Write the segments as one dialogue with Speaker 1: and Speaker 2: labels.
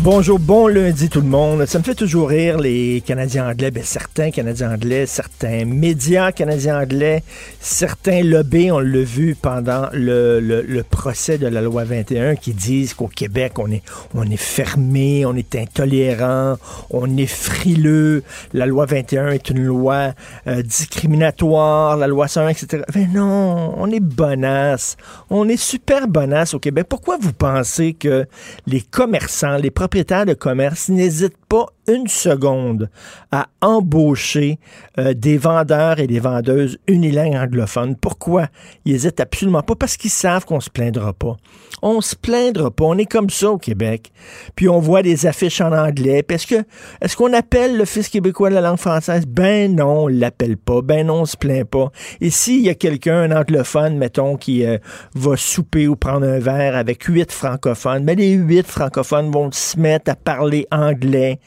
Speaker 1: Bonjour, bon lundi tout le monde. Ça me fait toujours rire les Canadiens anglais, ben, certains Canadiens anglais, certains médias canadiens anglais, certains lobbies, on l'a vu pendant le, le, procès de la loi 21 qui disent qu'au Québec on est on est fermé, on est intolérant, on est frileux, la loi 21 est une loi euh, discriminatoire, la loi 101, etc. Mais non, on est bonasse, on est super bonasse au Québec. Pourquoi vous pensez que les commerçants, les propriétaires de commerce n'hésitent pas une seconde à embaucher euh, des vendeurs et des vendeuses unilingues anglophones. Pourquoi? Ils hésitent absolument pas parce qu'ils savent qu'on se plaindra pas. On se plaindra pas. On est comme ça au Québec. Puis on voit des affiches en anglais. Est-ce que est-ce qu'on appelle le fils québécois de la langue française? Ben non, on l'appelle pas. Ben non, on se plaint pas. Et s'il y a quelqu'un, un anglophone, mettons, qui euh, va souper ou prendre un verre avec huit francophones, ben les huit francophones vont se à parler anglais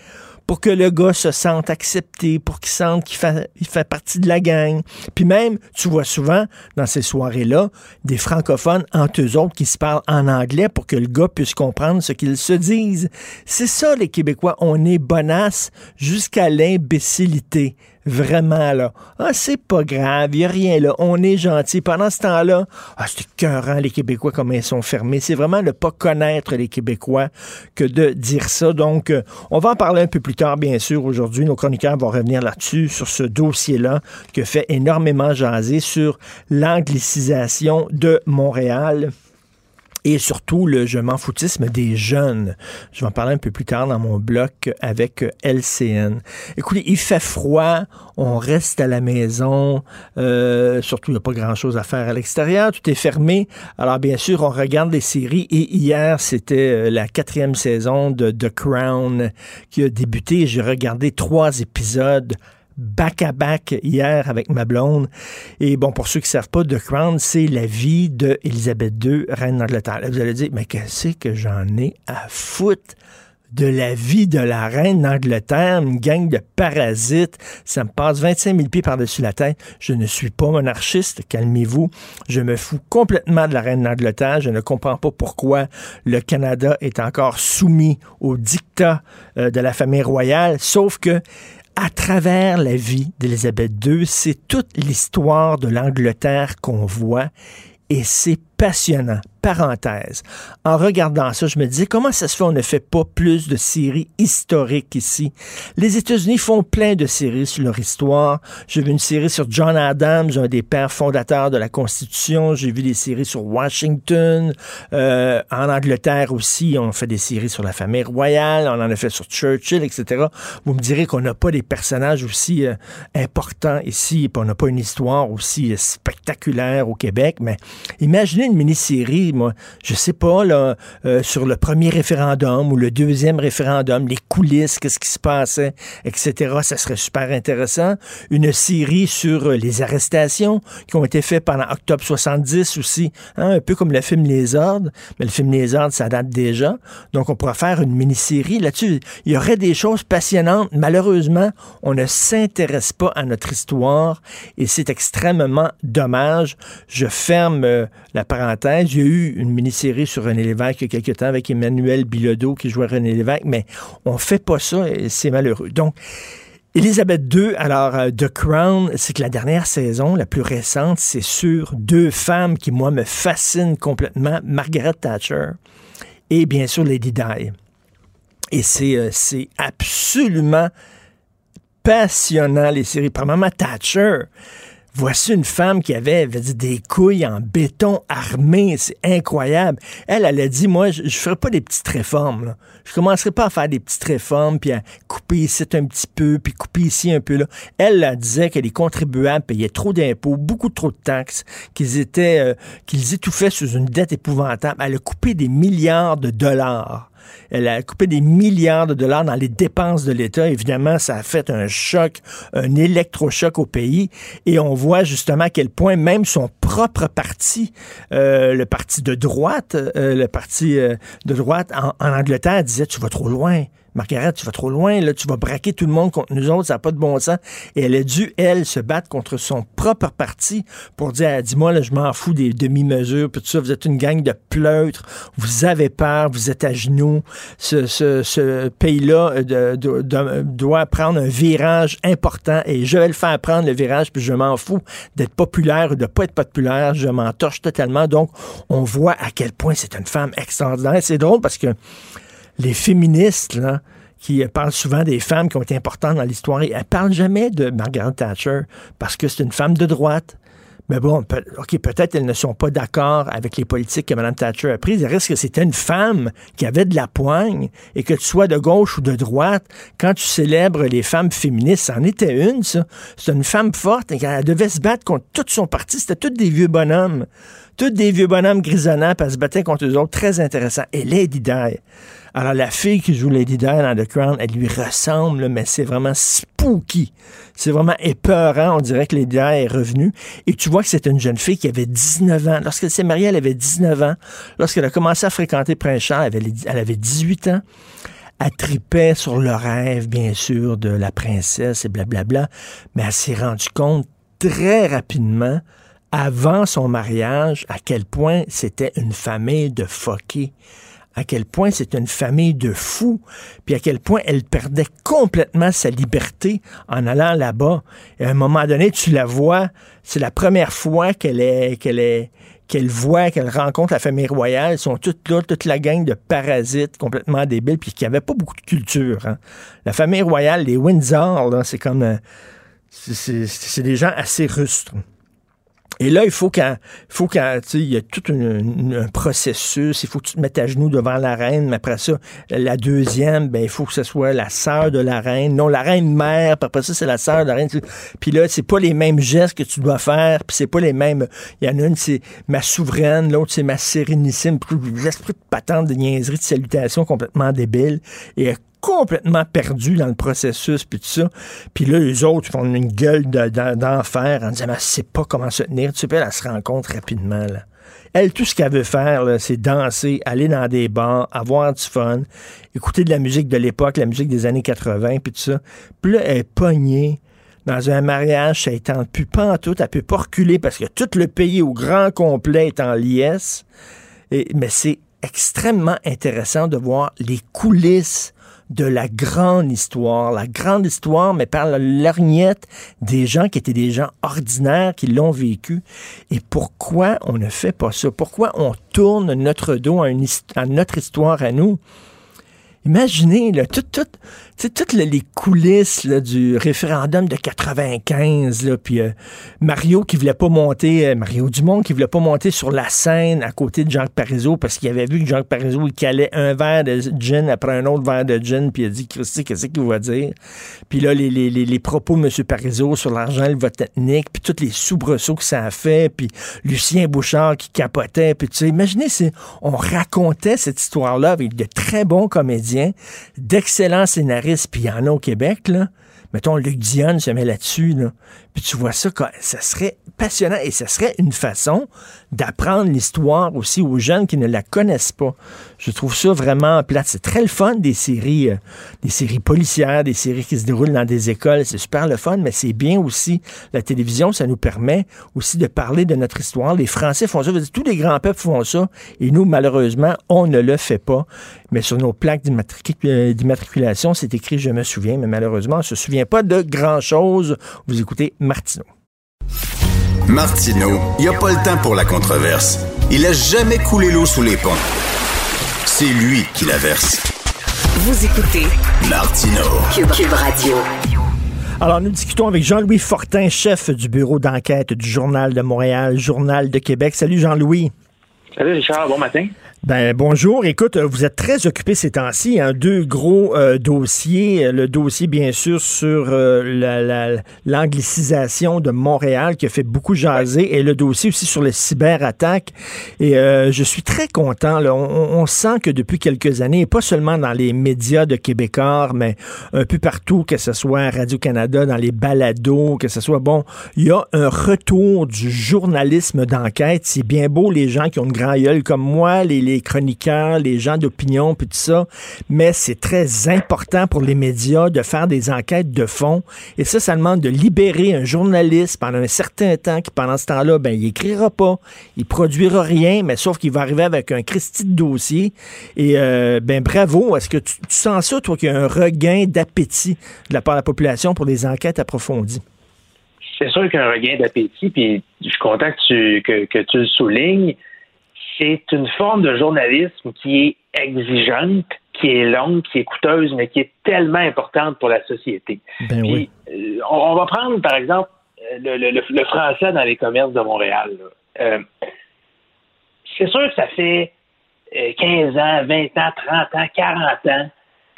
Speaker 1: pour que le gars se sente accepté, pour qu'il sente qu'il fait, il fait partie de la gang. Puis même, tu vois souvent dans ces soirées-là des francophones entre eux autres qui se parlent en anglais pour que le gars puisse comprendre ce qu'ils se disent. C'est ça, les Québécois. On est bonasse jusqu'à l'imbécilité. Vraiment, là. Ah, c'est pas grave, y a rien là. On est gentil. Pendant ce temps-là, ah, c'est écœurant, les Québécois, comme ils sont fermés. C'est vraiment ne pas connaître les Québécois que de dire ça. Donc, euh, on va en parler un peu plus tard, bien sûr. Aujourd'hui, nos chroniqueurs vont revenir là-dessus, sur ce dossier-là, que fait énormément jaser sur l'anglicisation de Montréal et surtout le je m'en foutisme des jeunes. Je vais en parler un peu plus tard dans mon bloc avec LCN. Écoutez, il fait froid, on reste à la maison, euh, surtout il n'y a pas grand-chose à faire à l'extérieur, tout est fermé. Alors bien sûr, on regarde des séries et hier, c'était euh, la quatrième saison de The Crown qui a débuté. J'ai regardé trois épisodes back-à-back hier avec ma blonde. Et bon, pour ceux qui ne savent pas, The Crown, c'est la vie d'Élisabeth II, reine d'Angleterre. Vous allez dire, mais qu'est-ce que j'en ai à foutre? de la vie de la reine d'Angleterre, une gang de parasites. Ça me passe 25 000 pieds par-dessus la tête. Je ne suis pas monarchiste, calmez-vous. Je me fous complètement de la reine d'Angleterre. Je ne comprends pas pourquoi le Canada est encore soumis au dictat euh, de la famille royale, sauf que à travers la vie d'Élisabeth II, c'est toute l'histoire de l'Angleterre qu'on voit et c'est passionnant parenthèse. En regardant ça, je me disais, comment ça se fait on ne fait pas plus de séries historiques ici? Les États-Unis font plein de séries sur leur histoire. J'ai vu une série sur John Adams, un des pères fondateurs de la Constitution. J'ai vu des séries sur Washington. Euh, en Angleterre aussi, on fait des séries sur la famille royale. On en a fait sur Churchill, etc. Vous me direz qu'on n'a pas des personnages aussi euh, importants ici, puis on n'a pas une histoire aussi euh, spectaculaire au Québec. Mais imaginez une mini-série moi, je sais pas, là, euh, sur le premier référendum ou le deuxième référendum, les coulisses, qu'est-ce qui se passait, etc. Ça serait super intéressant. Une série sur euh, les arrestations qui ont été faites pendant octobre 70 aussi, hein, un peu comme le film Les Ordres, mais le film Les Ordres, ça date déjà. Donc, on pourrait faire une mini-série là-dessus. Il y aurait des choses passionnantes. Malheureusement, on ne s'intéresse pas à notre histoire et c'est extrêmement dommage. Je ferme euh, la parenthèse. Il y a eu une mini-série sur René Lévesque il y a quelques temps avec Emmanuel Bilodeau qui jouait René Lévesque, mais on fait pas ça et c'est malheureux. Donc, Elisabeth II, alors euh, The Crown, c'est que la dernière saison, la plus récente, c'est sur deux femmes qui, moi, me fascinent complètement, Margaret Thatcher et bien sûr Lady Di. Et c'est euh, absolument passionnant, les séries. Par Thatcher, Voici une femme qui avait, des couilles en béton armé. C'est incroyable. Elle, elle a dit, moi, je ne ferai pas des petites réformes. Là. Je commencerai pas à faire des petites réformes, puis à couper ici un petit peu, puis couper ici un peu là. Elle, elle disait que les contribuables payaient trop d'impôts, beaucoup trop de taxes, qu'ils étaient, euh, qu'ils étouffaient sous une dette épouvantable. Elle a coupé des milliards de dollars elle a coupé des milliards de dollars dans les dépenses de l'État. Évidemment, ça a fait un choc, un électrochoc au pays. Et on voit justement à quel point même son propre parti, euh, le parti de droite, euh, le parti euh, de droite en, en Angleterre disait, tu vas trop loin. Margaret, tu vas trop loin, là, tu vas braquer tout le monde contre nous autres, ça n'a pas de bon sens. Et elle a dû, elle, se battre contre son propre parti pour dire, dis-moi, là, je m'en fous des demi-mesures, puis tout ça, vous êtes une gang de pleutres, vous avez peur, vous êtes à genoux. Ce, pays-là euh, doit prendre un virage important et je vais le faire prendre, le virage, puis je m'en fous d'être populaire ou de pas être populaire, je m'en torche totalement. Donc, on voit à quel point c'est une femme extraordinaire. C'est drôle parce que les féministes, qui parlent souvent des femmes qui ont été importantes dans l'histoire, elles parlent jamais de Margaret Thatcher parce que c'est une femme de droite. Mais bon, OK, peut-être elles ne sont pas d'accord avec les politiques que Mme Thatcher a prises. Il reste que c'était une femme qui avait de la poigne et que tu sois de gauche ou de droite, quand tu célèbres les femmes féministes, c'en était une, ça. C'est une femme forte et elle devait se battre contre tout son parti. C'était tous des vieux bonhommes. Tous des vieux bonhommes grisonnants, elle se battait contre eux autres. Très intéressant. Et Lady Di, alors, la fille qui joue Lady Di dans The Crown, elle lui ressemble, mais c'est vraiment spooky. C'est vraiment épeurant. On dirait que Lady Di est revenue. Et tu vois que c'est une jeune fille qui avait 19 ans. Lorsqu'elle s'est mariée, elle avait 19 ans. Lorsqu'elle a commencé à fréquenter Prince Charles, elle avait, elle avait 18 ans. Elle tripait sur le rêve, bien sûr, de la princesse et blablabla. Mais elle s'est rendue compte très rapidement avant son mariage à quel point c'était une famille de foqués à quel point c'est une famille de fous, puis à quel point elle perdait complètement sa liberté en allant là-bas. Et à un moment donné, tu la vois, c'est la première fois qu'elle est, qu'elle est, qu'elle voit, qu'elle rencontre la famille royale, ils sont toutes là, toute la gang de parasites complètement débiles, puis qui n'avaient pas beaucoup de culture. Hein. La famille royale, les Windsor, c'est comme... Euh, c'est des gens assez rustres. Et là, il faut qu'à, faut qu'à, il y a tout un processus. Il faut que tu te mettes à genoux devant la reine. Mais après ça, la deuxième, ben, il faut que ce soit la sœur de la reine. Non, la reine mère. Puis après ça, c'est la sœur de la reine. Puis là, c'est pas les mêmes gestes que tu dois faire. Puis c'est pas les mêmes. Il y en a une, c'est ma souveraine. L'autre, c'est ma sérénissime. L'esprit de patente de niaiserie, de salutation complètement débile. Complètement perdu dans le processus, puis tout ça. Puis là, les autres font une gueule d'enfer en disant, mais c'est pas comment se tenir. Tu sais, elle, se rencontre rapidement. Elle, tout ce qu'elle veut faire, c'est danser, aller dans des bars, avoir du fun, écouter de la musique de l'époque, la musique des années 80, puis tout ça. Puis là, elle est pognée dans un mariage, ça étend plus tout, elle peut pas reculer parce que tout le pays au grand complet est en liesse. Mais c'est extrêmement intéressant de voir les coulisses de la grande histoire, la grande histoire, mais par la lorgnette des gens qui étaient des gens ordinaires, qui l'ont vécu. Et pourquoi on ne fait pas ça? Pourquoi on tourne notre dos à, notre histoire à nous? Imaginez, là, tout, tout, toutes les coulisses du référendum de 95, là, puis euh, Mario qui voulait pas monter, euh, Mario Dumont qui voulait pas monter sur la scène à côté de Jacques Parizeau parce qu'il avait vu que Jacques Parizeau, il calait un verre de gin après un autre verre de gin, puis il a dit, Christy, qu'est-ce qu'il va dire? Puis là, les, les, les, propos de M. Parizeau sur l'argent, le vote ethnique, puis tous les soubresauts que ça a fait, puis Lucien Bouchard qui capotait, puis tu sais, imaginez si on racontait cette histoire-là avec de très bons comédiens d'excellents scénaristes, puis il y en a au Québec, là. Mettons, Luc Dionne se met là-dessus, là. Puis tu vois ça, ça serait passionnant et ça serait une façon d'apprendre l'histoire aussi aux jeunes qui ne la connaissent pas. Je trouve ça vraiment plate. C'est très le fun des séries, euh, des séries policières, des séries qui se déroulent dans des écoles. C'est super le fun, mais c'est bien aussi la télévision. Ça nous permet aussi de parler de notre histoire. Les Français font ça. Tous les grands peuples font ça. Et nous, malheureusement, on ne le fait pas. Mais sur nos plaques euh, d'immatriculation, c'est écrit Je me souviens, mais malheureusement, on ne se souvient pas de grand-chose. Vous écoutez Martineau.
Speaker 2: Martineau, il n'y a pas le temps pour la controverse. Il a jamais coulé l'eau sous les ponts. C'est lui qui la verse.
Speaker 3: Vous écoutez
Speaker 2: Martineau.
Speaker 3: Cube, Radio.
Speaker 1: Alors, nous discutons avec Jean-Louis Fortin, chef du bureau d'enquête du Journal de Montréal, Journal de Québec. Salut Jean-Louis.
Speaker 4: Salut Richard, bon matin.
Speaker 1: Ben bonjour. Écoute, vous êtes très occupé ces temps-ci. Hein, deux gros euh, dossiers. Le dossier, bien sûr, sur euh, l'anglicisation de Montréal qui a fait beaucoup jaser, et le dossier aussi sur les cyberattaques. Et euh, je suis très content. On, sent que depuis quelques années, pas seulement dans les médias de Québécois, mais un peu partout, que ce soit Radio-Canada, dans les balados, que ce soit bon, il y a un retour du journalisme d'enquête. C'est bien beau les gens qui ont une grand gueule comme moi, les chroniqueurs, les gens d'opinion, puis tout ça, mais c'est très important pour les médias de faire des enquêtes de fond. Et ça, ça demande de libérer un journaliste pendant un certain temps qui, pendant ce temps-là, ben, il écrira pas, il produira rien, mais sauf qu'il va arriver avec un Christie de dossier. Et, euh, ben, bravo. Est-ce que tu, sens ça, toi, qu'il y a un regain d'appétit de la part de la population pour des enquêtes approfondies?
Speaker 4: C'est sûr qu'il y a un regain d'appétit, puis je suis content que tu, que tu le soulignes c'est une forme de journalisme qui est exigeante, qui est longue, qui est coûteuse, mais qui est tellement importante pour la société.
Speaker 1: Ben oui.
Speaker 4: Euh, on, va prendre, par exemple, euh, le, français dans les commerces de Montréal. Euh, c'est sûr que ça fait 15 ans, 20 ans, 30 ans, 40 ans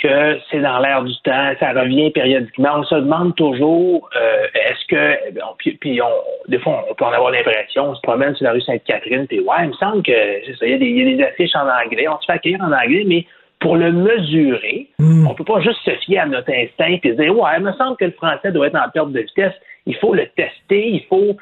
Speaker 4: que c'est dans l'air du temps, ça revient périodiquement. On se demande toujours, euh, est-ce que, puis, on, des fois, on peut en avoir l'impression, on se promène sur la rue Sainte-Catherine, puis ouais, il me semble que c'est ça, il y, a des, il y, a des, affiches en anglais, on se fait accueillir en anglais, mais pour le mesurer, hmm. on peut pas juste se fier à notre instinct et dire, ouais, il me semble que le français doit être en perte de vitesse. Il faut le tester, il faut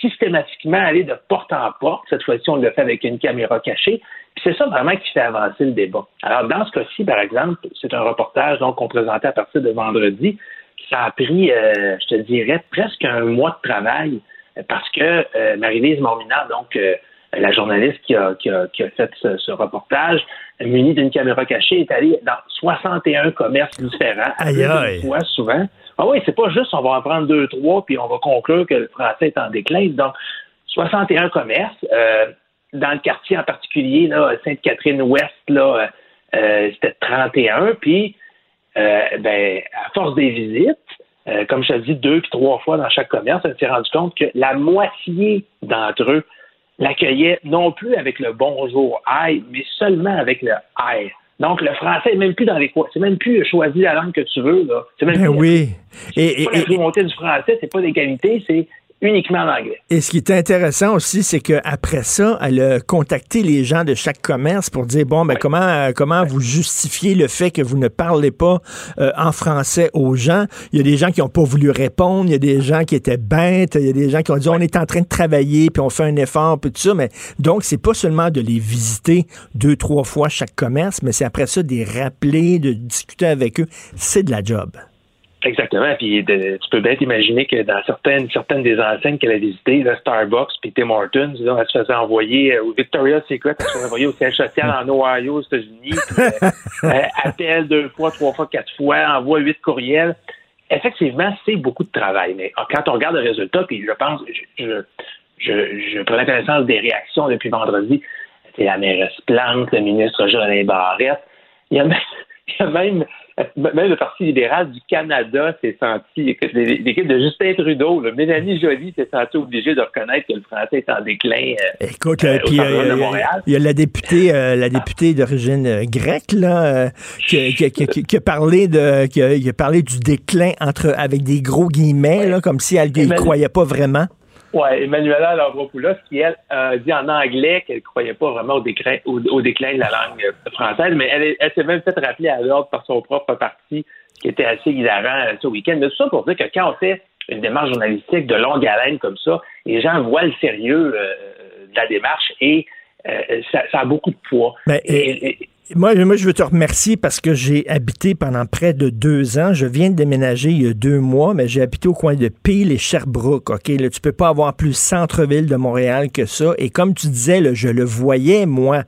Speaker 4: systématiquement aller de porte en porte. Cette fois-ci, on le fait avec une caméra cachée. Puis c'est ça vraiment qui fait avancer le débat. Alors, dans ce cas-ci, par exemple, c'est un reportage donc qu'on présentait à partir de vendredi. Ça a pris, euh, je te dirais, presque un mois de travail parce que euh, Marie-Lise Mormina, donc euh, la journaliste qui a, qui a, qui a fait ce, reportage, munie d'une caméra cachée, est allée dans 61 commerces différents,
Speaker 1: aïe, aïe.
Speaker 4: fois souvent. Ah oui, c'est pas juste on va en prendre deux, trois, puis on va conclure que le français est en déclin. Donc, 61 commerces. Euh, dans le quartier en particulier, là, Sainte-Catherine-Ouest, là, euh, c'était 31. Puis, euh, ben, à force des visites, comme je te dis, deux puis trois fois dans chaque commerce, on s'est rendu compte que la moitié d'entre eux l'accueillaient non plus avec le bonjour aïe, mais seulement avec le aïe. Donc, le français n'est même plus dans les coins. C'est même plus choisir la langue que tu veux. Là. C'est même
Speaker 1: ben
Speaker 4: plus
Speaker 1: oui.
Speaker 4: Et, et, la montée du français, c'est pas qualités, c'est uniquement en anglais.
Speaker 1: Et ce qui est intéressant aussi, c'est qu'après ça, elle a contacté les gens de chaque commerce pour dire bon, ben comment euh, comment vous justifiez le fait que vous ne parlez pas euh, en français aux gens? Il y a des gens qui n'ont pas voulu répondre, il y a des gens qui étaient bêtes, il y a des gens qui ont dit on est en train de travailler puis on fait un effort puis tout ça. Mais donc c'est pas seulement de les visiter deux trois fois chaque commerce, mais c'est après ça de les rappeler, de discuter avec eux. C'est de la job.
Speaker 4: Exactement. Puis tu peux bien t'imaginer que dans certaines certaines des enseignes qu'elle a visitées, Starbucks puis Tim Hortons, là, elle se faisait envoyer au Victoria's Secret, elle se faisait envoyer au siège social en Ohio, aux États-Unis. Euh, appelle deux fois, trois fois, quatre fois, envoie huit courriels. Effectivement, c'est beaucoup de travail. Mais quand on regarde le résultat, puis je pense, je, je, je, je prends connaissance des réactions depuis vendredi. C'est la mairesse Plante, le ministre Jolin Barrette. Il y a même, il y a même même le Parti libéral du Canada s'est senti, l'équipe de Justin Trudeau, Mélanie Joly s'est sentie obligée de reconnaître que le français est en déclin.
Speaker 1: Euh, Écoute, euh, puis euh, il y a la députée, la députée d'origine grecque là, qui, qui, a parlé de, qui a, parlé du déclin entre avec des gros guillemets là, comme si elle ne croyait pas vraiment.
Speaker 4: Oui, Emmanuela Lavropoulos, qui, elle, a dit en anglais qu'elle ne croyait pas vraiment au, déclin, au, déclin de la langue française, mais elle, elle s'est même fait rappeler à l'ordre par son propre parti, qui était assez hilarant euh, ce week-end. Mais tout ça pour dire que quand on fait une démarche journalistique de longue haleine comme ça, les gens voient le sérieux euh, de la démarche et euh, ça, a beaucoup de poids.
Speaker 1: Ben, moi, moi, je veux te remercier parce que j'ai habité pendant près de deux ans. Je viens de déménager il y a deux mois, mais j'ai habité au coin de Peel et Sherbrooke. OK, là, tu peux pas avoir plus centre-ville de Montréal que ça. Et comme tu disais, là, je le voyais, moi,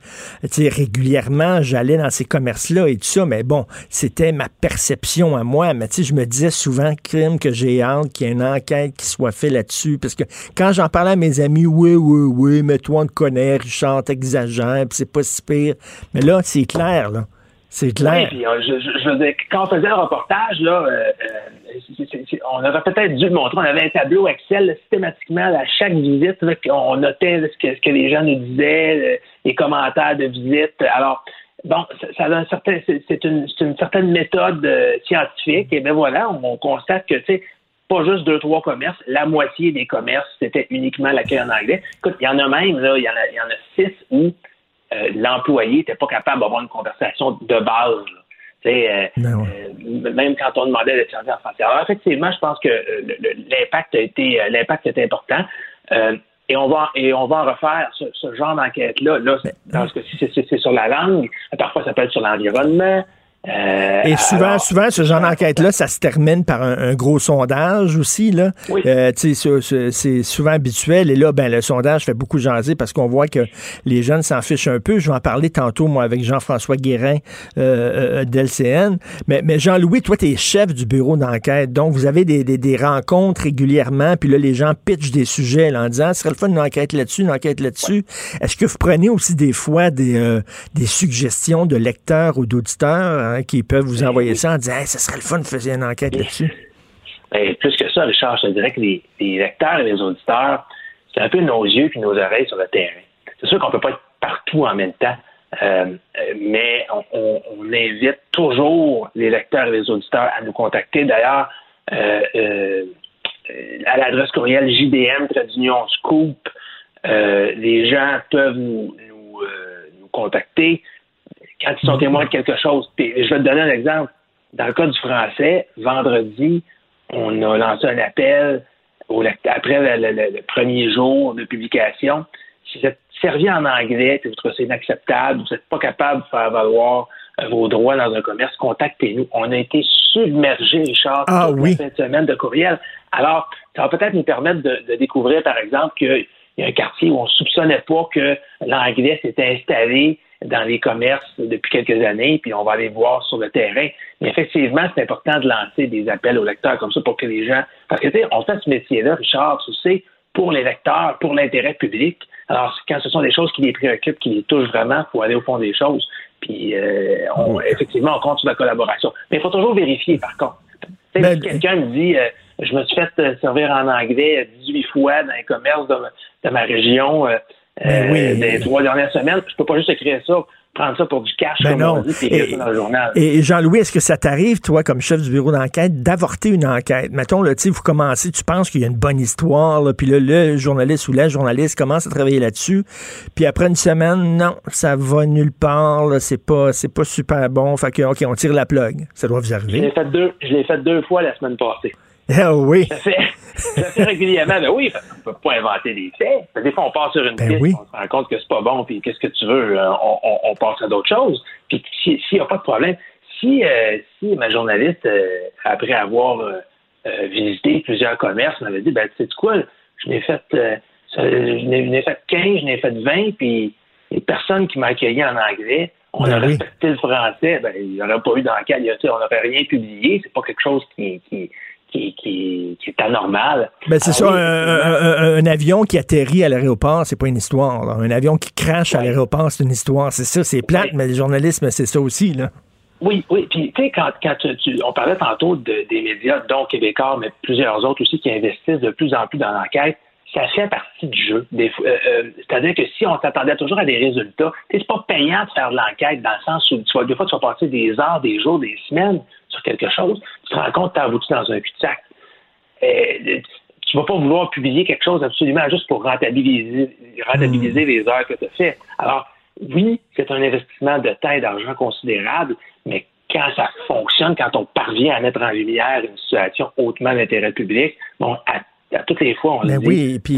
Speaker 1: tu régulièrement, j'allais dans ces commerces-là et tout ça. Mais bon, c'était ma perception à moi. Mais tu sais, je me disais souvent, crime, que j'ai hâte qu'il y ait une enquête qui soit faite là-dessus. Parce que quand j'en parlais à mes amis, oui, oui, oui, mais toi, on te connaît, Richard, t'exagères, puis c'est pas si pire. Mais là, c'est clair, là. C'est clair.
Speaker 4: Oui, puis euh, quand on faisait un reportage, là, euh, euh, on aurait peut-être dû le montrer. On avait un tableau Excel systématiquement à chaque visite. on notait ce que, les gens nous disaient, les commentaires de visite. Alors, bon, ça, a un certain, c'est une, certaine méthode scientifique. Et bien voilà, on, constate que, tu sais, pas juste deux, trois commerces, la moitié des commerces, c'était uniquement l'accueil en anglais. Écoute, il y en a même, là, il y en a six où euh, l'employé n'était pas capable d'avoir une conversation de base. Euh, ben euh, même quand on demandait d'être en français. Alors effectivement, je pense que l'impact a été l'impact est important. et on va et on va en refaire ce, genre d'enquête là. Là, parce que si c'est sur la langue, parfois ça peut être sur l'environnement,
Speaker 1: euh, et souvent, souvent, ce genre d'enquête-là, ça se termine par un, gros sondage aussi. Là. Euh, c'est souvent habituel. Et là, ben, le sondage fait beaucoup jaser parce qu'on voit que les jeunes s'en fichent un peu. Je vais en parler tantôt, moi, avec Jean-François Guérin euh, d'LCN. Mais, mais Jean-Louis, toi, tu es chef du bureau d'enquête. Donc, vous avez des, des, rencontres régulièrement. Puis là, les gens pitchent des sujets là, en disant, ce serait le fun une enquête là-dessus, une enquête là-dessus. Est-ce que vous prenez aussi des fois des, des suggestions de lecteurs ou d'auditeurs? Hein? Qui peuvent vous ben envoyer ça en disant hey, ça serait le fun de faire une enquête là-dessus?
Speaker 4: Ben, plus que ça, Richard, je te dirais que les, lecteurs et les auditeurs, c'est un peu nos yeux et nos oreilles sur le terrain. C'est sûr qu'on ne peut pas être partout en même temps, euh, mais on, invite toujours les lecteurs et les auditeurs à nous contacter. D'ailleurs, euh, euh, à l'adresse courriel JDM, Tradition Scoop, les gens peuvent nous, nous contacter quand ils sont témoins de quelque chose. je vais te donner un exemple. Dans le cas du français, vendredi, on a lancé un appel après le, premier jour de publication. Si vous êtes servi en anglais, que vous trouvez ça inacceptable, vous n'êtes pas capable de faire valoir euh, vos droits dans un commerce, contactez-nous. On a été submergés, Richard,
Speaker 1: ah, oui.
Speaker 4: cette semaine de courriel. Alors, ça va peut-être nous permettre de, découvrir, par exemple, qu'il y a un quartier où on ne soupçonnait pas que l'anglais s'était installé dans les commerces depuis quelques années, puis on va aller voir sur le terrain. Mais effectivement, c'est important de lancer des appels aux lecteurs comme ça pour que les gens. Parce que, tu sais, on fait ce métier-là, Richard, tu sais, pour les lecteurs, pour l'intérêt public. Alors, quand ce sont des choses qui les préoccupent, qui les touchent vraiment, il faut aller au fond des choses. Puis, euh, on, effectivement, on compte sur la collaboration. Mais il faut toujours vérifier, par contre. Ben, si quelqu'un me dit, euh, je me suis fait euh, servir en anglais 18 fois dans les commerces de, ma région, ben oui. des trois dernières semaines. Je peux pas juste écrire ça, prendre ça pour du cash, ben comme non. on dit, puis dans le journal.
Speaker 1: Et Jean-Louis, est-ce que ça t'arrive, toi, comme chef du bureau d'enquête, d'avorter une enquête? Mettons, là, vous commencez, tu penses qu'il y a une bonne histoire, là, puis là, le journaliste ou la journaliste commence à travailler là-dessus, puis après une semaine, non, ça va nulle part, c'est pas, c'est pas super bon, fait que, OK, on tire la plug. Ça doit vous arriver.
Speaker 4: Je l'ai fait deux, je l'ai fait deux fois la semaine passée.
Speaker 1: Ah oui.
Speaker 4: Ça fait, ça fait régulièrement. Ben oui, on peut pas inventer des faits. Des fois, on part sur une ben piste, on se rend compte que c'est pas bon, puis qu'est-ce que tu veux, euh, on, on, passe à d'autres choses. Puis s'il n'y a pas de problème, si, euh, si ma journaliste, euh, après avoir visité plusieurs commerces, m'avait dit, ben tu sais quoi, je n'ai fait, je fait 15, je n'ai fait 20, puis les personnes qui m'ont accueilli en anglais, on ben a respecté le français, ben, il n'y aurait pas eu d'enquête, on n'aurait rien publié, c'est pas quelque chose qui, qui qui, est anormal.
Speaker 1: Ben c'est ça, un, avion qui atterrit à l'aéroport, c'est pas une histoire. Un avion qui crache à l'aéroport, c'est une histoire. C'est ça, c'est plate, mais le journalisme, c'est ça aussi. Là.
Speaker 4: Oui, oui. Puis, tu sais, quand, quand tu, on parlait tantôt des médias, dont Québécois, mais plusieurs autres aussi qui investissent de plus en plus dans l'enquête, ça fait partie du jeu. Euh, euh, c'est-à-dire que si on s'attendait toujours à des résultats, c'est pas payant de faire de l'enquête dans le sens où tu vas, des fois, tu vas passer des heures, des jours, des semaines sur quelque chose, tu te rends compte que tu as abouti dans un cul-de-sac. Euh, tu vas pas vouloir publier quelque chose absolument juste pour rentabiliser, rentabiliser hmm. les heures que tu as fait. Alors, oui, c'est un investissement de temps et d'argent considérable, mais quand ça fonctionne, quand on parvient à mettre en lumière une situation hautement d'intérêt public, bon, à, toutes les fois, on
Speaker 1: ben
Speaker 4: le
Speaker 1: oui, puis,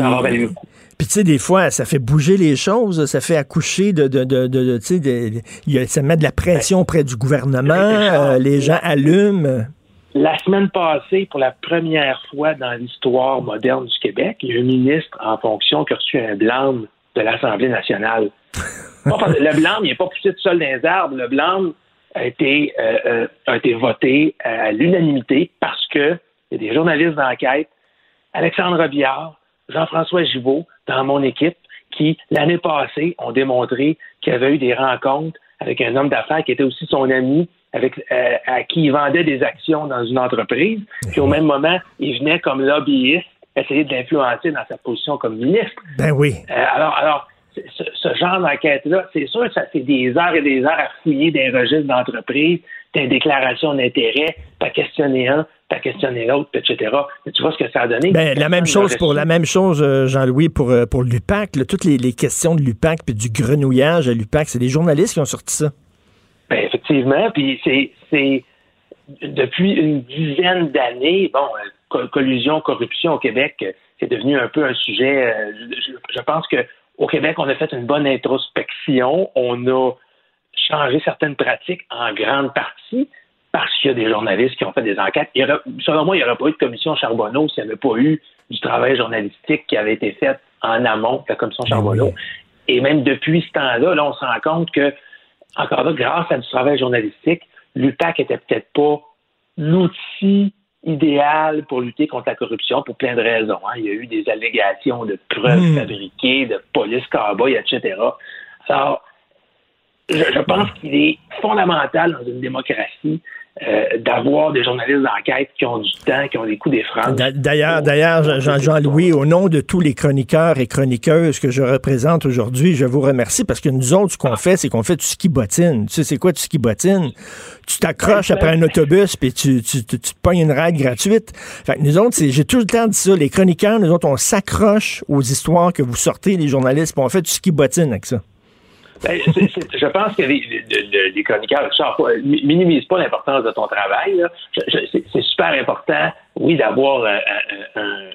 Speaker 1: puis tu sais, des fois, ça fait bouger les choses, ça fait accoucher de, de, de, de tu sais, ça met de la pression auprès du gouvernement, euh, les gens allument.
Speaker 4: La semaine passée, pour la première fois dans l'histoire moderne du Québec, il y a un ministre en fonction qui a reçu un blâme de l'Assemblée nationale. le blâme, il n'est pas poussé tout seul dans les arbres. Le blâme a été, euh, euh, a été voté à l'unanimité parce que il y a des journalistes d'enquête, Alexandre Robillard, Jean-François Gibault, dans mon équipe, qui, l'année passée, ont démontré qu'il y avait eu des rencontres avec un homme d'affaires qui était aussi son ami, avec euh, à qui il vendait des actions dans une entreprise. Puis au même moment, il venait comme lobbyiste essayer de l'influencer dans sa position comme ministre.
Speaker 1: Ben oui.
Speaker 4: Euh, alors, alors ce, genre d'enquête-là, c'est sûr que ça fait des heures et des heures à fouiller des registres d'entreprise, des déclarations d'intérêt, pas questionner un, pas questionner l'autre, etc. Mais tu vois ce que ça a donné?
Speaker 1: Ben, la même chose pour la même chose, euh, Jean-Louis, pour, euh, pour l'UPAC. Toutes les, questions de l'UPAC puis du grenouillage à l'UPAC, c'est des journalistes qui ont sorti ça.
Speaker 4: Ben, effectivement, puis c'est depuis une dizaine d'années, bon, euh, collusion, corruption au Québec, c'est devenu un peu un sujet. je pense que au Québec, on a fait une bonne introspection. On a changé certaines pratiques en grande partie parce qu'il y a des journalistes qui ont fait des enquêtes. selon moi, il n'y aurait pas eu de commission Charbonneau s'il n'y avait pas eu du travail journalistique qui avait été fait en amont de la commission Charbonneau. Et même depuis ce temps-là, là, on se rend compte que, encore là, grâce à du travail journalistique, l'UPAC était peut-être pas l'outil idéal pour lutter contre la corruption pour plein de raisons. Hein. Il y a eu des allégations de preuves hmm. fabriquées, de police cowboy, etc. Alors, je pense qu'il est fondamental dans une démocratie euh, d'avoir des journalistes d'enquête qui ont du temps, qui ont des coups des phrases.
Speaker 1: D'ailleurs, d'ailleurs, Jean-Louis, au nom de tous les chroniqueurs et chroniqueuses que je représente aujourd'hui, je vous remercie parce que nous autres, ce qu'on fait, c'est qu'on fait du ski bottine. Tu sais, c'est quoi du ski bottine? Tu t'accroches après un autobus puis tu, tu, tu, te pognes une ride gratuite. Fait que nous autres, j'ai tout le temps dit ça. Les chroniqueurs, nous autres, on s'accroche aux histoires que vous sortez, les journalistes, puis on fait du ski bottine avec ça.
Speaker 4: Ben, je pense que les, chroniqueurs ne minimisent pas l'importance de ton travail. C'est super important, oui, d'avoir euh, euh,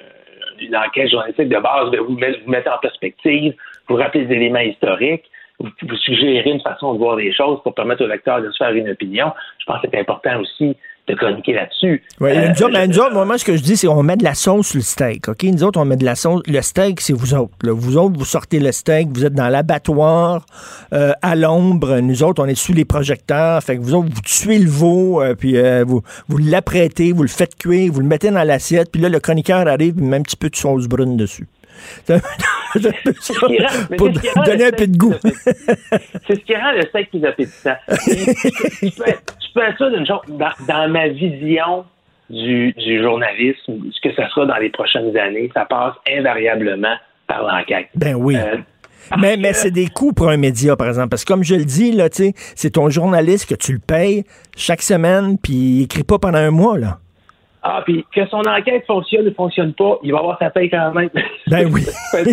Speaker 4: une enquête journalistique de base, de vous mettre, en perspective, vous rappeler des éléments historiques, vous, vous une façon de voir les choses pour permettre au lecteur de se faire une opinion. Je pense que c'est important aussi de chroniquer là-dessus.
Speaker 1: Oui, euh, nous, autres, nous autres, moi, ce que je dis, c'est qu'on met de la sauce sur le steak, OK? Nous autres, on met de la sauce. Le steak, c'est vous autres. Vous autres, vous sortez le steak, vous êtes dans l'abattoir, euh, à l'ombre. Nous autres, on est sous les projecteurs. Fait que vous autres, vous tuez le veau, euh, puis vous, vous l'apprêtez, vous le faites cuire, vous le mettez dans l'assiette, puis là, le chroniqueur arrive, il met un petit peu de sauce brune dessus. pour donner un peu de goût.
Speaker 4: C'est ce qui rend le steak plus appétissant. tu, peux, être sûr d'une chose, dans, ma vision du, journalisme, ce que ça sera dans les prochaines années, ça passe invariablement par l'enquête.
Speaker 1: Ben oui. Euh, mais, mais c'est des coûts pour un média, par exemple. Parce que comme je le dis, là, c'est ton journaliste que tu le payes chaque semaine, puis il écrit pas pendant un mois. Là.
Speaker 4: Ah, puis que son enquête fonctionne ou fonctionne pas, il va avoir sa paye quand même.
Speaker 1: Ben oui.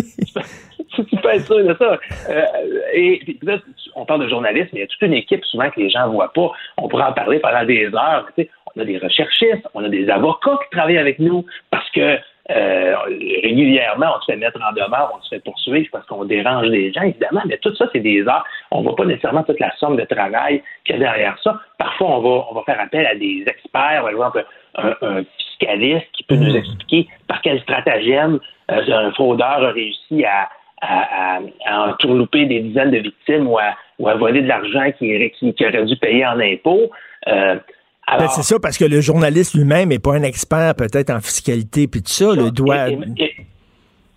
Speaker 4: tu peux être sûr de ça. Euh, et puis là, on parle de journalisme, mais il y a toute une équipe souvent que les gens ne voient pas. On pourrait en parler pendant des heures. Tu sais, on a des recherchistes, on a des avocats qui travaillent avec nous parce que euh, régulièrement, on se fait mettre en demeure, on se fait poursuivre parce qu'on dérange les gens, évidemment, mais tout ça, c'est des heures. On ne voit pas nécessairement toute la somme de travail qu'il y a derrière ça. Parfois, on va, on va faire appel à des experts, par exemple, un, fiscaliste qui peut nous mm. expliquer par quel stratagème euh, un fraudeur a réussi à, à, à, entourlouper des dizaines de victimes ou à, ou à voler de l'argent qui, qui, aurait dû payer en impôts. Euh,
Speaker 1: ben, c'est ça, parce que le journaliste lui-même n'est pas un expert peut-être en fiscalité, puis tout ça, le doit...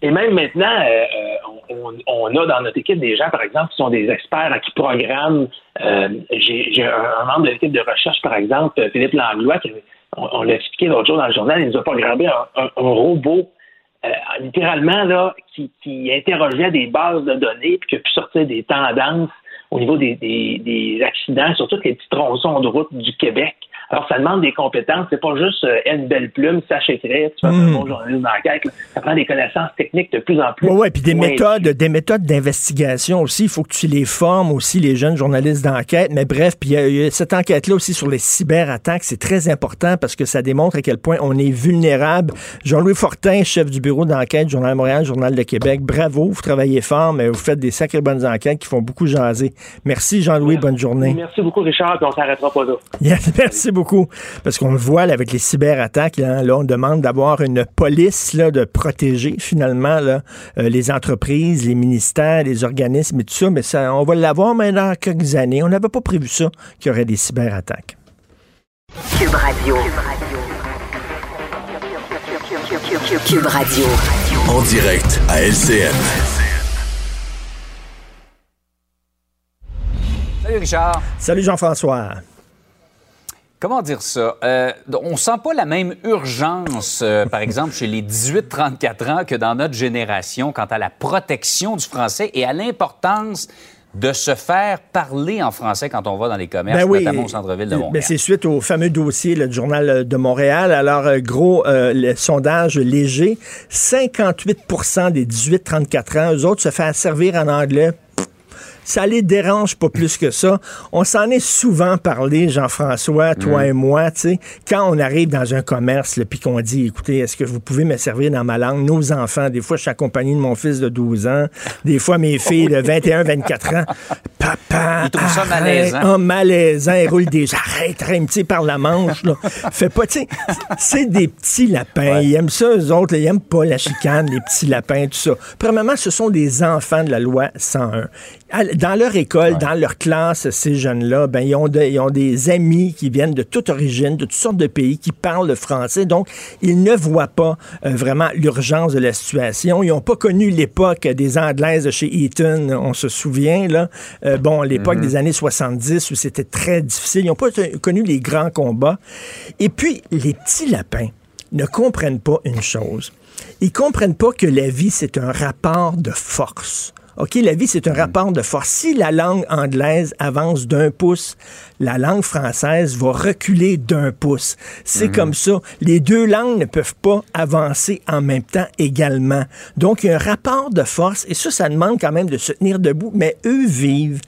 Speaker 4: Et, même maintenant, euh, on, a dans notre équipe des gens, par exemple, qui sont des experts qui programment. J'ai un, membre de l'équipe de recherche, par exemple, Philippe Langlois, qui on, l'a expliqué l'autre jour dans le journal, il nous a programmé un, robot euh, littéralement là, qui, qui interrogeait des bases de données puis qui a pu sortir des tendances au niveau des, des accidents sur tous les petits tronçons de route du Québec. Alors, ça demande des compétences. C'est pas juste euh, une belle plume, sache écrire, tu fais un hmm. bon journalisme d'enquête. Ça prend des connaissances techniques de plus en plus.
Speaker 1: Oui, ouais, puis des méthodes, des méthodes d'investigation aussi. Il faut que tu les formes aussi, les jeunes journalistes d'enquête. Mais bref, puis il y, a cette enquête-là aussi sur les cyberattaques. C'est très important parce que ça démontre à quel point on est vulnérable. Jean-Louis Fortin, chef du bureau d'enquête, Journal de Montréal, Journal de Québec. Bravo, vous travaillez fort, mais vous faites des sacrées bonnes enquêtes qui font beaucoup jaser. Merci, Jean-Louis. Bonne journée.
Speaker 4: Merci beaucoup, Richard, puis on s'arrêtera pas là.
Speaker 1: merci beaucoup beaucoup. Parce qu'on le voit avec les cyberattaques, là, on demande d'avoir une police là, de protéger finalement là, euh, les entreprises, les ministères, les organismes et tout ça. Mais ça, on va l'avoir maintenant dans quelques années. On n'avait pas prévu ça, qu'il y aurait des cyberattaques.
Speaker 3: Cube Radio. Cube Radio.
Speaker 2: En direct à LCN.
Speaker 5: Richard.
Speaker 1: Salut Jean-François.
Speaker 5: Comment dire ça? Euh, on sent pas la même urgence, euh, par exemple, chez les 18-34 ans que dans notre génération quant à la protection du français et à l'importance de se faire parler en français quand on va dans les commerces,
Speaker 1: Ben oui.
Speaker 5: notamment au centre-ville de
Speaker 1: Ben,
Speaker 5: Montréal.
Speaker 1: c'est suite au fameux dossier du Journal de Montréal. Alors, euh, gros, euh, le sondage léger, 58% des 18-34 ans, eux autres se font servir en anglais. Ça les dérange pas plus que ça. On s'en est souvent parlé, Jean-François, toi et moi, tu sais, quand on arrive dans un commerce, puis qu'on dit, écoutez, est-ce que vous pouvez me servir dans ma langue? Nos enfants, des fois, je suis accompagné de mon fils de 12 ans, des fois, mes filles de 21, 24 ans. Papa,
Speaker 5: Ils trouvent ça malaisant.
Speaker 1: Ah, malaisant, ils roulent des arrête, arrête, tu sais, par la manche, là. Fais pas, tu sais, c'est des petits lapins. Ils aiment ça, eux autres, là, ils aiment pas la chicane, les petits lapins, tout ça. Premièrement, ce sont des enfants de la loi 101. Dans leur école, dans leur classe, ces jeunes-là, ben, ils ont, de- ils ont des amis qui viennent de toute origine, de toutes sortes de pays, qui parlent le français. Donc, ils ne voient pas euh, vraiment l'urgence de la situation. Ils n'ont pas connu l'époque des Anglaises de chez Eton, on se souvient, là. Euh, bon, l'époque des années 70 où c'était très difficile. Ils n'ont pas connu les grands combats. Et puis, les petits lapins ne comprennent pas une chose. Ils comprennent pas que la vie, c'est un rapport de force. OK, la vie, c'est un rapport de force. Si la langue anglaise avance d'un pouce, la langue française va reculer d'un pouce. C'est comme ça. Les deux langues ne peuvent pas avancer en même temps également. Donc, il y a un rapport de force, et ça, ça demande quand même de se tenir debout, mais eux vivent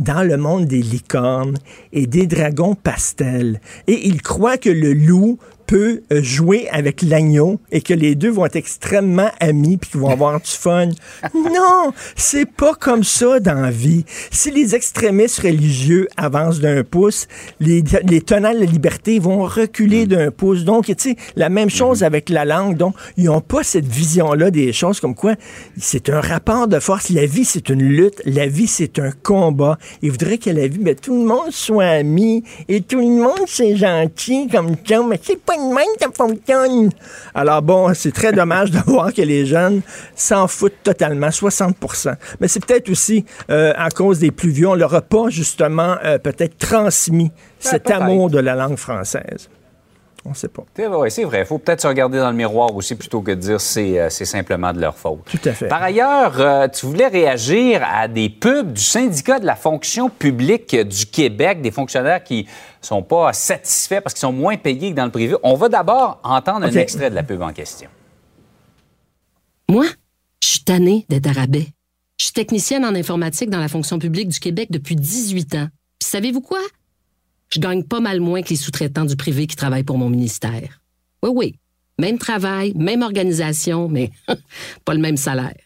Speaker 1: dans le monde des licornes et des dragons pastels. Et ils croient que le loup peut euh, jouer avec l'agneau et que les deux vont être extrêmement amis puis qu'ils vont avoir du fun. Non, c'est pas comme ça dans la vie. Si les extrémistes religieux avancent d'un pouce, les, les tenants de la liberté vont reculer d'un pouce. Donc, tu sais, la même chose avec la langue. Donc, ils n'ont pas cette vision-là des choses comme quoi c'est un rapport de force. La vie, c'est une lutte. La vie, c'est un combat. Ils voudraient que la vie, ben, tout le monde soit ami et tout le monde, c'est gentil comme ça, mais c'est pas de même que ça fonctionne. Alors bon, c'est très dommage de voir que les jeunes s'en foutent totalement, 60% Mais c'est peut-être aussi euh, à cause des plus vieux. On leur a pas, justement, euh, peut-être transmis cet
Speaker 5: peut-être.
Speaker 1: amour de la langue française. On sait pas.
Speaker 5: C'est vrai, c'est vrai. Il faut peut-être se regarder dans le miroir aussi plutôt que de dire c'est euh, c'est simplement de leur faute.
Speaker 1: Tout à fait.
Speaker 5: Par ailleurs, euh, tu voulais réagir à des pubs du syndicat de la fonction publique du Québec, des fonctionnaires qui sont pas satisfaits parce qu'ils sont moins payés que dans le privé. On va d'abord entendre un extrait de la pub en question.
Speaker 6: Moi, je suis tannée d'être à rabais. Je suis technicienne en informatique dans la fonction publique du Québec depuis 18 ans. Puis savez-vous quoi? Je gagne pas mal moins que les sous-traitants du privé qui travaillent pour mon ministère. Oui, oui. Même travail, même organisation, mais pas le même salaire.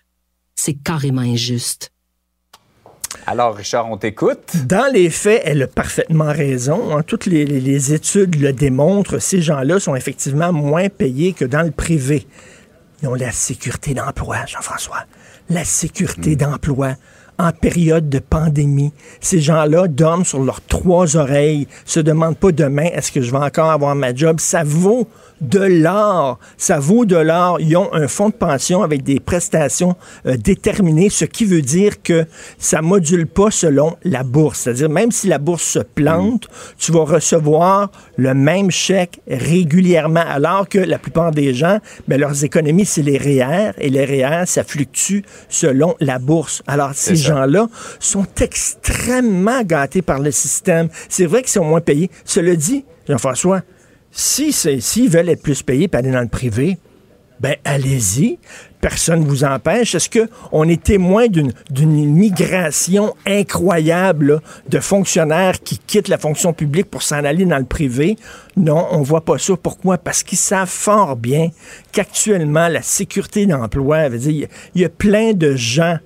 Speaker 6: C'est carrément injuste.
Speaker 5: Alors, Richard, on t'écoute.
Speaker 1: Dans les faits, elle a parfaitement raison. hein. Toutes les, études le démontrent. Ces gens-là sont effectivement moins payés que dans le privé. Ils ont la sécurité d'emploi, Jean-François. La sécurité d'emploi en période de pandémie. Ces gens-là dorment sur leurs trois oreilles, se demandent pas demain est-ce que je vais encore avoir ma job? Ça vaut de l'or. Ça vaut de l'or. Ils ont un fonds de pension avec des prestations euh, déterminées, ce qui veut dire que ça module pas selon la bourse. C'est-à-dire, même si la bourse se plante, tu vas recevoir le même chèque régulièrement, alors que la plupart des gens, ben, leurs économies, c'est les REER, et les REER, ça fluctue selon la bourse. Alors, ces gens-là sont extrêmement gâtés par le système. C'est vrai qu'ils sont moins payés. Cela dit, Jean-François, si s'ils veulent être plus payés et aller dans le privé, ben allez-y. Personne ne vous empêche. Est-ce qu'on est témoin d'une migration incroyable de fonctionnaires qui quittent la fonction publique pour s'en aller dans le privé? Non, on voit pas ça. Pourquoi? Parce qu'ils savent fort bien qu'actuellement, la sécurité d'emploi, il y a plein de gens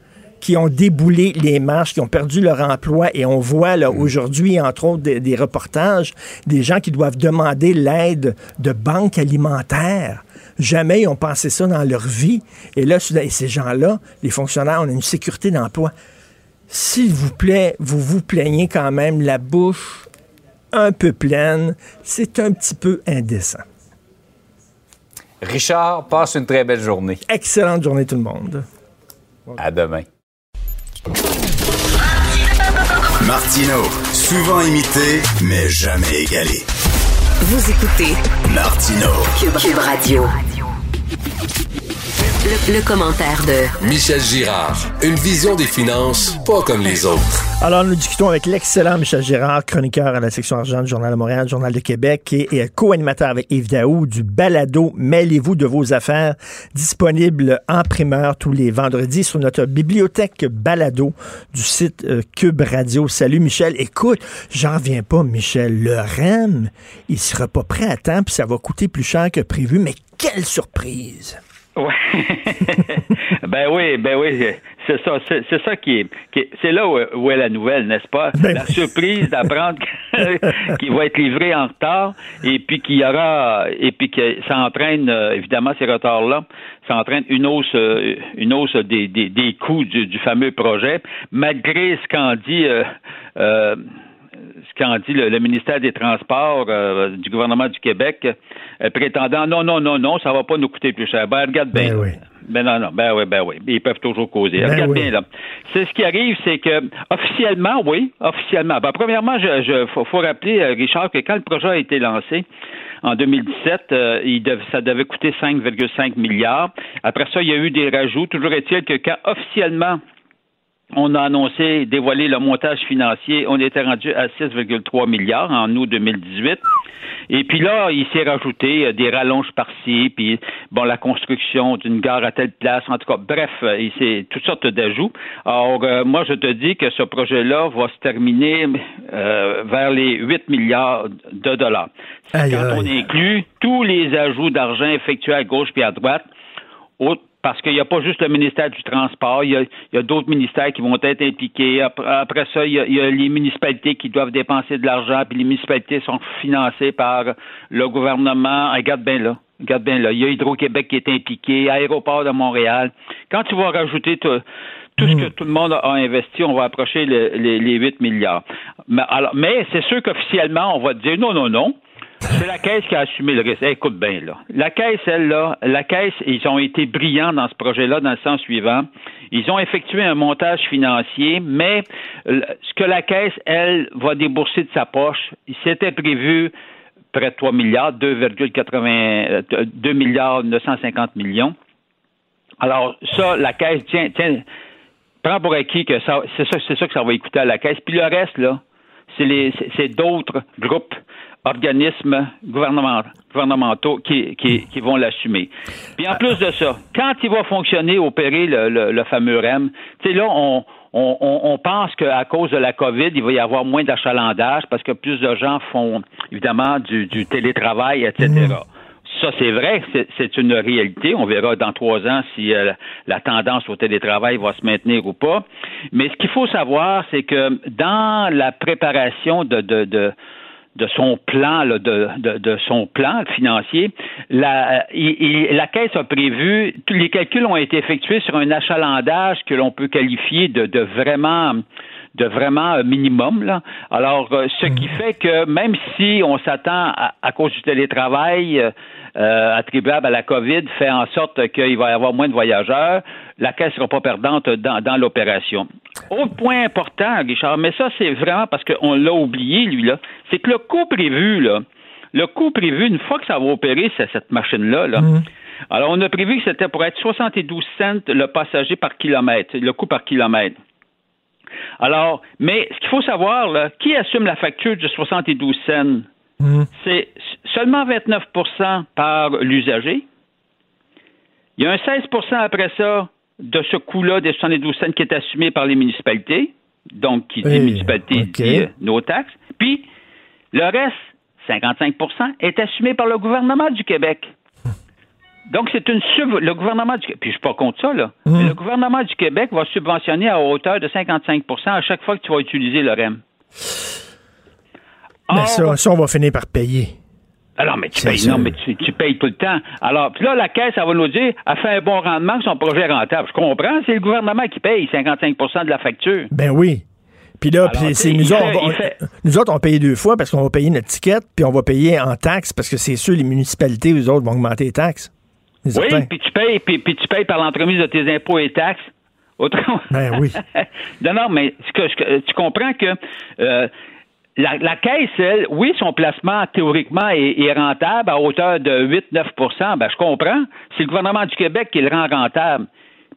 Speaker 1: qui ont déboulé les marches, qui ont perdu leur emploi. Et on voit là aujourd'hui, entre autres, des, des reportages, des gens qui doivent demander l'aide de banques alimentaires. Jamais ils ont pensé ça dans leur vie. Et là, et ces gens-là, les fonctionnaires, on a une sécurité d'emploi. S'il vous plaît, vous vous plaignez quand même la bouche un peu pleine. C'est un petit peu indécent.
Speaker 5: Richard, passe une très belle journée.
Speaker 1: Excellente journée tout le monde.
Speaker 5: À demain.
Speaker 2: Martino, Souvent imité, mais jamais égalé.
Speaker 3: Vous écoutez
Speaker 2: Martino.
Speaker 3: Cube, Cube Radio. Le, le commentaire de
Speaker 7: Michel Girard. Une vision des finances pas comme les autres.
Speaker 1: Alors, nous discutons avec l'excellent Michel Girard, chroniqueur à la section argent du Journal de Montréal, Journal de Québec, et, co-animateur avec Yves Daou du balado Mêlez-vous de vos affaires, disponible en primeur tous les vendredis sur notre bibliothèque balado du site euh, Cube Radio. Salut Michel. Écoute, j'en reviens pas, Michel. Le REM, il sera pas prêt à temps, puis ça va coûter plus cher que prévu, mais quelle surprise!
Speaker 8: Ouais. ben oui, ben oui, c'est ça, c'est, ça qui est, qui c'est là où, où est la nouvelle, n'est-ce pas?
Speaker 1: Ben
Speaker 8: La
Speaker 1: oui.
Speaker 8: surprise d'apprendre qu'il va être livré en retard et puis qu'il y aura et puis que ça entraîne euh, évidemment ces retards-là, ça entraîne une hausse, euh, une hausse des, des, des coûts du, du fameux projet, malgré ce qu'en dit. euh, euh, ce qu'en dit le, le ministère des Transports euh, du gouvernement du Québec, euh, prétendant non, non, non, non, ça va pas nous coûter plus cher. Ben, regarde bien.
Speaker 1: Ben oui.
Speaker 8: Ben non, non, ben oui, ben oui. Ils peuvent toujours causer.
Speaker 1: Ben
Speaker 8: regarde
Speaker 1: oui.
Speaker 8: bien, là. C'est ce qui arrive, c'est que officiellement, oui, officiellement. Ben, premièrement, je, je faut, faut rappeler, euh, Richard, que quand le projet a été lancé, en 2017, euh, il dev- ça devait coûter 5,5 milliards. Après ça, il y a eu des rajouts. Toujours est-il que quand officiellement on a annoncé, dévoilé le montage financier. On était rendu à 6,3 milliards en août 2018. Et puis là, il s'est rajouté euh, des rallonges par-ci, puis bon, la construction d'une gare à telle place. En tout cas, bref, euh, il s'est toutes sortes d'ajouts. Alors, euh, moi, je te dis que ce projet-là va se terminer euh, vers les 8 milliards de dollars.
Speaker 1: Aïe,
Speaker 8: Quand on inclut tous les ajouts d'argent effectués à gauche puis à droite, autre- parce qu'il n'y a pas juste le ministère du Transport, il y a, d'autres ministères qui vont être impliqués. Après, ça, il y, a, il y a les municipalités qui doivent dépenser de l'argent, puis les municipalités sont financées par le gouvernement. Regarde bien là. Regarde bien là. Il y a Hydro-Québec qui est impliqué, Aéroport de Montréal. Quand tu vas rajouter tout, tout ce que tout le monde a investi, on va approcher le- les, les 8 milliards. Mais, alors, mais c'est sûr qu'officiellement, on va te dire non, non, non. C'est la caisse qui a assumé le risque. Écoute bien, là. La caisse, elle, là, la caisse, ils ont été brillants dans ce projet-là dans le sens suivant. Ils ont effectué un montage financier, mais euh, ce que la caisse, elle, va débourser de sa poche, c'était prévu près de 3 milliards, 2,80, euh, 2 milliards 950 millions. Alors, ça, la caisse, tiens, tiens, prends pour acquis que ça, c'est ça, c'est ça que ça va écouter à la caisse. Puis le reste, là, c'est les, c'est d'autres groupes, organismes gouvernement- gouvernementaux qui, qui, qui vont l'assumer. Puis en plus de ça, quand il va fonctionner, opérer le, le, le fameux REM, tu sais, là, on, on, on- on pense qu'à cause de la COVID, il va y avoir moins d'achalandage parce que plus de gens font, évidemment, du, du télétravail, etc. Ça, c'est vrai, c'est- c'est une réalité. On verra dans trois ans si euh, la tendance au télétravail va se maintenir ou pas. Mais ce qu'il faut savoir, c'est que dans la préparation de, de, de de son plan, là, de, de, de son plan financier, la, il- il- la Caisse a prévu, tous les calculs ont été effectués sur un achalandage que l'on peut qualifier de, de vraiment de vraiment euh, minimum. Là. Alors, euh, ce qui fait que même si on s'attend à, à cause du télétravail euh, euh, attribuable à la COVID, fait en sorte qu'il va y avoir moins de voyageurs, la caisse ne sera pas perdante dans, dans l'opération. Autre point important, Richard, mais ça, c'est vraiment parce qu'on l'a oublié, lui, là, c'est que le coût prévu, là, le coût prévu, une fois que ça va opérer, c'est cette machine-là, là, alors on a prévu que c'était pour être 72 cents le passager par kilomètre, le coût par kilomètre. Alors, mais ce qu'il faut savoir, là, qui assume la facture de 72 cents? C'est seulement 29% par l'usager. Il y a un 16% après ça de ce coût-là des 72 cents qui est assumé par les municipalités, donc qui dit
Speaker 1: Hey,
Speaker 8: municipalité dit euh, nos taxes. Puis le reste, 55% est assumé par le gouvernement du Québec. Donc, c'est une sub... Le gouvernement du Québec, puis je suis pas contre ça, là, mais le gouvernement du Québec va subventionner à hauteur de 55% à chaque fois que tu vas utiliser le REM.
Speaker 1: Mais
Speaker 8: Or-
Speaker 1: ça, ça, on va finir par payer.
Speaker 8: alors, mais tu payes, non, mais tu, tu payes tout le temps. Alors, puis là, la caisse, elle va nous dire, elle fait un bon rendement, son projet est rentable. Je comprends, c'est le gouvernement qui paye 55% de la facture.
Speaker 1: Ben oui. Puis là,
Speaker 8: Alors, sais,
Speaker 1: nous autres, on
Speaker 8: fait-
Speaker 1: nous autres, on paye deux fois parce qu'on va payer notre ticket, puis on va payer en taxes parce que c'est sûr, les municipalités, eux autres, vont augmenter les taxes.
Speaker 8: Oui, puis tu payes, puis, puis tu payes par l'entremise de tes impôts et taxes. Autrement.
Speaker 1: Ben oui.
Speaker 8: non, non, mais ce que- tu comprends que euh, la, la, caisse, elle, oui, son placement théoriquement est, est rentable à hauteur de 8-9% ben, je comprends. C'est le gouvernement du Québec qui le rend rentable.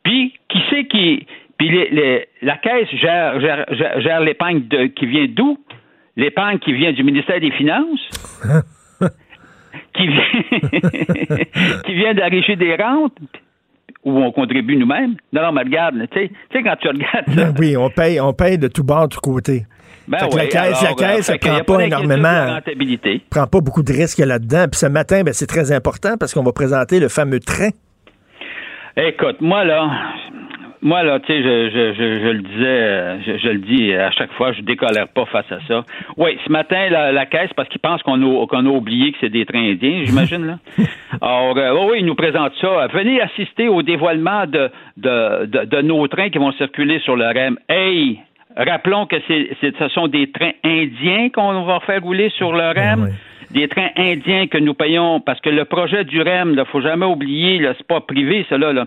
Speaker 8: Puis, qui sait qui. Puis, les, les, la caisse gère, gère, gère l'épargne qui vient d'où? L'épargne qui vient du ministère des Finances? qui vient, qui vient d'enrichir des rentes? Où on contribue nous-mêmes? Non, non, mais regarde, tu sais, quand tu regardes ça.
Speaker 1: oui, on paye, on paye de tout bord, de tout côté.
Speaker 8: Ben oui,
Speaker 1: la caisse,
Speaker 8: alors,
Speaker 1: la caisse,
Speaker 8: fait qu'il y
Speaker 1: prend pas
Speaker 8: pas
Speaker 1: énormément. prend pas beaucoup de risques là-dedans. Puis ce matin, ben, c'est très important parce qu'on va présenter le fameux train.
Speaker 8: Écoute, moi là, moi là, tu sais, je, je, je, je le disais, je, le dis à chaque fois, je décolère pas face à ça. Oui, ce matin, la, la caisse, parce qu'ils pensent qu'on a, qu'on a oublié que c'est des trains indiens, j'imagine là. Alors, euh, oh oui, ils nous présentent ça. Venez assister au dévoilement de, de, de, de nos trains qui vont circuler sur le REM. Hey, rappelons que ce sont des trains indiens qu'on va faire rouler sur le REM.
Speaker 1: oui.
Speaker 8: Des trains indiens que nous payons, parce que le projet du REM, il faut jamais oublier, c'est pas privé, ça là.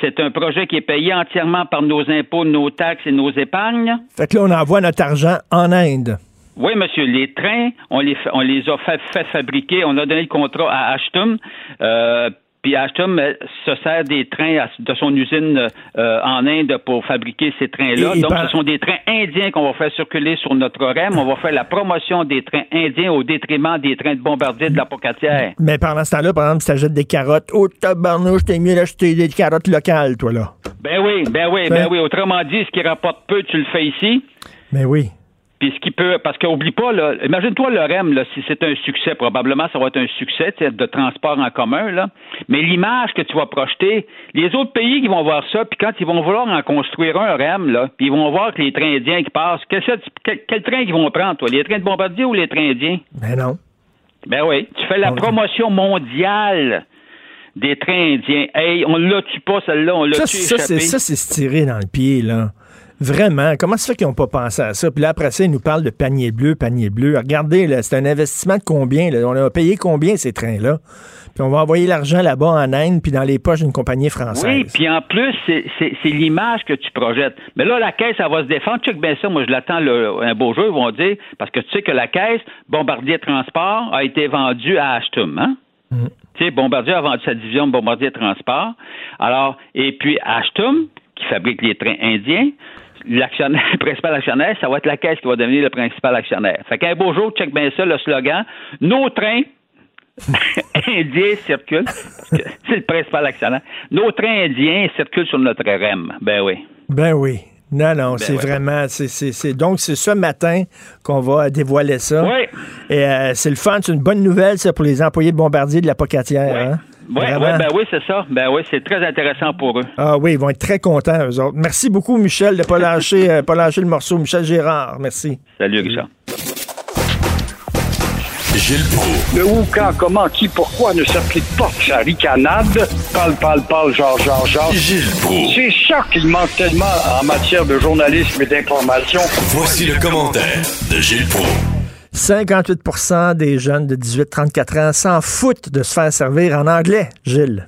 Speaker 8: C'est un projet qui est payé entièrement par nos impôts, nos taxes et nos épargnes.
Speaker 1: Fait que là, on envoie notre argent en Inde.
Speaker 8: Oui, monsieur, les trains, on les, fa- on les a fait, fait fabriquer. On a donné le contrat à Ashton. Euh, puis Ashton se sert des trains de son usine euh, en Inde pour fabriquer ces trains-là. Donc,
Speaker 1: par-
Speaker 8: ce sont des trains indiens qu'on va faire circuler sur notre REM. On va faire la promotion des trains indiens au détriment des trains de bombardier de la Pocatière.
Speaker 1: Mais pendant ce temps-là, par exemple, si t'achètes des carottes, oh tabarnouche, t'es mieux d'acheter des carottes locales, toi, là.
Speaker 8: Ben oui, ben oui, ben oui. Autrement dit, ce qui rapporte peu, tu le fais ici.
Speaker 1: Mais oui.
Speaker 8: Puis ce qui peut, parce qu'oublie pas, là, imagine-toi le REM, là, si c'est un succès, probablement ça va être un succès de transport en commun, là. Mais l'image que tu vas projeter, les autres pays qui vont voir ça, puis quand ils vont vouloir en construire un REM, là, puis ils vont voir que les trains indiens qui passent, quel, quel, quel train ils vont prendre, toi, les trains de bombardier ou les trains indiens?
Speaker 1: Mais non.
Speaker 8: Ben oui, tu fais la
Speaker 1: On-
Speaker 8: promotion mondiale des trains indiens. Hey, on l'a tu pas celle-là, on l'a
Speaker 1: Ça,
Speaker 8: tu
Speaker 1: ça, c'est, ça, c'est se tirer dans le pied, là. Vraiment? Comment ça fait qu'ils n'ont pas pensé à ça? Puis là, après ça, ils nous parlent de panier bleu, panier bleu. Regardez, là, c'est un investissement de combien? Là? On a payé combien ces trains-là? Puis on va envoyer l'argent là-bas en Inde, puis dans les poches d'une compagnie française.
Speaker 8: Oui, puis en plus, c'est- c'est c'est l'image que tu projettes. Mais là, la caisse, elle va se défendre. Check bien ça, moi je l'attends le- un beau jour, ils vont dire, parce que tu sais que la caisse, Bombardier Transport, a été vendue à Ashton, hein? Tu sais, Bombardier a vendu sa division de Bombardier Transport. Alors, et puis Ashton, qui fabrique les trains indiens, l'actionnaire, le principal actionnaire, ça va être la caisse qui va devenir le principal actionnaire. Fait qu'un beau jour, check bien ça, le slogan, nos trains indiens circulent, parce que c'est le principal actionnaire. Nos trains indiens circulent sur notre REM. Ben oui.
Speaker 1: Ben oui. Non, non, c'est
Speaker 8: ouais.
Speaker 1: vraiment. c'est c'est- c'est- donc, c'est ce matin qu'on va dévoiler ça.
Speaker 8: Oui.
Speaker 1: Et euh, c'est le fun, c'est une bonne nouvelle, ça, pour les employés de Bombardier de la Pocatière. Hein?
Speaker 8: Oui, ben oui, c'est ça. Ben oui, c'est très intéressant pour eux.
Speaker 1: Ah oui, ils vont être très contents, eux autres. Merci beaucoup, Michel, de ne pas, lâcher, euh, pas lâcher le morceau. Michel Gérard, merci.
Speaker 8: Salut, Richard.
Speaker 7: Gilles Proulx.
Speaker 9: Le où, quand, comment, qui, pourquoi ne s'applique pas sa ricanade? Parle, parle, parle, genre, genre, genre.
Speaker 7: Gilles Proulx.
Speaker 9: C'est ça qu'il manque tellement en matière de journalisme et d'information.
Speaker 7: Voici le commentaire de Gilles Proulx.
Speaker 1: 58% des jeunes de 18-34 ans s'en foutent de se faire servir en anglais, Gilles.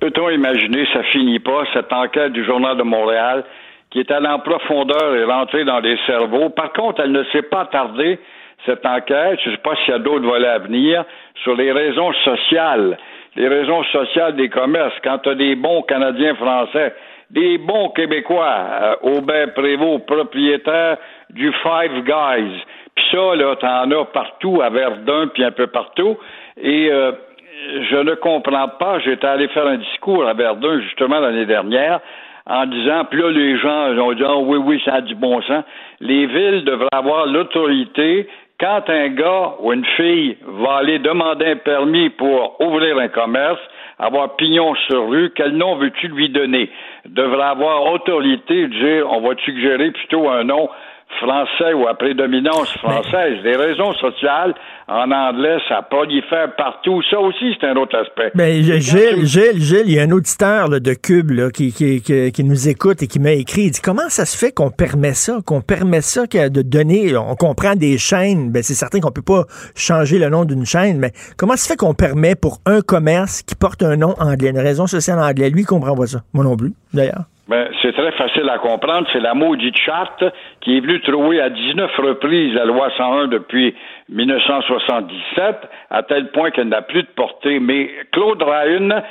Speaker 9: Peut-on imaginer, ça finit pas, cette enquête du Journal de Montréal qui est allée en profondeur et rentrée dans les cerveaux? Par contre, elle ne s'est pas tardée, cette enquête, je ne sais pas s'il y a d'autres volets à venir, sur les raisons sociales, les raisons sociales des commerces. Quand tu as des bons Canadiens français, des bons Québécois, euh, Aubin Prévost, propriétaire du Five Guys, ça, là, t'en as partout, à Verdun, puis un peu partout, et... euh, je ne comprends pas. J'étais allé faire un discours à Verdun, justement, l'année dernière, en disant, puis là, les gens ont dit, Ah oui, oui, ça a du bon sens. Les villes devraient avoir l'autorité quand un gars ou une fille va aller demander un permis pour ouvrir un commerce, avoir pignon sur rue, quel nom veux-tu lui donner? Devrait avoir autorité de dire, on va suggérer plutôt un nom français ou à prédominance française. Les raisons sociales en anglais, ça prolifère partout. Ça aussi, c'est un autre aspect.
Speaker 1: Ben,
Speaker 9: Et quand
Speaker 1: Gilles, Gilles, Gilles, il y a un auditeur là, de Cube là, qui, qui, qui, qui nous écoute et qui m'a écrit. Il dit Comment ça se fait qu'on permet ça, qu'on permet ça que de donner, on comprend des chaînes, ben c'est certain qu'on peut pas changer le nom d'une chaîne, mais comment ça se fait qu'on permet pour un commerce qui porte un nom anglais, une raison sociale anglais, lui il comprend pas ça. Moi non plus, d'ailleurs.
Speaker 9: Ben, c'est très facile à comprendre. C'est la maudite charte qui est venue trouver à 19 reprises la loi 101 depuis 1977, à tel point qu'elle n'a plus de portée. Mais Claude Ryan,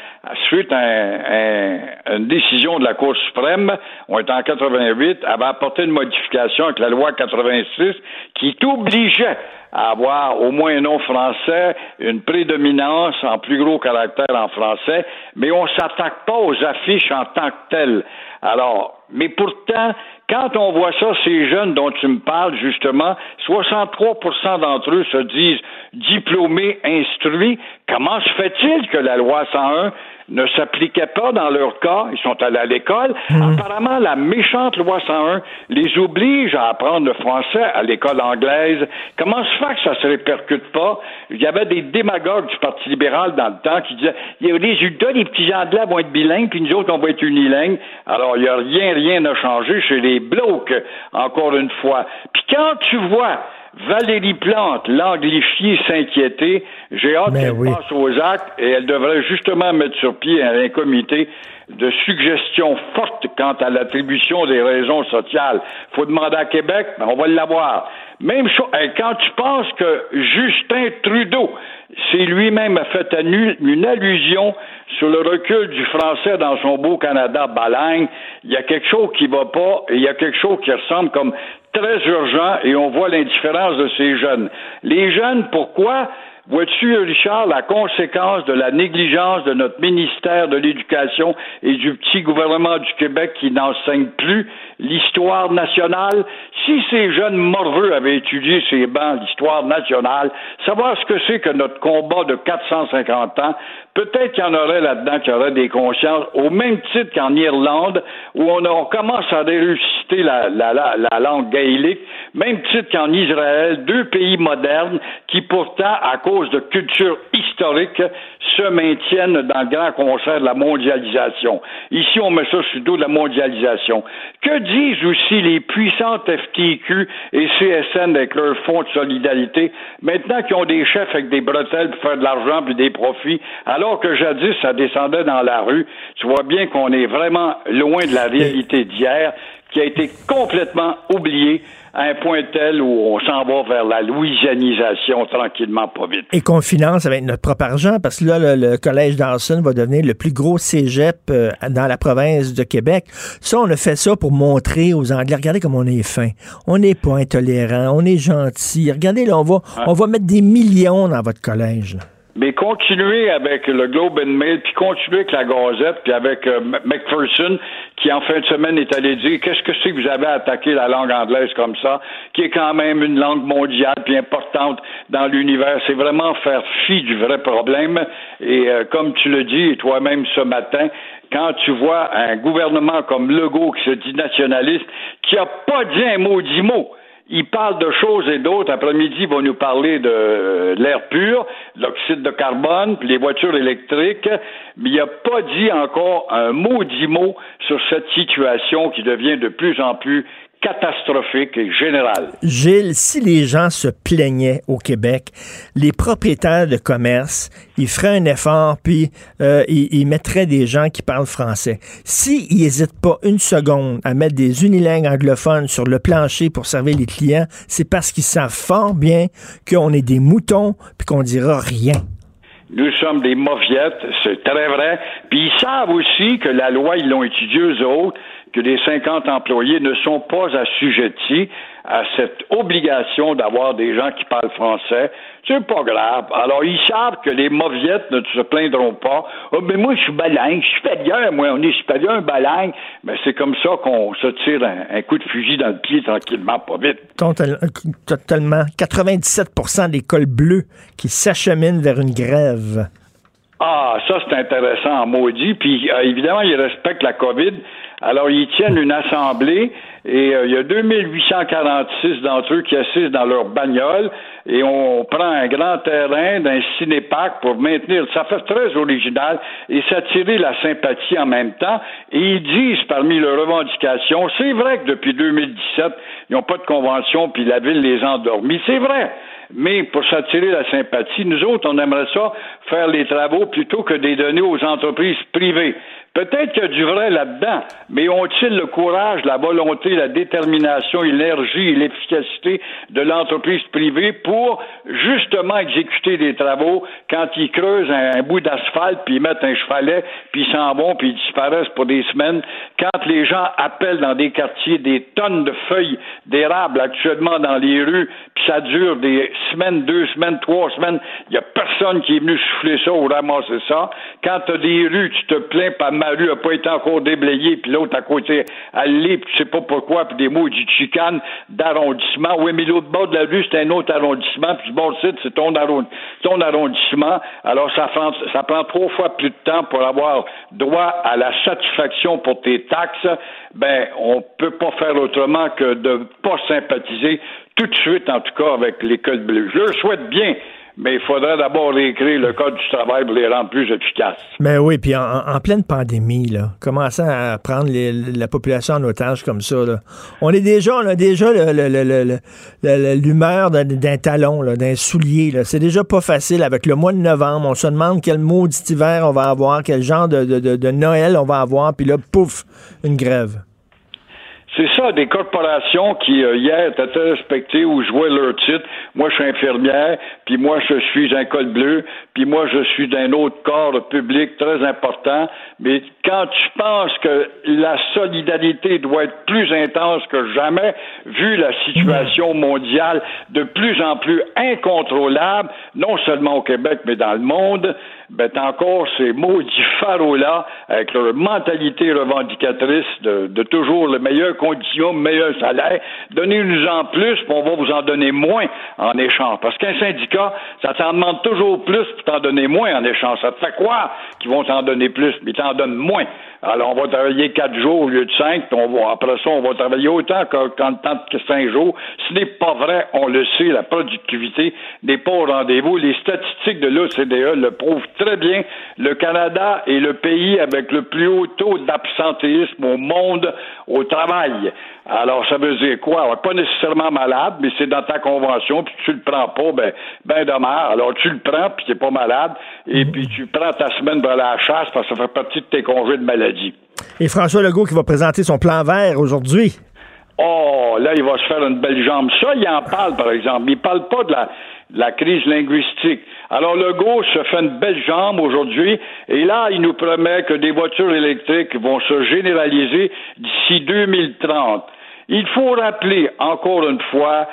Speaker 9: suite à une décision de la Cour suprême, on est en 88, avait apporté une modification avec la loi 86 qui t'obligeait à avoir au moins un nom français, une prédominance en plus gros caractère en français, mais on s'attaque pas aux affiches en tant que telles. Alors, mais pourtant, quand on voit ça, ces jeunes dont tu me parles, justement, 63% d'entre eux se disent diplômés, instruits. Comment se fait-il que la loi 101 ne s'appliquait pas dans leur cas. Ils sont allés à l'école. Mhm. Apparemment, la méchante loi 101 les oblige à apprendre le français à l'école anglaise. Comment se fait que ça se répercute pas? Il y avait des démagogues du Parti libéral dans le temps qui disaient, les résultats, les petits anglais vont être bilingues, puis nous autres, on va être unilingues. Alors, il n'y a rien, rien à changer chez les blocs, encore une fois. Puis quand tu vois Valérie Plante, l'anglifiée, s'inquiéter. J'ai hâte qu'elle passe aux actes et elle devrait justement mettre sur pied un, comité de suggestions fortes quant à l'attribution des raisons sociales. Faut demander à Québec, mais on va l'avoir. Même chose, quand tu penses que Justin Trudeau, c'est lui-même a fait une allusion sur le recul du français dans son beau Canada balagne, il y a quelque chose qui va pas, et il y a quelque chose qui ressemble comme très urgent et on voit l'indifférence de ces jeunes. Les jeunes, pourquoi? Vois-tu, Richard, la conséquence de la négligence de notre ministère de l'Éducation et du petit gouvernement du Québec qui n'enseigne plus l'histoire nationale? Si ces jeunes morveux avaient étudié ces bancs l'histoire nationale, savoir ce que c'est que notre combat de 450 ans, peut-être qu'il y en aurait là-dedans qui auraient des consciences, au même titre qu'en Irlande, où on, commence à ressusciter la, la langue gaélique, même titre qu'en Israël, deux pays modernes qui pourtant, à cause de culture historique, se maintiennent dans le grand concert de la mondialisation. Ici, on met ça sur le dos de la mondialisation. Disent aussi les puissantes FTQ et CSN avec leur fonds de solidarité, maintenant qu'ils ont des chefs avec des bretelles pour faire de l'argent puis des profits, alors que jadis, ça descendait dans la rue. Tu vois bien qu'on est vraiment loin de la réalité d'hier qui a été complètement oubliée à un point tel où on s'en va vers la louisianisation tranquillement, pas vite.
Speaker 1: Et qu'on finance avec notre propre argent, parce que là, le, collège Dawson va devenir le plus gros cégep euh, dans la province de Québec. Ça, on a fait ça pour montrer aux Anglais, regardez comme on est fin. On n'est pas intolérant, on est gentil. Regardez, là, on va, on va mettre des millions dans votre collège.
Speaker 9: Mais continuez avec le Globe and Mail, puis continuez avec la Gazette, puis avec euh, McPherson, qui en fin de semaine est allé dire qu'est-ce que c'est que vous avez attaqué la langue anglaise comme ça, qui est quand même une langue mondiale puis importante dans l'univers. C'est vraiment faire fi du vrai problème. Et euh, comme tu le dis toi-même ce matin, quand tu vois un gouvernement comme Legault qui se dit nationaliste, qui a pas dit un mot dix mots, il parle de choses et d'autres. Après-midi, il va nous parler de l'air pur, l'oxyde de carbone, puis les voitures électriques. Mais il n'a pas dit encore un mot dix mots sur cette situation qui devient de plus en plus catastrophique et générale.
Speaker 1: Gilles, si les gens se plaignaient au Québec, les propriétaires de commerce, ils feraient un effort, puis euh, ils, mettraient des gens qui parlent français. S'ils n'hésitent pas une seconde à mettre des unilingues anglophones sur le plancher pour servir les clients, c'est parce qu'ils savent fort bien qu'on est des moutons, puis qu'on dira rien.
Speaker 9: Nous sommes des mauviettes, c'est très vrai. Puis ils savent aussi que la loi, ils l'ont étudiée eux autres, que les 50 employés ne sont pas assujettis à cette obligation d'avoir des gens qui parlent français. C'est pas grave. Alors, ils savent que les mauviettes ne se plaindront pas. Oh, mais moi, je suis balingue, je suis supérieur, moi, on est un balingue. Mais c'est comme ça qu'on se tire un, coup de fusil dans le pied tranquillement, pas vite.
Speaker 1: Totalement. 97% des cols bleus qui s'acheminent vers une grève.
Speaker 9: Ah, ça, c'est intéressant maudit. Puis, euh, évidemment, ils respectent la COVID. Alors, ils tiennent une assemblée et euh, il y a 2846 d'entre eux qui assistent dans leur bagnole et on prend un grand terrain d'un cinéparc pour maintenir. Ça fait très original et s'attirer la sympathie en même temps. Et ils disent parmi leurs revendications, c'est vrai que depuis 2017, ils n'ont pas de convention puis la ville les a endormis. C'est vrai. mais pour s'attirer la sympathie, nous autres, on aimerait ça faire les travaux plutôt que des donner aux entreprises privées. Peut-être qu'il y a du vrai là-dedans, mais ont-ils le courage, la volonté, la détermination, l'énergie et l'efficacité de l'entreprise privée pour justement exécuter des travaux quand ils creusent un, bout d'asphalte, puis ils mettent un chevalet, puis ils s'en vont, puis ils disparaissent pour des semaines, quand les gens appellent dans des quartiers des tonnes de feuilles d'érable actuellement dans les rues, puis ça dure des semaines, deux semaines, trois semaines, il n'y a personne qui est venu souffler ça ou ramasser ça. Quand tu as des rues, tu te plains pas ma rue n'a pas été encore déblayée, puis l'autre à côté, elle l'est, puis tu sais pas pourquoi, puis des mots de chicane d'arrondissement. Oui, mais l'autre bord de la rue, c'est un autre arrondissement, puis bord site, c'est ton, arrondissement. Alors, ça prend, ça prend trois fois plus de temps pour avoir droit à la satisfaction pour tes taxes. Ben, on peut pas faire autrement que de pas sympathiser tout de suite, en tout cas, avec l'école bleue. Je leur souhaite bien mais il faudrait d'abord réécrire le code du travail pour les rendre plus efficaces.
Speaker 1: Mais ben oui, puis en, pleine pandémie, là, commençant à prendre la population en otage comme ça, là, on est déjà, on a déjà l'humeur d'un talon, d'un soulier. C'est déjà pas facile avec le mois de novembre. On se demande quel maudit hiver on va avoir, quel genre de, de Noël on va avoir, puis là, pouf, une grève.
Speaker 9: C'est ça, des corporations qui, euh, hier, étaient respectées ou jouaient leur titre. Moi, je suis infirmière, puis moi, je suis un col bleu, puis moi, je suis d'un autre corps public très important. Mais quand tu penses que la solidarité doit être plus intense que jamais, vu la situation mondiale de plus en plus incontrôlable, non seulement au Québec, mais dans le monde, ben, encore ces maudits pharaons-là, avec leur mentalité revendicatrice de, de toujours le meilleur conditions, meilleur salaire, donnez-nous en plus, puis on va vous en donner moins en échange. Parce qu'un syndicat, ça t'en demande toujours plus pour t'en donner moins en échange. Ça te fait croire qu'ils vont t'en donner plus, mais t'en donnent. Alors, on va travailler quatre jours au lieu de cinq, après ça, on va travailler autant qu'en temps que cinq jours. Ce n'est pas vrai, on le sait, la productivité n'est pas au rendez-vous. Les statistiques de l'OCDE le prouvent très bien. Le Canada est le pays avec le plus haut taux d'absentéisme au monde au travail. Alors, ça veut dire quoi? Pas nécessairement malade, mais c'est dans ta convention, puis tu le prends pas, ben, ben dommage. Alors, tu le prends, puis t'es pas malade, et puis tu prends ta semaine pour la chasse, parce que ça fait partie de tes congés de maladie.
Speaker 1: Et François Legault qui va présenter son plan vert aujourd'hui.
Speaker 9: Oh, là, il va se faire une belle jambe. Ça, il en parle, par exemple. Il parle pas de la, la crise linguistique. Alors, Legault se fait une belle jambe aujourd'hui, et là, il nous promet que des voitures électriques vont se généraliser d'ici 2030. Il faut rappeler encore une fois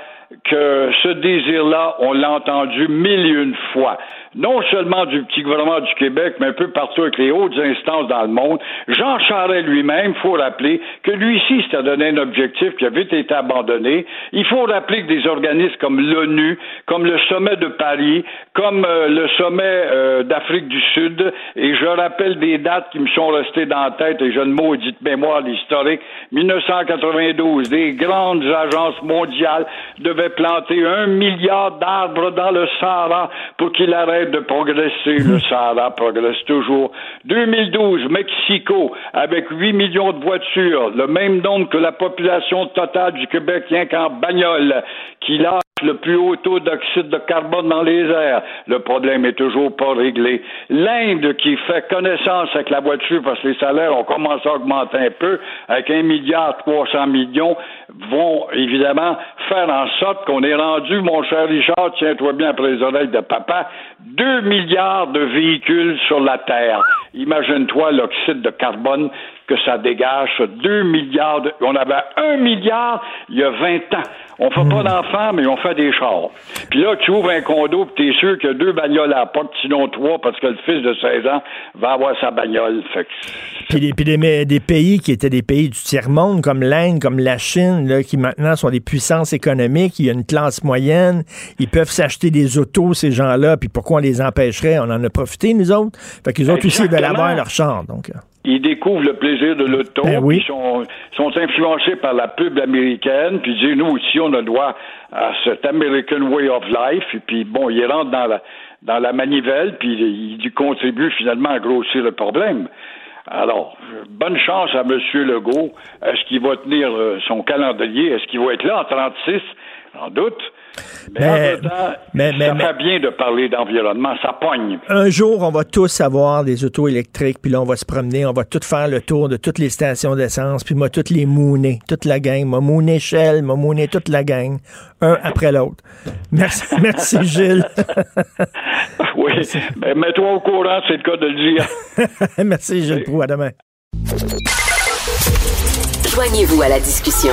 Speaker 9: que ce désir-là, on l'a entendu mille fois non seulement du petit gouvernement du Québec, mais un peu partout avec les hautes instances dans le monde. Jean Charest lui-même, il faut rappeler que lui-ci s'était donné un objectif qui avait été abandonné. Il faut rappeler que des organismes comme l'ONU, comme le sommet de Paris, comme euh, le sommet euh, d'Afrique du Sud, et je rappelle des dates qui me sont restées dans la tête, et je ne maudite mémoire l'historique, 1992, des grandes agences mondiales devaient planter un milliard d'arbres dans le Sahara pour qu'il arrête de progresser. Le Sahara progresse toujours. 2012, Mexico, avec 8 millions de voitures, le même nombre que la population totale du Québec, rien qu'en bagnole, qui lâche le plus haut taux d'oxyde de carbone dans les airs. Le problème est toujours pas réglé. L'Inde, qui fait connaissance avec la voiture parce que les salaires ont commencé à augmenter un peu, avec un milliard 300 millions, vont évidemment faire en sorte qu'on est rendu, mon cher Richard, tiens-toi bien après les oreilles de papa, 2 milliards de véhicules sur la Terre. Imagine-toi l'oxyde de carbone que ça dégage, 2 milliards. De... On avait 1 milliard il y a 20 ans. On fait pas hmm. d'enfants, mais on fait des chars. Puis là, tu ouvres un condo, puis t'es sûr qu'il y a deux bagnoles à la porte, sinon trois, parce que le fils de 16 ans va avoir sa bagnole. Fait
Speaker 1: Puis, des, puis des, pays qui étaient des pays du tiers-monde, comme l'Inde, comme la Chine, là, qui maintenant sont des puissances économiques, il y a une classe moyenne, ils peuvent s'acheter des autos, ces gens-là, puis pourquoi on les empêcherait? On en a profité, nous autres. Fait qu'ils ont aussi veulent avoir leur char, donc
Speaker 9: ils découvrent le plaisir de l'auto, ben ils sont, sont influencés par la pub américaine, puis disent nous aussi on a droit à cet American way of life, et puis bon, ils rentrent dans la dans la manivelle, puis ils contribuent finalement à grossir le problème. Alors, bonne chance à M. Legault. Est-ce qu'il va tenir euh, son calendrier? Est-ce qu'il va être là en 36? En doute. Mais, en
Speaker 1: Mais-
Speaker 9: même temps,
Speaker 1: mais- mais-
Speaker 9: ça
Speaker 1: mais-
Speaker 9: fait bien de parler d'environnement, ça pogne.
Speaker 1: Un jour, on va tous avoir des autos électriques, puis là, on va se promener, on va tout faire le tour de toutes les stations d'essence, puis moi, toutes les mouner, toute la gang. M'a mooné Shell, m'a mooné toute la gang, un après l'autre. Merci, merci Gilles.
Speaker 9: Oui, mais mets-toi au courant, c'est le cas de le dire.
Speaker 1: merci Gilles Proux, à demain.
Speaker 3: Joignez-vous à la discussion.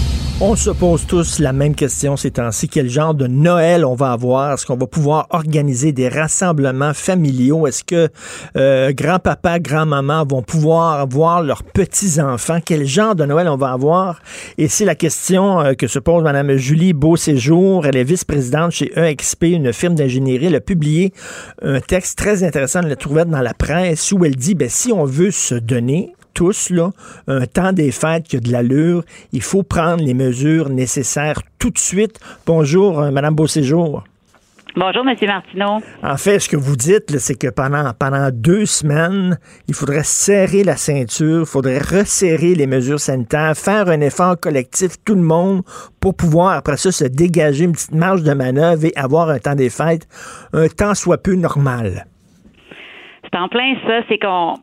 Speaker 1: On se pose tous la même question ces temps-ci. Quel genre de Noël on va avoir? Est-ce qu'on va pouvoir organiser des rassemblements familiaux? Est-ce que euh, grand-papa, grand-maman vont pouvoir voir leurs petits-enfants? Quel genre de Noël on va avoir? Et c'est la question euh, que se pose Mme Julie Beauséjour. Elle est vice-présidente chez EXP, une firme d'ingénierie. Elle a publié un texte très intéressant, elle l'a trouvé dans la presse, où elle dit, ben, si on veut se donner tous, là, un temps des fêtes qui a de l'allure, il faut prendre les mesures nécessaires tout de suite. Bonjour, euh, Madame Beauséjour.
Speaker 10: Bonjour, M. Martineau.
Speaker 1: En fait, ce que vous dites, c'est que pendant, pendant deux semaines, il faudrait serrer la ceinture, il faudrait resserrer les mesures sanitaires, faire un effort collectif, tout le monde, pour pouvoir, après ça, se dégager une petite marge de manœuvre et avoir un temps des fêtes, un temps soit peu normal.
Speaker 10: C'est en plein ça, c'est qu'on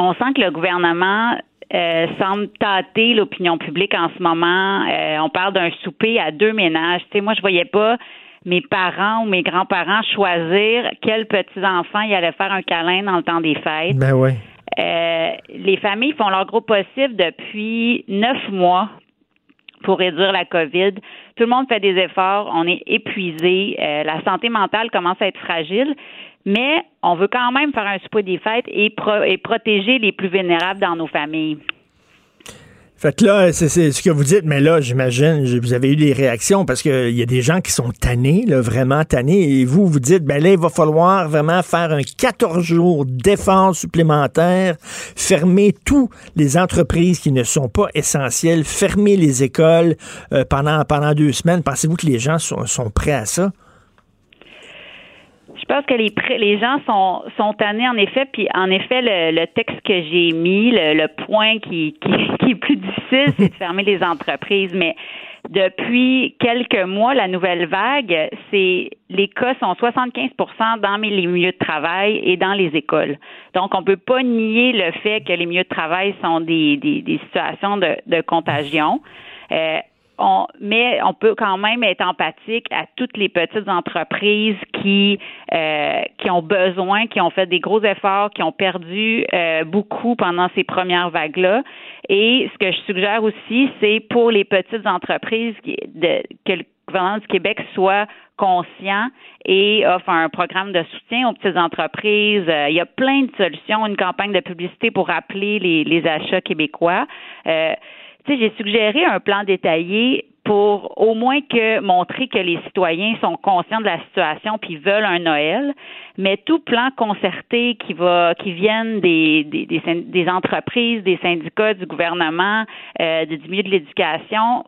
Speaker 10: on sent que le gouvernement euh, semble tâter l'opinion publique en ce moment. Euh, on parle d'un souper à deux ménages. Tu sais, moi, je voyais pas mes parents ou mes grands-parents choisir quels petits-enfants y allaient faire un câlin dans le temps des fêtes.
Speaker 1: Ben oui.
Speaker 10: Euh, les familles font leur gros possible depuis neuf mois pour réduire la COVID. Tout le monde fait des efforts, on est épuisé, euh, la santé mentale commence à être fragile, mais on veut quand même faire un souper des fêtes et, pro- et protéger les plus vulnérables dans nos familles.
Speaker 1: Fait que là, c'est ce que vous dites, mais là, j'imagine, vous avez eu des réactions parce qu'il y a des gens qui sont tannés, vraiment tannés, et vous, vous dites, ben là, il va falloir vraiment faire un 14 jours d'efforts supplémentaires, fermer toutes les entreprises qui ne sont pas essentielles, fermer les écoles euh, pendant, pendant deux semaines. Pensez-vous que les gens sont prêts à ça?
Speaker 10: Pense que les, les gens sont, sont tannés, en effet. Puis, en effet, le, le texte que j'ai mis, le, le point qui, qui, qui est plus difficile, c'est de fermer les entreprises. Mais depuis quelques mois, la nouvelle vague, c'est les cas sont 75% dans les milieux de travail et dans les écoles. Donc, on peut pas nier le fait que les milieux de travail sont des, des, des situations de, de contagion. Euh, on, mais on peut quand même être empathique à toutes les petites entreprises qui euh, qui ont besoin, qui ont fait des gros efforts, qui ont perdu euh, beaucoup pendant ces premières vagues-là. Et ce que je suggère aussi, c'est pour les petites entreprises qui- de, que le gouvernement du Québec soit conscient et offre un programme de soutien aux petites entreprises. Euh, il y a plein de solutions, une campagne de publicité pour rappeler les, les achats québécois. Euh, j'ai suggéré un plan détaillé pour au moins que montrer que les citoyens sont conscients de la situation puis veulent un Noël, mais tout plan concerté qui va qui vienne des entreprises, des syndicats, du gouvernement, euh, du milieu de l'éducation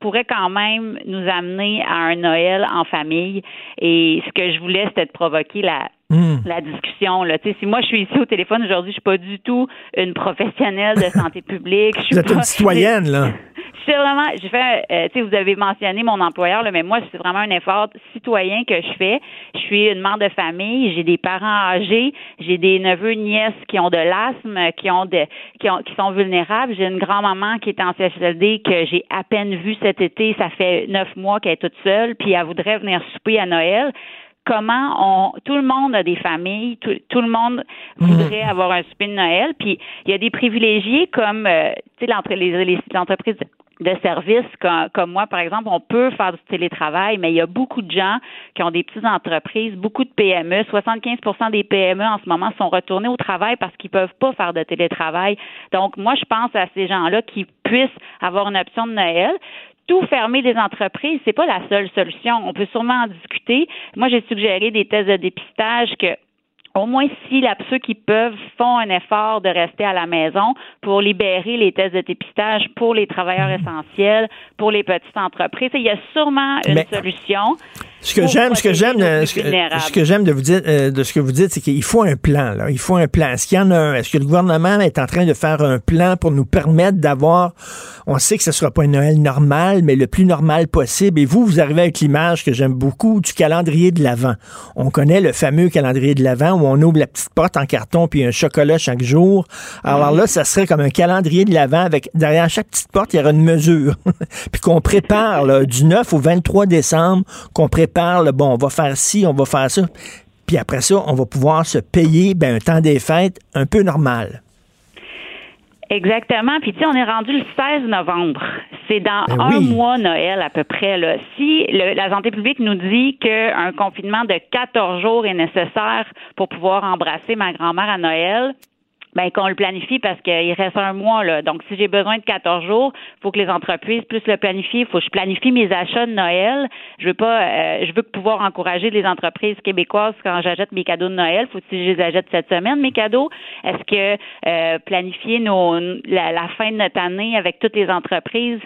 Speaker 10: pourrait quand même nous amener à un Noël en famille. Et ce que je voulais c'était de provoquer la la discussion. Là. Si moi je suis ici au téléphone aujourd'hui, je suis pas du tout une professionnelle de santé publique. Je suis
Speaker 1: Vous êtes
Speaker 10: pas-
Speaker 1: une citoyenne, là.
Speaker 10: c'est vraiment, je fais, euh, tu sais, vous avez mentionné mon employeur, là, mais moi, c'est vraiment un effort citoyen que je fais. Je suis une mère de famille, j'ai des parents âgés, j'ai des neveux, nièces qui ont de l'asthme, qui ont de, qui ont, qui sont vulnérables. J'ai une grand-maman qui est en CHSLD que j'ai à peine vue cet été. Ça fait neuf mois qu'elle est toute seule, puis elle voudrait venir souper à Noël comment on tout le monde a des familles, tout, tout le monde voudrait avoir un souper de Noël, puis il y a des privilégiés comme euh, tu sais les, les entreprises de services comme, comme moi, par exemple, on peut faire du télétravail, mais il y a beaucoup de gens qui ont des petites entreprises, beaucoup de PME. 75% des PME en ce moment sont retournés au travail parce qu'ils peuvent pas faire de télétravail. Donc, moi, je pense à ces gens-là qui puissent avoir une option de Noël tout fermer les entreprises, c'est pas la seule solution. On peut sûrement en discuter. Moi, j'ai suggéré des tests de dépistage que au moins si la, ceux qui peuvent font un effort de rester à la maison pour libérer les tests de dépistage pour les travailleurs essentiels, pour les petites entreprises. Il y a sûrement une
Speaker 1: Mais-
Speaker 10: solution.
Speaker 1: Ce que j'aime, ce que j'aime, ce que, j'aime de vous dire, euh, de ce que vous dites, c'est qu'il faut un plan. Là. Il faut un plan. Est-ce qu'il y en a un? Est-ce que le gouvernement est en train de faire un plan pour nous permettre d'avoir On sait que ce sera pas un Noël normal, mais le plus normal possible. Et vous, vous arrivez avec l'image que j'aime beaucoup du calendrier de l'Avent. On connaît le fameux calendrier de l'Avent où on ouvre la petite porte en carton puis un chocolat chaque jour. Alors là, ça serait comme un calendrier de l'Avent avec derrière chaque petite porte, il y aura une mesure. puis qu'on prépare là, du 9 au 23 décembre, qu'on prépare parle, bon, on va faire ci, on va faire ça. Puis après ça, on va pouvoir se payer ben, un temps des fêtes un peu normal.
Speaker 10: Exactement. Puis tu sais, on est rendu le 16 novembre. C'est dans ben un mois Noël à peu près. Là. Si la santé publique nous dit qu'un confinement de 14 jours est nécessaire pour pouvoir embrasser ma grand-mère à Noël, ben qu'on le planifie parce qu'il reste un mois là. Donc si j'ai besoin de 14 jours, faut que les entreprises puissent le planifier. Faut que je planifie mes achats de Noël. Je veux pas, euh, je veux pouvoir encourager les entreprises québécoises quand j'achète mes cadeaux de Noël. Faut que je les achète cette semaine mes cadeaux. Est-ce que euh, planifier nos la, fin de notre année avec toutes les entreprises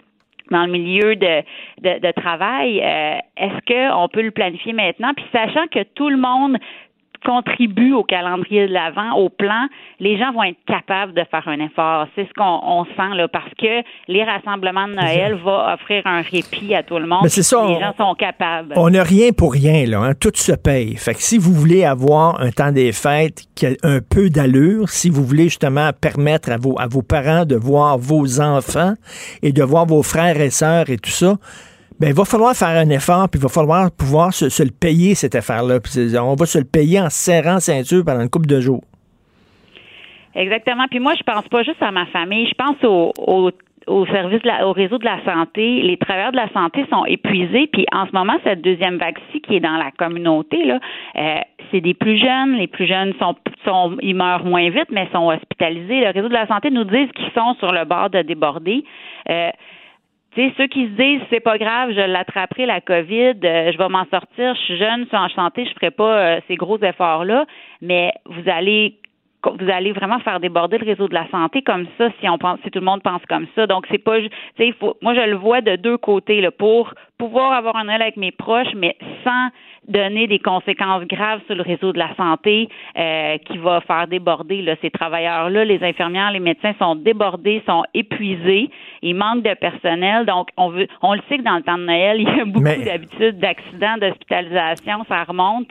Speaker 10: dans le milieu de, de, travail, euh, est-ce qu'on peut le planifier maintenant? Puis sachant que tout le monde contribue au calendrier de l'Avent, au plan, les gens vont être capables de faire un effort. C'est ce qu'on sent là, parce que les rassemblements de Noël vont offrir un répit à tout le monde.
Speaker 1: c'est ça,
Speaker 10: les gens sont capables.
Speaker 1: On n'a rien pour rien là, hein. tout se paye. Fait que si vous voulez avoir un temps des fêtes qui a un peu d'allure, si vous voulez justement permettre à vos à vos parents de voir vos enfants et de voir vos frères et sœurs et tout ça, ben, il va falloir faire un effort, puis il va falloir pouvoir se, le payer, cette affaire-là. On va se le payer en serrant ceinture pendant une couple de jours.
Speaker 10: Exactement. Puis moi, je pense pas juste à ma famille, je pense au, service, au réseau de la santé. Les travailleurs de la santé sont épuisés. Puis en ce moment, cette deuxième vague-ci qui est dans la communauté, là, euh, c'est des plus jeunes. Les plus jeunes sont, sont, ils meurent moins vite, mais sont hospitalisés. Le réseau de la santé nous dit qu'ils sont sur le bord de déborder. Euh, sais, ceux qui se disent c'est pas grave, je l'attraperai la COVID, euh, je vais m'en sortir, je suis jeune, je suis en santé, je ferai pas euh, ces gros efforts là, mais vous allez vous allez vraiment faire déborder le réseau de la santé comme ça si on pense si tout le monde pense comme ça. Donc c'est pas tu moi je le vois de deux côtés pour pouvoir avoir un œil avec mes proches mais sans donner des conséquences graves sur le réseau de la santé euh, qui va faire déborder là, ces travailleurs-là. Les infirmières, les médecins sont débordés, sont épuisés. Il manque de personnel. Donc, on veut, on le sait que dans le temps de Noël, il y a beaucoup d'habitudes d'accidents, d'hospitalisation, ça remonte.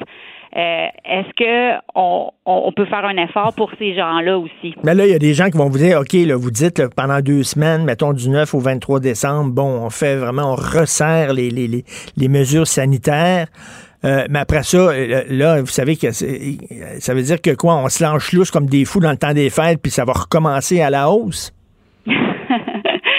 Speaker 10: Euh, est-ce que on, on, peut faire un effort pour ces gens-là aussi?
Speaker 1: Mais là, il y a des gens qui vont vous dire, OK, là, vous dites pendant deux semaines, mettons du 9 au 23 décembre, bon, on fait vraiment, on resserre les, les, les, les mesures sanitaires. Euh, mais après ça, euh, là, vous savez que ça veut dire que quoi? On se lance lousse comme des fous dans le temps des fêtes, puis ça va recommencer à la hausse?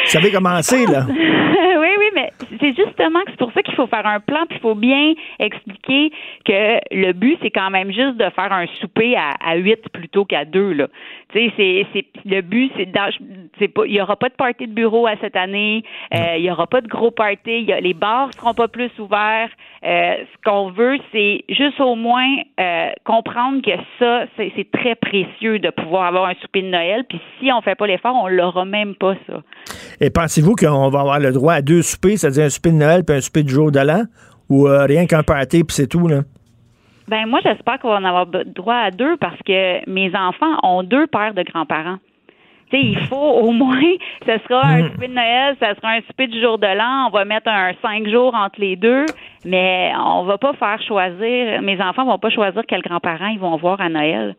Speaker 1: ça va commencer, là?
Speaker 10: oui, oui, mais c'est justement que c'est pour ça qu'il faut faire un plan, puis il faut bien expliquer que le but, c'est quand même juste de faire un souper à, à 8 plutôt qu'à 2, là. Tu sais, c'est, c'est le but, c'est, c'est pas, il y aura pas de party de bureau à cette année, euh, il y aura pas de gros party, y a, les bars seront pas plus ouverts. Euh, ce qu'on veut, c'est juste au moins euh, comprendre que ça, c'est, c'est très précieux de pouvoir avoir un souper de Noël. Puis si on fait pas l'effort, on l'aura même pas ça.
Speaker 1: Et pensez-vous qu'on va avoir le droit à deux soupers, c'est-à-dire un souper de Noël puis un souper du jour de l'an, ou rien qu'un party puis c'est tout là?
Speaker 10: Ben moi, j'espère qu'on va en avoir droit à deux parce que mes enfants ont deux paires de grands-parents. Tu sais, il faut au moins, ce sera un mm. souper de Noël, ce sera un souper du jour de l'an, on va mettre un cinq jours entre les deux, mais on va pas faire choisir, mes enfants vont pas choisir quels grands-parents ils vont voir à Noël.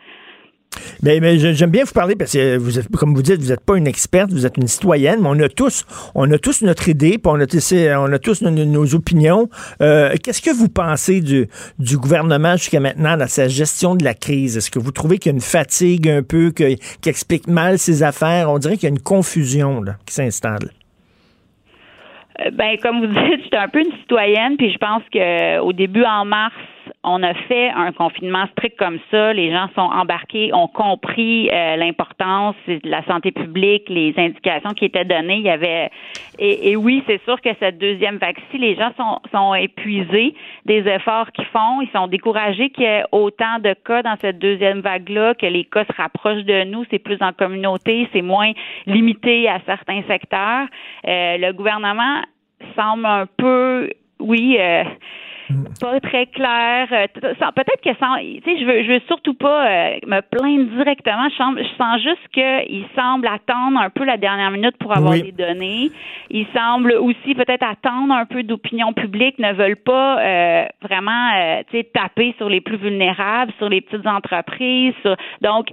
Speaker 1: Mais, mais j'aime bien vous parler parce que vous comme vous dites, vous n'êtes pas une experte, vous êtes une citoyenne, mais on a tous, on a tous notre idée, puis on a, tous nos, opinions. Euh, qu'est-ce que vous pensez du, du gouvernement jusqu'à maintenant dans sa gestion de la crise? Est-ce que vous trouvez qu'il y a une fatigue un peu, qui explique mal ses affaires? On dirait qu'il y a une confusion qui s'installe.
Speaker 10: Euh, ben, comme vous dites, je suis un peu une citoyenne, puis je pense que au début en mars, on a fait un confinement strict comme ça. Les gens sont embarqués, ont compris euh, l'importance de la santé publique, les indications qui étaient données. Il y avait et, oui, c'est sûr que cette deuxième vaccine, les gens sont, épuisés des efforts qu'ils font. Ils sont découragés qu'il y ait autant de cas dans cette deuxième vague-là, que les cas se rapprochent de nous. C'est plus en communauté, c'est moins limité à certains secteurs. Euh, le gouvernement semble un peu, oui. Euh, pas très clair. Euh, peut-être que sans, tu sais, je veux, je veux surtout pas euh, me plaindre directement. Je sens, je sens juste qu'il semble attendre un peu la dernière minute pour avoir des données. Il semble aussi peut-être attendre un peu d'opinion publique, ne veulent pas euh, vraiment, tu sais, taper sur les plus vulnérables, sur les petites entreprises. donc,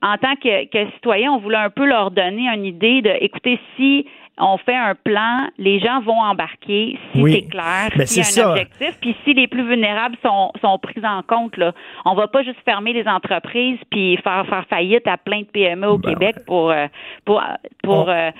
Speaker 10: en tant que, que citoyen, on voulait un peu leur donner une idée de, écoutez, si on fait un plan, les gens vont embarquer si c'est clair,
Speaker 1: ben,
Speaker 10: y a un objectif, puis si les plus vulnérables sont, sont pris en compte. Là. On va pas juste fermer les entreprises puis faire faire faillite à plein de PME au ben Québec pour euh, pour pour, euh,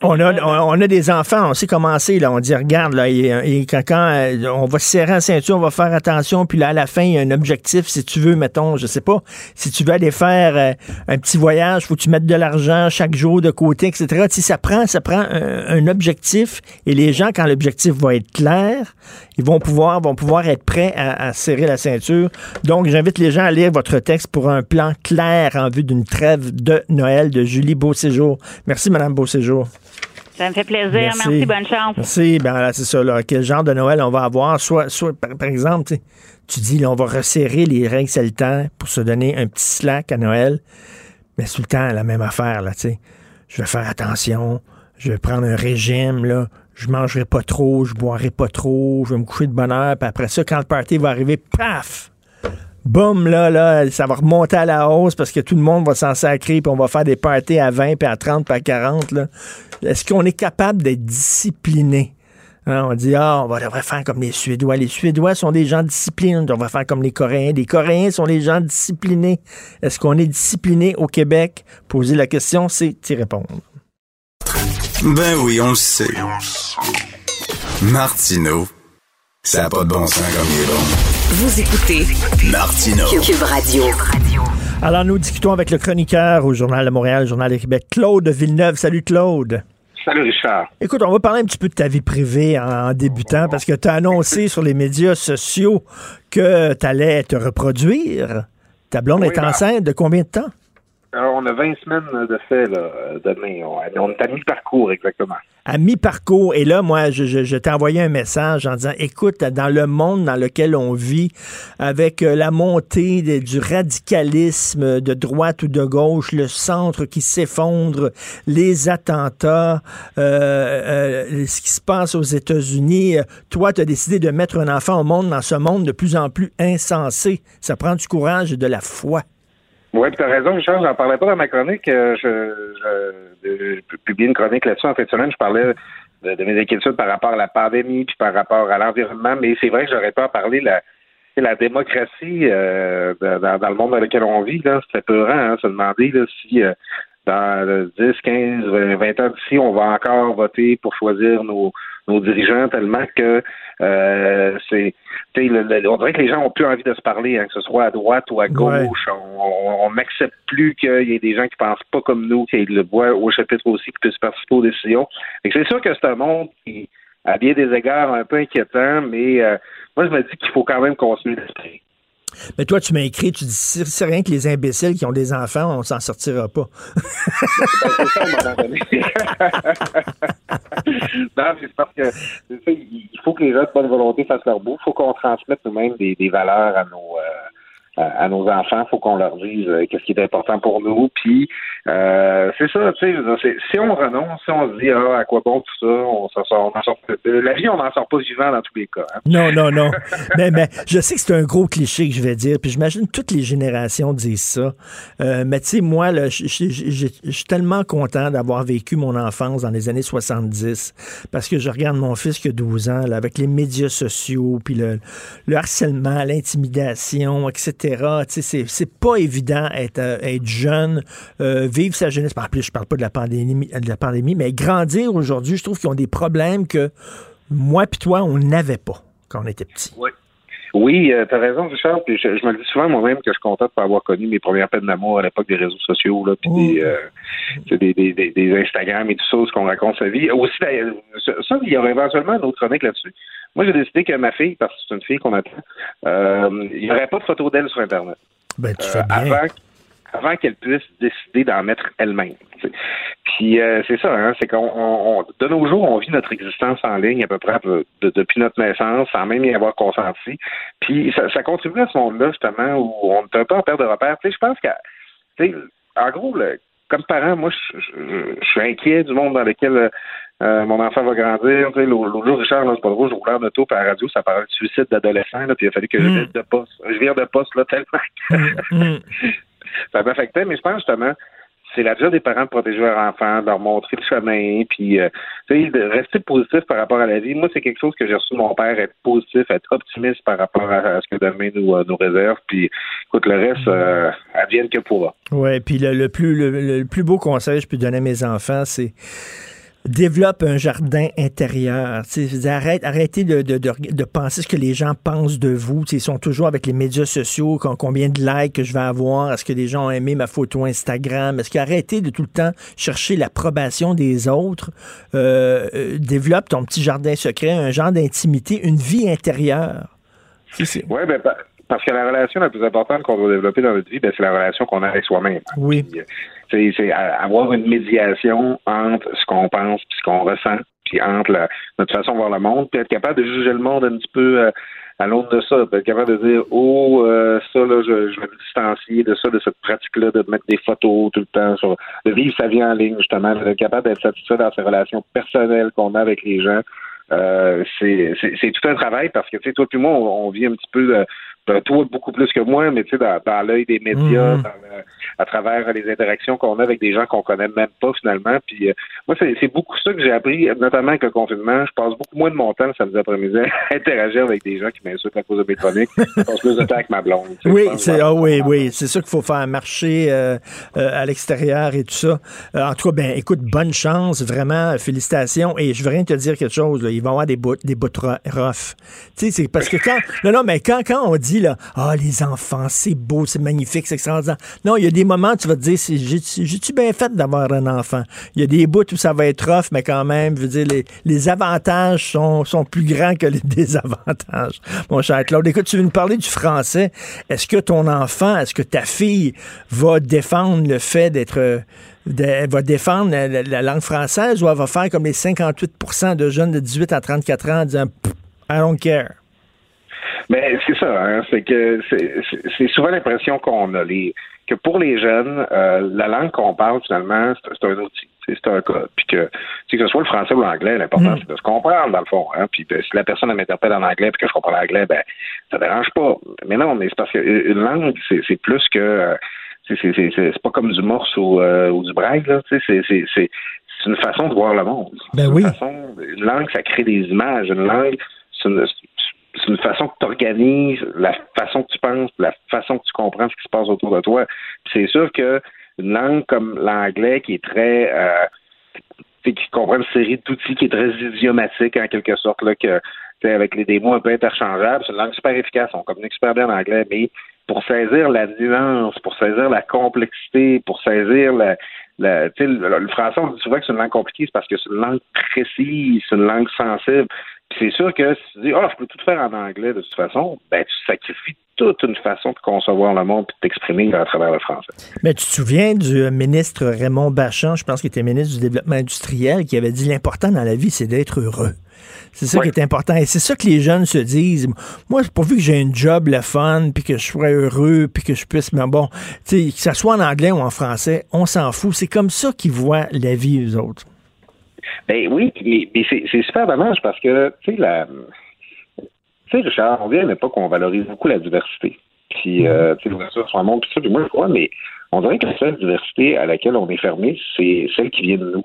Speaker 1: on a, on a des enfants, on sait commencer, là. On dit, regarde, là, et, quand, euh, on va se serrer la ceinture, on va faire attention, puis là, à la fin, il y a un objectif. Si tu veux, mettons, je sais pas, si tu veux aller faire euh, un petit voyage, faut que tu mettes de l'argent chaque jour de côté, etc. Si ça prend, ça prend un, objectif, et les gens, quand l'objectif va être clair, ils vont pouvoir, vont pouvoir être prêts à, serrer la ceinture. Donc, j'invite les gens à lire votre texte pour un plan clair en vue d'une trêve de Noël de Julie Beauséjour. Merci, Madame Beauséjour.
Speaker 10: Ça me fait plaisir. Merci, bonne chance.
Speaker 1: Merci. Ben c'est ça. Là. Quel genre de Noël on va avoir? Soit, soit par, exemple, tu dis, là, on va resserrer les règles sanitaires pour se donner un petit slack à Noël. Mais tout le temps, la même affaire, là, tu sais. Je vais faire attention. Je vais prendre un régime, là. Je mangerai pas trop, je boirai pas trop, je vais me coucher de bonne heure, puis après ça, quand le party va arriver, paf! boum, là, là, ça va remonter à la hausse parce que tout le monde va s'en sacrer, puis on va faire des parties à 20, puis à 30, puis à 40. Est-ce qu'on est capable d'être discipliné? Hein, on dit, ah, on va devrait faire comme les Suédois. Les Suédois sont des gens disciplinés. On devrait faire comme les Coréens. Les Coréens sont des gens disciplinés. Est-ce qu'on est discipliné au Québec? Poser la question, c'est y répondre.
Speaker 2: Ben oui, on le sait. Martineau, ça n'a pas de bon sens comme il est bon.
Speaker 3: Vous écoutez
Speaker 2: Martino
Speaker 3: Cube Radio.
Speaker 1: Alors, nous discutons avec le chroniqueur au Journal de Montréal, Journal de Québec, Claude Villeneuve. Salut, Claude.
Speaker 11: Salut, Richard.
Speaker 1: Écoute, on va parler un petit peu de ta vie privée en, débutant parce que tu as annoncé sur les médias sociaux que tu allais te reproduire. Ta blonde est ben, enceinte de combien de temps?
Speaker 11: Alors, on a 20 semaines de fait là, demain. On est à mi-parcours, exactement.
Speaker 1: À mi-parcours. Et là, moi, je, je, t'ai envoyé un message en disant, écoute, dans le monde dans lequel on vit, avec euh, la montée du radicalisme de droite ou de gauche, le centre qui s'effondre, les attentats, euh, euh, ce qui se passe aux États-Unis, toi, tu as décidé de mettre un enfant au monde dans ce monde de plus en plus insensé. Ça prend du courage et de la foi.
Speaker 11: Oui, tu as raison, Richard, j'en parlais pas dans ma chronique. Euh, je, je, publié une chronique là-dessus en fin de semaine. Je parlais de, mes inquiétudes par rapport à la pandémie puis par rapport à l'environnement, mais c'est vrai que j'aurais pas à parler la, la démocratie euh, dans, le monde dans lequel on vit. Là, c'est peurant, hein, se demander si euh, dans 10, 15, 20 ans d'ici, on va encore voter pour choisir nos, dirigeants tellement que euh, c'est on dirait que les gens ont plus envie de se parler, hein, que ce soit à droite ou à gauche. On n'accepte plus qu'il y ait des gens qui pensent pas comme nous, qui le bois au chapitre aussi, qui puissent participer aux décisions. c'est sûr que c'est un monde qui, à bien des égards, un peu inquiétant, mais euh, moi je me dis qu'il faut quand même continuer d'esprit.
Speaker 1: Mais toi, tu m'as écrit, tu dis, c'est rien que les imbéciles qui ont des enfants, on s'en sortira pas.
Speaker 11: non, c'est parce que il faut que les gens de bonne volonté fassent leur bout. Il faut qu'on transmette nous-mêmes des, des, valeurs à nos, euh, à, nos enfants, faut qu'on leur dise euh, qu'est-ce qui est important pour nous. Puis euh, c'est ça, tu sais, si on renonce, si on se dit ah, à quoi bon tout ça, on s'en sort, on sort la vie, on n'en sort pas vivant dans tous les cas. Hein.
Speaker 1: Non, non, non. mais, mais je sais que c'est un gros cliché que je vais dire, puis j'imagine toutes les générations disent ça. Euh, mais tu sais, moi, je suis tellement content d'avoir vécu mon enfance dans les années 70 parce que je regarde mon fils qui a 12 ans, là, avec les médias sociaux, puis le harcèlement, l'intimidation, etc. C'est pas évident être, euh, être jeune, euh, vivre sa jeunesse. En plus, je parle pas de la pandémie, de la pandémie mais grandir aujourd'hui, je trouve qu'ils ont des problèmes que moi et toi, on n'avait pas quand on était petit.
Speaker 11: Oui. Oui, euh, tu as raison, Richard. Puis je, me dis souvent moi-même que je suis content de pas avoir connu mes premières peines d'amour à l'époque des réseaux sociaux, là, puis oh. des, des, des, Instagram et tout ça, ce qu'on raconte sa vie. Aussi, ça, il y aurait éventuellement une autre chronique là-dessus. Moi, j'ai décidé que ma fille, parce que c'est une fille qu'on attend, euh, il n'y aurait pas de photo d'elle sur Internet.
Speaker 1: Ben, tu fais euh, bien.
Speaker 11: Avant, avant qu'elle puisse décider d'en mettre elle-même. Puis euh, c'est ça, hein, c'est qu'on de nos jours, on vit notre existence en ligne à peu près depuis notre naissance, sans même y avoir consenti. Puis ça, ça contribue à ce monde-là, justement, où on est un peu en perte de repère. Tu sais, je pense que, en gros, comme parent, moi, je, suis inquiet du monde dans lequel euh, mon enfant va grandir. L'autre jour, Richard, c'est pas drôle, je roulais en auto, à la radio, ça parlait de suicide d'adolescent, puis il a fallu que je mm. vire de poste. Je vire de poste, là, tellement. Mm, mm. ça m'affectait, mais je pense justement, c'est la job des parents de protéger leurs enfants, de leur montrer le chemin, puis euh, de rester positif par rapport à la vie. Moi, c'est quelque chose que j'ai reçu de mon père, être positif, être optimiste par rapport à, ce que demain nous, euh, nous réserve. Puis, écoute, le reste, euh, advienne que pourra.
Speaker 1: Oui, puis le, plus, le, plus beau conseil que je peux donner à mes enfants, c'est développe un jardin intérieur. Arrête, arrêtez de, de, de, penser ce que les gens pensent de vous. ils sont toujours avec les médias sociaux, combien de likes que je vais avoir, est-ce que les gens ont aimé ma photo Instagram, est-ce qu'arrêtez de tout le temps chercher l'approbation des autres. Euh, euh, développe ton petit jardin secret, un genre d'intimité, une vie intérieure.
Speaker 11: Oui, ben, parce que la relation la plus importante qu'on doit développer dans notre vie, ben, c'est la relation qu'on a avec soi-même.
Speaker 1: Oui.
Speaker 11: Euh, c'est avoir une médiation entre ce qu'on pense et ce qu'on ressent, puis entre notre façon de voir le monde, puis être capable de juger le monde un petit peu euh, à l'autre de ça, être capable de dire oh euh, ça là, je, je, vais me distancier de ça, de cette pratique-là, de mettre des photos tout le temps, sur, de vivre sa vie en ligne justement, d'être capable d'être satisfait dans ses relations personnelles qu'on a avec les gens. Euh, c'est tout un travail parce que tu sais toi et moi on, vit un petit peu euh, ben, toi beaucoup plus que moi, mais tu sais, dans, dans l'œil des médias, mhm. à travers les interactions qu'on a avec des gens qu'on connaît même pas finalement. Puis euh, moi, c'est beaucoup ça que j'ai appris, notamment avec le confinement. Je passe beaucoup moins de mon temps samedi après-midi à interagir avec des gens qui m'insultent à cause de mes chroniques. Je passe plus de temps avec ma blonde.
Speaker 1: Oui, c'est ah, oui, oui, c'est ça qu'il faut faire marcher euh, euh, à l'extérieur et tout ça. en tout cas, ben écoute, bonne chance, vraiment, félicitations. Et je veux rien te dire quelque chose. Là. Ils vont avoir des bouts, des bouts rough. Tu sais, c'est parce que quand, non, non, mais quand, quand on dit ah, les enfants, c'est beau, c'est magnifique, c'est extraordinaire. Non, il y a des moments où tu vas te dire, j'ai-tu bien fait d'avoir un enfant? Il y a des bouts où ça va être rough, mais quand même, je veux dire, les, les avantages sont, sont plus grands que les désavantages. Mon cher Claude, écoute, tu veux nous parler du français. Est-ce que ton enfant, est-ce que ta fille va défendre le fait d'être va défendre la, langue française ou elle va faire comme les 58 de jeunes de 18 à 34 ans en disant I don't care?
Speaker 11: Mais c'est ça, hein, c'est que c'est souvent l'impression qu'on a. Les, que pour les jeunes, euh, la langue qu'on parle, finalement, c'est un outil, c'est un code. Puis que, que ce soit le français ou l'anglais, l'important, mm. c'est de se comprendre, dans le fond. Hein, puis si la personne m'interpelle en anglais puis que je comprends l'anglais, ben, ça dérange pas. Mais non, mais c'est parce qu'une langue, c'est plus que... Euh, c'est pas comme du morse ou, euh, ou du braille, là. C'est une façon de voir le monde.
Speaker 1: Ben oui.
Speaker 11: Une, façon, une langue, ça crée des images. Une langue, c'est une, c'est une façon que tu organises, la façon que tu penses, la façon que tu comprends ce qui se passe autour de toi. C'est sûr que une langue comme l'anglais qui est très euh, qui comprend une série d'outils qui est très idiomatique en quelque sorte là que avec les démos un peu interchangeables, c'est une langue super efficace, on communique super bien en anglais, mais pour saisir la nuance, pour saisir la complexité, pour saisir la, la le, le, français, on dit souvent que c'est une langue compliquée, c'est parce que c'est une langue précise, c'est une langue sensible c'est sûr que si tu dis, oh, je peux tout faire en anglais de toute façon, ben, tu sacrifies toute une façon de concevoir le monde et de t'exprimer à travers le français.
Speaker 1: Mais tu te souviens du ministre Raymond Bachand, je pense qu'il était ministre du Développement industriel, qui avait dit l'important dans la vie, c'est d'être heureux. C'est ça qui est important. Et c'est ça que les jeunes se disent. Moi, pourvu que j'ai un job le fun, puis que je sois heureux, puis que je puisse, mais bon, que ça soit en anglais ou en français, on s'en fout. C'est comme ça qu'ils voient la vie, eux autres.
Speaker 11: Ben oui, mais, c'est super dommage parce que, tu sais, la. Tu sais, Richard, on vient à une époque où on valorise beaucoup la diversité. Puis, euh, tu sais, l'ouverture sur un monde, puis ça, puis moi, je crois, mais on dirait que la seule diversité à laquelle on est fermé, c'est celle qui vient de nous.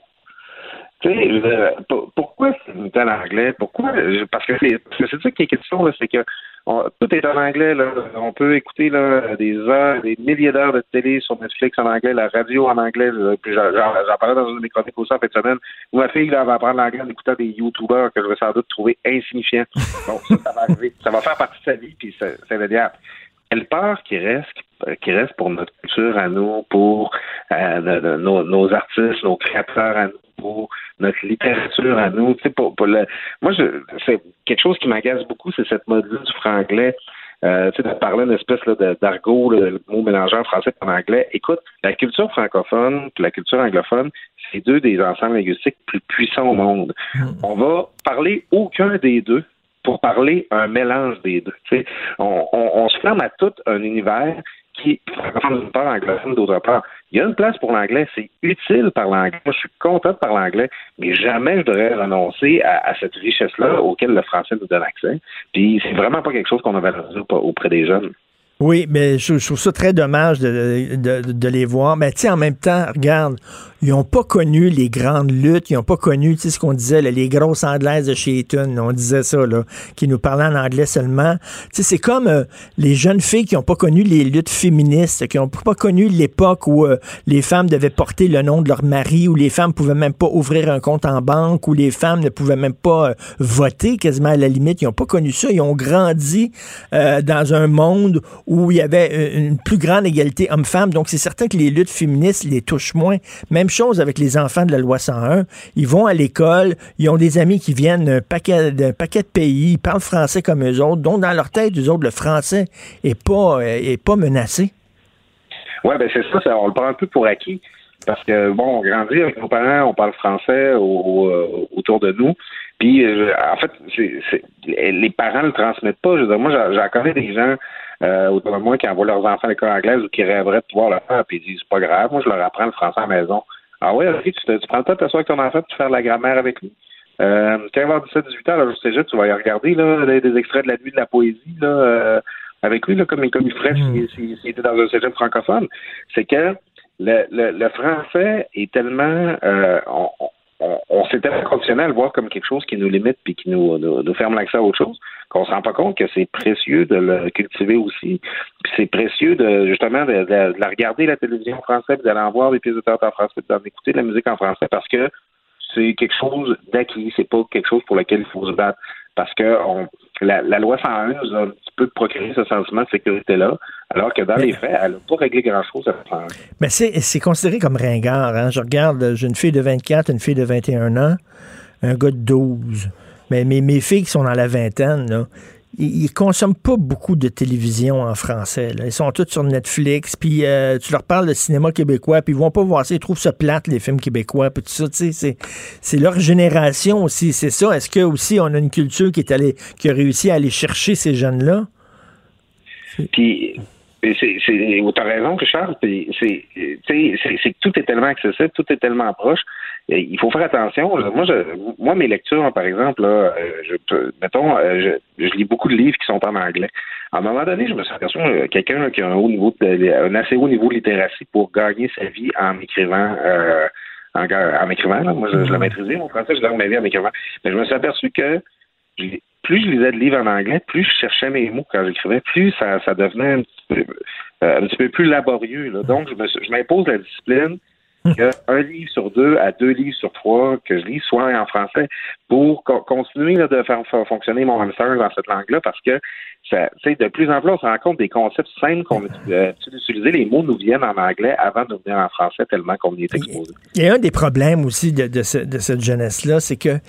Speaker 11: Tu sais, pourquoi c'est une telle anglais? Pourquoi? Parce que c'est ça qui est question, c'est que tout est en anglais. Là. On peut écouter là, des heures, des milliers d'heures de télé sur Netflix en anglais, la radio en anglais. Puis j'en, parlais dans une de mes chroniques aussi en fin de semaine. Ma fille là, va apprendre l'anglais en écoutant des YouTubers que je vais sans doute trouver insignifiants. Bon, ça, ça va arriver. Ça va faire partie de sa vie, puis c'est, le diable. Elle peur qui reste, qui reste pour notre culture à nous, pour euh, nos, nos, artistes, nos créateurs à nous, pour notre littérature à nous. Tu sais, pour, pour le... Moi, je, c'est quelque chose qui m'agace beaucoup, c'est cette mode du franglais. euh, tu sais, de parler une espèce d'argot, le mot mélangé en français et en anglais. Écoute, la culture francophone et la culture anglophone, c'est deux des ensembles linguistiques plus puissants au monde. On va parler aucun des deux pour parler un mélange des deux. On, on, on se ferme à tout un univers qui francophone d'une part, anglophone d'autre part. Il y a une place pour l'anglais, c'est utile par l'anglais. Moi, je suis content de parler anglais, mais jamais je devrais renoncer à, à cette richesse-là auquel le français nous donne accès. Puis c'est vraiment pas quelque chose qu'on a valorisé aup- auprès des jeunes.
Speaker 1: Oui, mais je, trouve ça très dommage de, de- les voir. Mais tu en même temps, regarde, ils n'ont pas connu les grandes luttes, ils n'ont pas connu, tu sais, ce qu'on disait, là, les grosses anglaises de chez Eton, on disait ça, là, qui nous parlaient en anglais seulement. Tu sais, c'est comme euh, les jeunes filles qui n'ont pas connu les luttes féministes, qui n'ont pas connu l'époque où euh, les femmes devaient porter le nom de leur mari, où les femmes pouvaient même pas ouvrir un compte en banque, où les femmes ne pouvaient même pas euh, voter quasiment à la limite. Ils n'ont pas connu ça. Ils ont grandi dans un monde où il y avait euh, une plus grande égalité homme-femme. Donc, c'est certain que les luttes féministes les touchent moins. Même chose avec les enfants de la loi 101. Ils vont à l'école, ils ont des amis qui viennent d'un paquet, de pays, ils parlent français comme eux autres. Donc, dans leur tête, eux autres, le français est pas, euh, est pas menacé.
Speaker 11: Ouais, ben c'est ça, ça, on le prend un peu pour acquis. Parce que, bon, on grandit avec nos parents, on parle français euh, autour de nous. Puis, en fait, les parents ne le transmettent pas. Moi, j'en, des gens euh, de moi qui envoient leurs enfants à l'école anglaise ou qui rêveraient de pouvoir le faire, puis ils disent, c'est pas grave, moi, je leur apprends le français à la maison. Ah ouais, ok, tu, te, tu prends le temps de t'asseoir avec ton enfant de faire de la grammaire avec lui. Euh, quand il va avoir 17, 18 ans, là, je sais tu vas y regarder là, des, extraits de la nuit de la poésie là, euh, avec lui, là, comme, comme il ferait s'il s'il était dans un cégep francophone. C'est que le, le, le français est tellement euh, on, on, on s'est tellement conditionné à le voir comme quelque chose qui nous limite puis qui nous, nous, ferme l'accès à autre chose qu'on se rend pas compte que c'est précieux de le cultiver aussi. Puis c'est précieux de justement de, de- de la regarder la télévision française, puis d'aller en voir des pièces de théâtre en français, puis d'en écouter de la musique en français parce que c'est quelque chose d'acquis, c'est pas quelque chose pour lequel il faut se battre. Parce que on, la, la loi 101 nous a un petit peu procuré ce sentiment de sécurité-là, alors que dans les faits, elle n'a pas réglé grand-chose à faire.
Speaker 1: Mais c'est, c'est considéré comme ringard. Hein? Je regarde, j'ai une fille de 24, une fille de 21 ans, un gars de 12. Mais mes, mes filles qui sont dans la vingtaine, là, ils, consomment pas beaucoup de télévision en français. Ils sont tous sur Netflix, puis euh, tu leur parles de cinéma québécois, puis ils vont pas voir ça, ils trouvent ça plate, les films québécois, puis tout ça, c'est, leur génération aussi, c'est ça. Est-ce que aussi on a une culture qui est qui a réussi à aller chercher ces jeunes-là?
Speaker 11: Puis, c'est, t'as raison, Richard. c'est, c'est que tout est tellement accessible, tout est tellement proche. Il faut faire attention. Moi, je, moi, mes lectures, par exemple, euh, je, mettons, euh, je, lis beaucoup de livres qui sont en anglais. À un moment donné, je me suis aperçu euh, quelqu'un qui a un haut niveau, de, un assez haut niveau de littératie pour gagner sa vie en écrivant. En, m'écrivant, moi je, je l'ai maîtrisé, mon français, je gagne ma vie en m'écrivant. Mais je me suis aperçu que plus je lisais de livres en anglais, plus je cherchais mes mots quand j'écrivais, plus ça, devenait un petit peu, un petit peu plus laborieux. Donc, je m'impose la discipline qu'un livre sur deux à deux livres sur trois que je lis soit en français pour co- continuer là, de faire, faire fonctionner mon hamster dans cette langue-là parce que ça, de plus en plus, on se rend compte des concepts simples qu'on a utilisés. Les mots nous viennent en anglais avant de venir en français tellement qu'on y est exposé.
Speaker 1: Il y a un des problèmes aussi de, de, ce- de cette jeunesse-là, c'est que,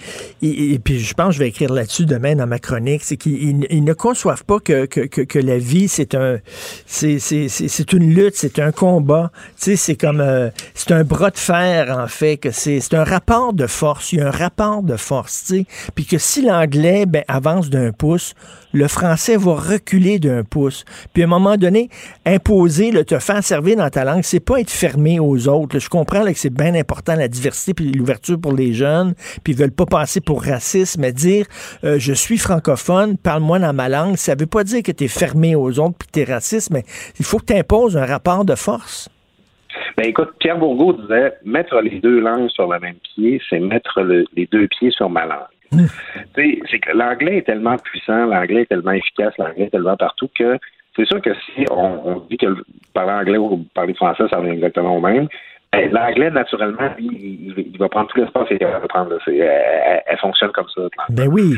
Speaker 1: et, et puis je pense que je vais écrire là-dessus demain dans ma chronique, c'est qu'ils ils- ils ne conçoivent pas que, que, que, que la vie, c'est un, c'est, une lutte, c'est un combat. C'est comme, euh, c'est un bras de fer, en fait, que c'est, un rapport de force. Il y a un rapport de force, tu sais. Puis que si l'anglais, ben, avance d'un pouce, le français va reculer d'un pouce. Puis à un moment donné, imposer, le te faire servir dans ta langue, c'est pas être fermé aux autres. Je comprends là, que c'est bien important la diversité puis l'ouverture pour les jeunes, puis ils veulent pas passer pour racistes, mais dire euh, je suis francophone, parle-moi dans ma langue, ça veut pas dire que tu es fermé aux autres puis que tu es raciste, mais il faut que tu imposes un rapport de force.
Speaker 11: Ben écoute, Pierre Bourgault disait mettre les deux langues sur le même pied, c'est mettre le- les deux pieds sur ma langue. c'est que l'anglais est tellement puissant, l'anglais est tellement efficace, l'anglais est tellement partout que c'est sûr que si on, on dit que parler anglais ou parler français, ça revient exactement au même. ben, L'anglais, naturellement, il, il va prendre tout l'espace qu'il de prendre. Elle, elle fonctionne comme ça.
Speaker 1: Ben oui.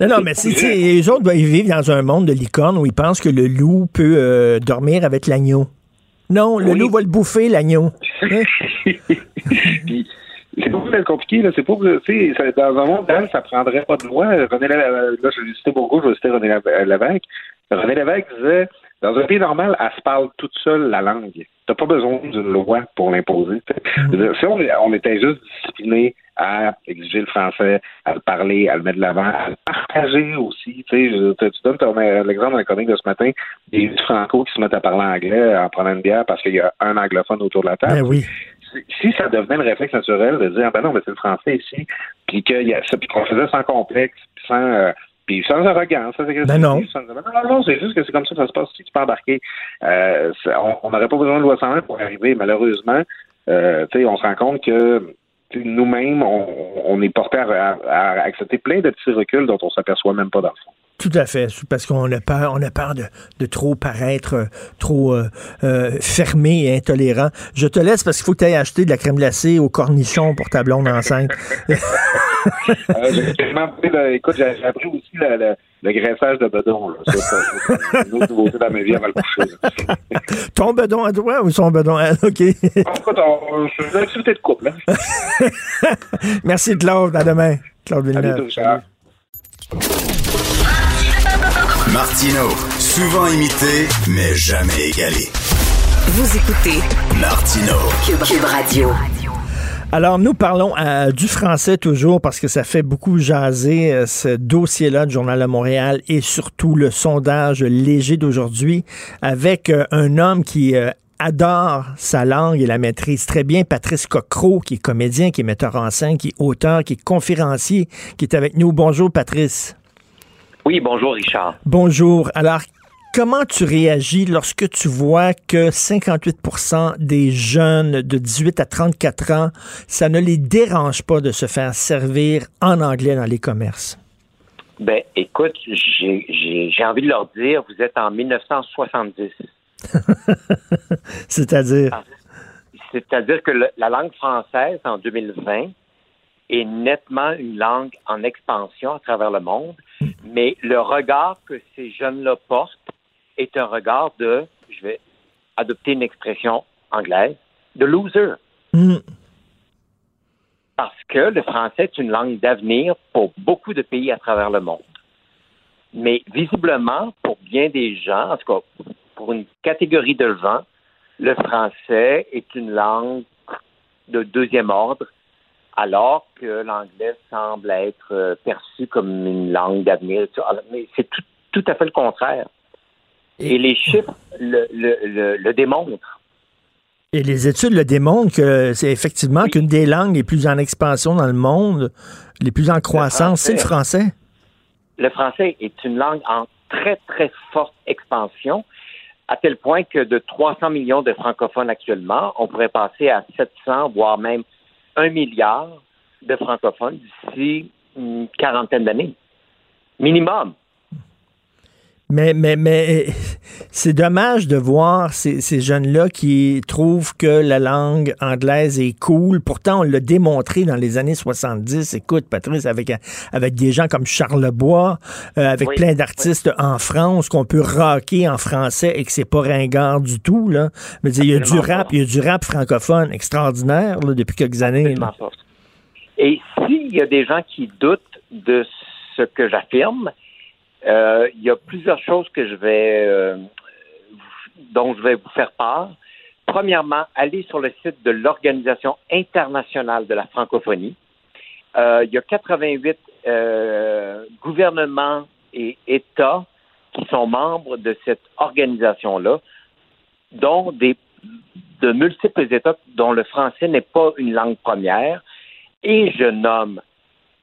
Speaker 1: Non, non, mais c'est- les autres ben, ils vivent dans un monde de licorne où ils pensent que le loup peut euh, dormir avec l'agneau. Non, le
Speaker 11: Oui.
Speaker 1: loup va le bouffer, l'agneau.
Speaker 11: Puis, c'est pas compliqué, là. C'est pas, tu sais, dans un monde ça prendrait pas de loi. René La- là, je vais citer Bourgault, je vais citer René La- Lévesque. René Lévesque disait, dans un pays normal, elle se parle toute seule la langue. T'as pas besoin d'une loi pour l'imposer. Mm-hmm. Si on, était juste discipliné à exiger le français, à le parler, à le mettre de l'avant, à le partager aussi. Tu, sais, tu donnes l'exemple d'un comique de ce matin, des franco qui se mettent à parler anglais en prenant une bière parce qu'il y a un anglophone autour de la table.
Speaker 1: Ben oui
Speaker 11: si ça devenait le réflexe naturel de dire, ah ben non, mais c'est le français ici, puis qu'on faisait sans complexe, sans, euh, sans arrogance.
Speaker 1: Ben non.
Speaker 11: non, non, c'est juste que c'est comme ça que ça se passe si tu peux embarquer. Euh, on n'aurait pas besoin de loi 101 pour arriver. Malheureusement, euh, on se rend compte que nous-mêmes, on, est porté à, à, accepter plein de petits reculs dont on s'aperçoit même pas dans le fond.
Speaker 1: Tout à fait, parce qu'on a peur, on a peur de, de trop paraître euh, trop euh, euh, fermé et intolérant. Je te laisse parce qu'il faut que tu ailles acheter de la crème glacée au cornichon pour ta blonde enceinte.
Speaker 11: j'ai écoute, j'ai appris aussi le, le, graissage de bedon. C'est une autre nouveauté dans ma vie avant le coucher.
Speaker 1: Ton bedon à toi ou son bedon à elle? OK.
Speaker 11: en tout cas, c'est une activité de couple. Hein.
Speaker 1: Merci, Claude. À demain. Claude Villeneuve.
Speaker 2: Martino, souvent imité, mais jamais égalé.
Speaker 3: Vous écoutez
Speaker 2: Martino,
Speaker 3: Cube, Radio.
Speaker 1: Alors, nous parlons euh, du français toujours parce que ça fait beaucoup jaser euh, ce dossier-là du Journal de Montréal et surtout le sondage léger d'aujourd'hui avec euh, un homme qui adore sa langue et la maîtrise très bien. Patrice Cocro, qui est comédien, qui est metteur en scène, qui est auteur, qui est conférencier, qui est avec nous. Bonjour, Patrice.
Speaker 12: Oui, bonjour Richard.
Speaker 1: Bonjour. Alors, comment tu réagis lorsque tu vois que 58% des jeunes de 18 à 34 ans, ça ne les dérange pas de se faire servir en anglais dans les commerces?
Speaker 12: Ben, écoute, j'ai envie de leur dire, vous êtes en 1970.
Speaker 1: C'est-à-dire? Ah,
Speaker 12: c'est-à-dire que la langue française en 2020 est nettement une langue en expansion à travers le monde, mais le regard que ces jeunes-là portent est un regard de, je vais adopter une expression anglaise, de loser. Mm. Parce que le français est une langue d'avenir pour beaucoup de pays à travers le monde. Mais visiblement, pour bien des gens, en tout cas pour une catégorie de gens, le français est une langue de deuxième ordre alors que l'anglais semble être euh, perçu comme une langue d'avenir. Mais c'est tout, à fait le contraire. Et, les chiffres le, démontrent.
Speaker 1: Et les études le démontrent que c'est effectivement qu'une des langues les plus en expansion dans le monde, les plus en croissance, c'est le français.
Speaker 12: Le français est une langue en très, très forte expansion, à tel point que de 300 millions de francophones actuellement, on pourrait passer à 700, voire même un milliard de francophones d'ici une quarantaine d'années. Minimum.
Speaker 1: Mais, mais, mais c'est dommage de voir ces, ces jeunes-là qui trouvent que la langue anglaise est cool. Pourtant, on l'a démontré dans les années 70. Écoute, Patrice, avec, avec des gens comme Charles Bois, euh, avec plein d'artistes en France, qu'on peut rocker en français et que c'est pas ringard du tout. Là. Mais il y a du rap, il y a du rap francophone extraordinaire depuis quelques années.
Speaker 12: Et s'il y a des gens qui doutent de ce que j'affirme, euh, il y a plusieurs choses que je vais, euh, dont je vais vous faire part. Premièrement, allez sur le site de l'Organisation internationale de la francophonie. Euh, il y a 88 gouvernements et États qui sont membres de cette organisation-là, dont des, de multiples États dont le français n'est pas une langue première. Et je nomme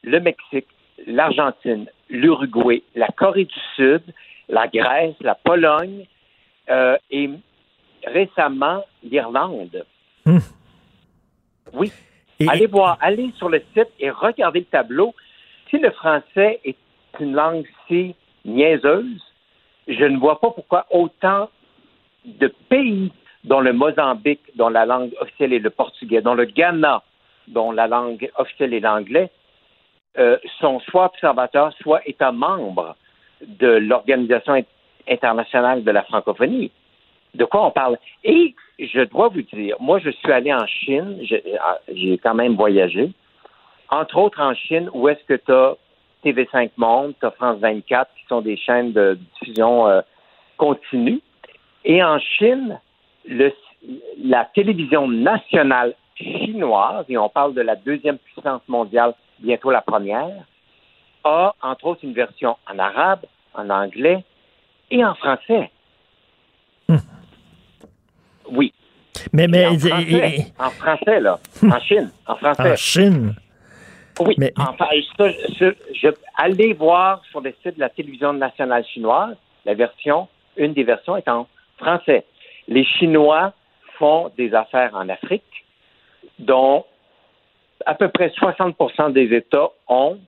Speaker 12: le Mexique, l'Argentine, l'Uruguay, la Corée du Sud, la Grèce, la Pologne euh, et récemment l'Irlande. Hmm. Oui. Allez voir, allez sur le site et regardez le tableau. Si le français est une langue si niaiseuse, je ne vois pas pourquoi autant de pays dont le Mozambique, dont la langue officielle est le portugais, dont le Ghana, dont la langue officielle est l'anglais, euh, sont soit observateurs, soit États membres de l'Organisation internationale de la francophonie. De quoi on parle? Et je dois vous dire, moi, je suis allé en Chine, ah, j'ai quand même voyagé, entre autres en Chine, où est-ce que tu as TV5 Monde, tu as France 24, qui sont des chaînes de diffusion euh, continue. Et en Chine, la télévision nationale chinoise, et on parle de la deuxième puissance mondiale, bientôt la première, a entre autres une version en arabe, en anglais et en français. Oui.
Speaker 1: Mais, mais
Speaker 12: en, français, en français, là. En Chine. En français.
Speaker 1: En Chine.
Speaker 12: Oui. Mais, enfin, ça, je, je, allez voir sur le site de la télévision nationale chinoise, la version, une des versions est en français. Les Chinois font des affaires en Afrique, dont à peu près 60% des États ont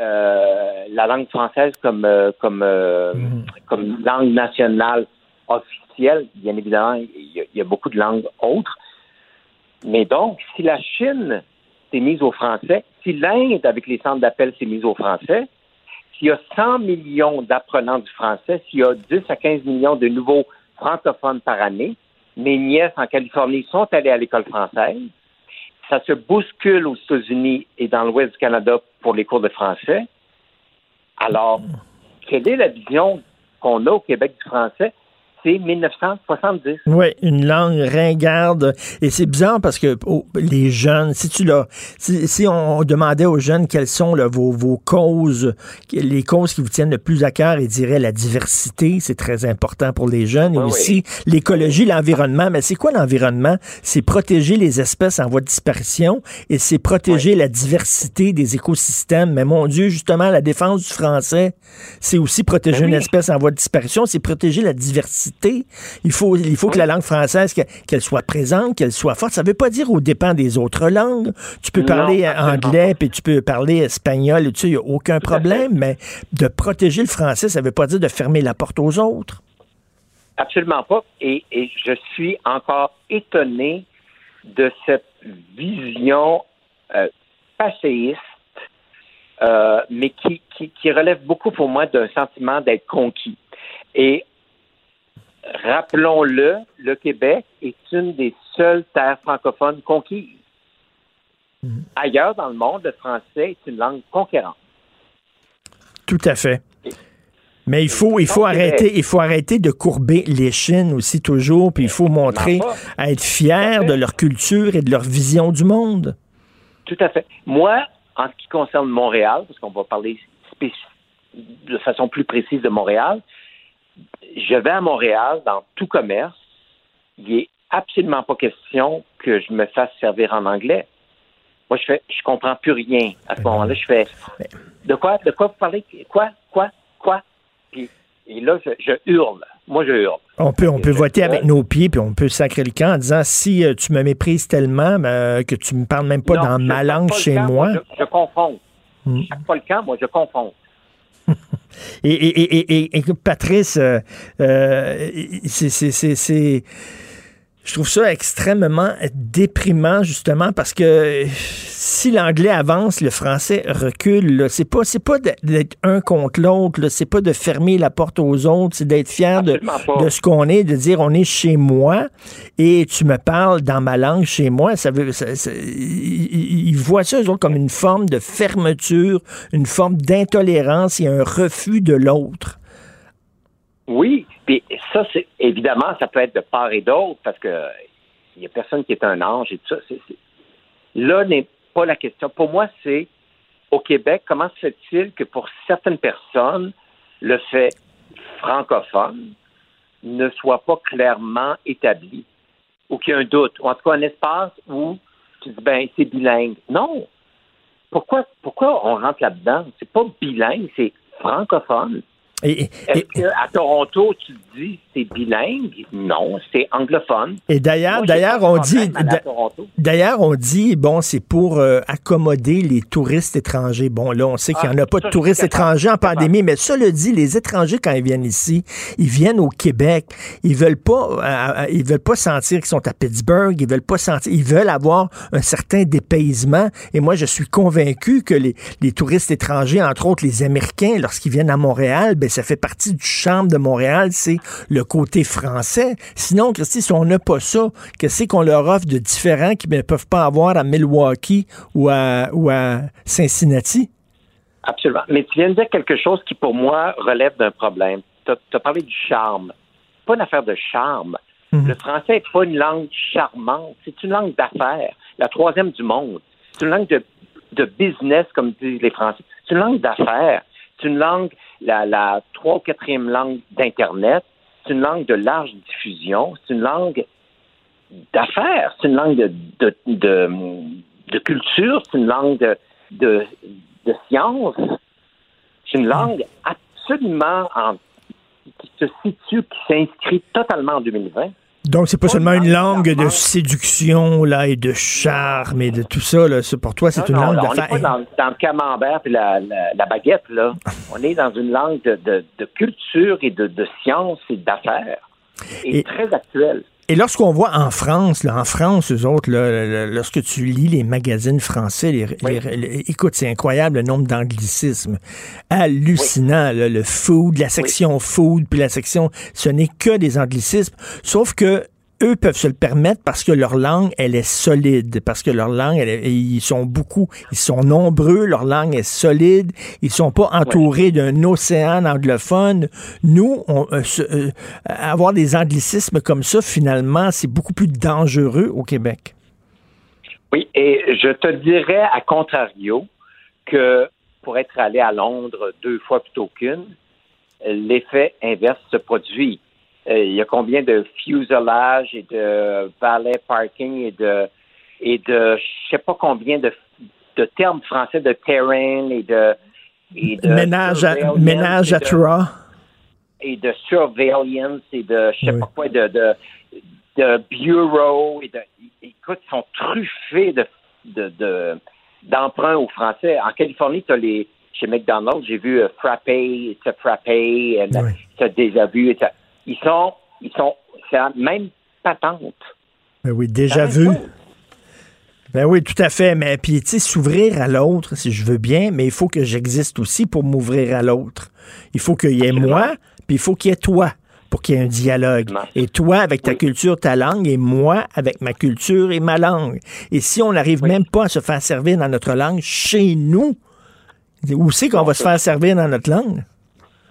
Speaker 12: euh, la langue française comme, euh, comme, euh, mm. comme langue nationale officielle. Bien évidemment, il y, a beaucoup de langues autres. Mais donc, si la Chine s'est mise au français, si l'Inde, avec les centres d'appel, s'est mise au français, s'il y a 100 millions d'apprenants du français, s'il y a 10 à 15 millions de nouveaux francophones par année, mes nièces en Californie sont allées à l'école française, ça se bouscule aux États-Unis et dans l'ouest du Canada pour les cours de français. Alors, quelle est la vision qu'on a au Québec du français? C'est 1970.
Speaker 1: Oui, une langue ringarde. Et c'est bizarre parce que oh, les jeunes, si tu l'as, si, on demandait aux jeunes quelles sont vos, vos causes, les causes qui vous tiennent le plus à cœur, ils diraient la diversité, c'est très important pour les jeunes. et aussi l'écologie, l'environnement. Mais c'est quoi l'environnement? C'est protéger les espèces en voie de disparition et c'est protéger la diversité des écosystèmes. Mais mon Dieu, justement, la défense du français, c'est aussi protéger ben une espèce en voie de disparition, c'est protéger la diversité il faut, il faut que la langue française, qu'elle soit présente, qu'elle soit forte. Ça ne veut pas dire au dépend des autres langues. Tu peux parler anglais, puis tu peux parler espagnol, et tu il n'y a aucun problème, mais de protéger le français, ça ne veut pas dire de fermer la porte aux autres.
Speaker 12: Absolument pas. Et, je suis encore étonné de cette vision euh, passéiste, euh, mais qui, qui, relève beaucoup pour moi d'un sentiment d'être conquis. Et rappelons-le, le Québec est une des seules terres francophones conquises. Mhm. Ailleurs dans le monde, le français est une langue conquérante.
Speaker 1: Tout à fait. Mais il faut, il faut arrêter, il faut arrêter de courber les Chines aussi toujours, puis il faut montrer à être fier de leur culture et de leur vision du monde.
Speaker 12: Tout à fait. Moi, en ce qui concerne Montréal, parce qu'on va parler de façon plus précise de Montréal, je vais à Montréal dans tout commerce, il n'est absolument pas question que je me fasse servir en anglais. Moi, je fais, je comprends plus rien. À ce moment-là, je fais, de quoi, de quoi vous parlez? Quoi, quoi, quoi? Puis, et là, je, hurle. Moi, je hurle.
Speaker 1: On peut, on peut voter avec nos pieds, puis on peut sacrer le camp en disant si euh, tu me méprises tellement ben, que tu me parles même pas dans ma langue chez moi.
Speaker 12: je, confonds. Hmm. Chaque fois le camp, moi, je confonds.
Speaker 1: Et, et, et, et, Patrice, euh, euh c'est je trouve ça extrêmement déprimant justement parce que si l'anglais avance, le français recule. C'est pas c'est pas d'être un contre l'autre, c'est pas de fermer la porte aux autres, c'est d'être fier de, de, ce qu'on est, de dire on est chez moi et tu me parles dans ma langue chez moi. Ça veut ça, ils voient ça eux autres comme une forme de fermeture, une forme d'intolérance et un refus de l'autre.
Speaker 12: Oui, ça, c'est évidemment, ça peut être de part et d'autre parce que il n'y a personne qui est un ange et tout ça. Là n'est pas la question. Pour moi, c'est au Québec, comment se fait-il que pour certaines personnes, le fait francophone ne soit pas clairement établi ou qu'il y ait un doute, ou en tout cas un espace où tu dis, ben, c'est bilingue. Non. Pourquoi, pourquoi on rentre là-dedans? C'est pas bilingue, c'est francophone. Est-ce qu'à Toronto, tu dis c'est bilingue? Non, c'est anglophone.
Speaker 1: Et d'ailleurs, d'ailleurs, on dit, d'ailleurs, on dit, bon, c'est pour euh, accommoder les touristes étrangers. Bon, là, on sait qu'il n'y en a ah, pas de touristes étrangers en pandémie, mais ça le dit, les étrangers, quand ils viennent ici, ils viennent au Québec. Ils veulent pas, euh, euh, ils veulent pas sentir qu'ils sont à Pittsburgh. Ils veulent pas sentir, ils veulent avoir un certain dépaysement. Et moi, je suis convaincu que les, les touristes étrangers, entre autres les Américains, lorsqu'ils viennent à Montréal, ben, ça fait partie du charme de Montréal, c'est le côté français. Sinon, Christy, si on n'a pas ça, qu'est-ce qu'on leur offre de différent qu'ils ne peuvent pas avoir à Milwaukee ou à, ou à Cincinnati?
Speaker 12: Absolument. Mais tu viens de dire quelque chose qui, pour moi, relève d'un problème. tu as, parlé du charme. Pas une affaire de charme.
Speaker 1: Mhm.
Speaker 12: Le français n'est pas une langue charmante, c'est une langue d'affaires, la troisième du monde. C'est une langue de, de business, comme disent les Français. C'est une langue d'affaires. C'est une langue, la, la trois ou quatrième langue d'Internet. C'est une langue de large diffusion. C'est une langue d'affaires. C'est une langue de, de, de, de culture. C'est une langue de, de, de science. C'est une langue absolument en, qui se situe, qui s'inscrit totalement en 2020.
Speaker 1: Donc, c'est pas seulement une langue de séduction là, et de charme et de tout ça. Là. Pour toi, c'est une langue
Speaker 12: non,
Speaker 1: d'affaires.
Speaker 12: On n'est pas dans, dans, le camembert et la, la, la, baguette. là. on est dans une langue de, de, de culture et de, de science et d'affaires. Et, et, très actuelle.
Speaker 1: Et lorsqu'on voit en France, là, en France, eux autres, là, lorsque tu lis les magazines français, les, oui. les, les, écoute, c'est incroyable le nombre d'anglicismes. Hallucinant, oui. là, le food, la section oui. food, puis la section, ce n'est que des anglicismes. Sauf que eux peuvent se le permettre parce que leur langue, elle est solide, parce que leur langue, elle est, ils sont beaucoup, ils sont nombreux, leur langue est solide, ils sont pas entourés ouais. d'un océan anglophone. Nous, on, euh, euh, avoir des anglicismes comme ça, finalement, c'est beaucoup plus dangereux au Québec.
Speaker 12: Oui, et je te dirais, à contrario, que pour être allé à Londres deux fois plutôt qu'une, l'effet inverse se produit il y a combien de fuselage et de valet parking et de et de je sais pas combien de, de termes français de terrain et de, et de
Speaker 1: ménage à ménage à trois
Speaker 12: et de surveillance et de je sais oui. pas quoi de, de de bureau et de écoute ils sont truffés de de, de d'emprunts aux Français. En Californie, tu as les chez McDonald's, j'ai vu euh, frappé, frappé, et oui. tu as déjà vu, ils sont, ils sont, c'est la même patente.
Speaker 1: Ben oui, déjà vu. Ben oui, tout à fait. Mais puis, tu sais, s'ouvrir à l'autre, si je veux bien, mais il faut que j'existe aussi pour m'ouvrir à l'autre. Il faut qu'il y ait Absolument. moi, puis il faut qu'il y ait toi pour qu'il y ait un dialogue. Et toi avec ta oui. culture, ta langue, et moi avec ma culture et ma langue. Et si on n'arrive oui. même pas à se faire servir dans notre langue chez nous, où c'est qu'on va se faire servir dans notre langue?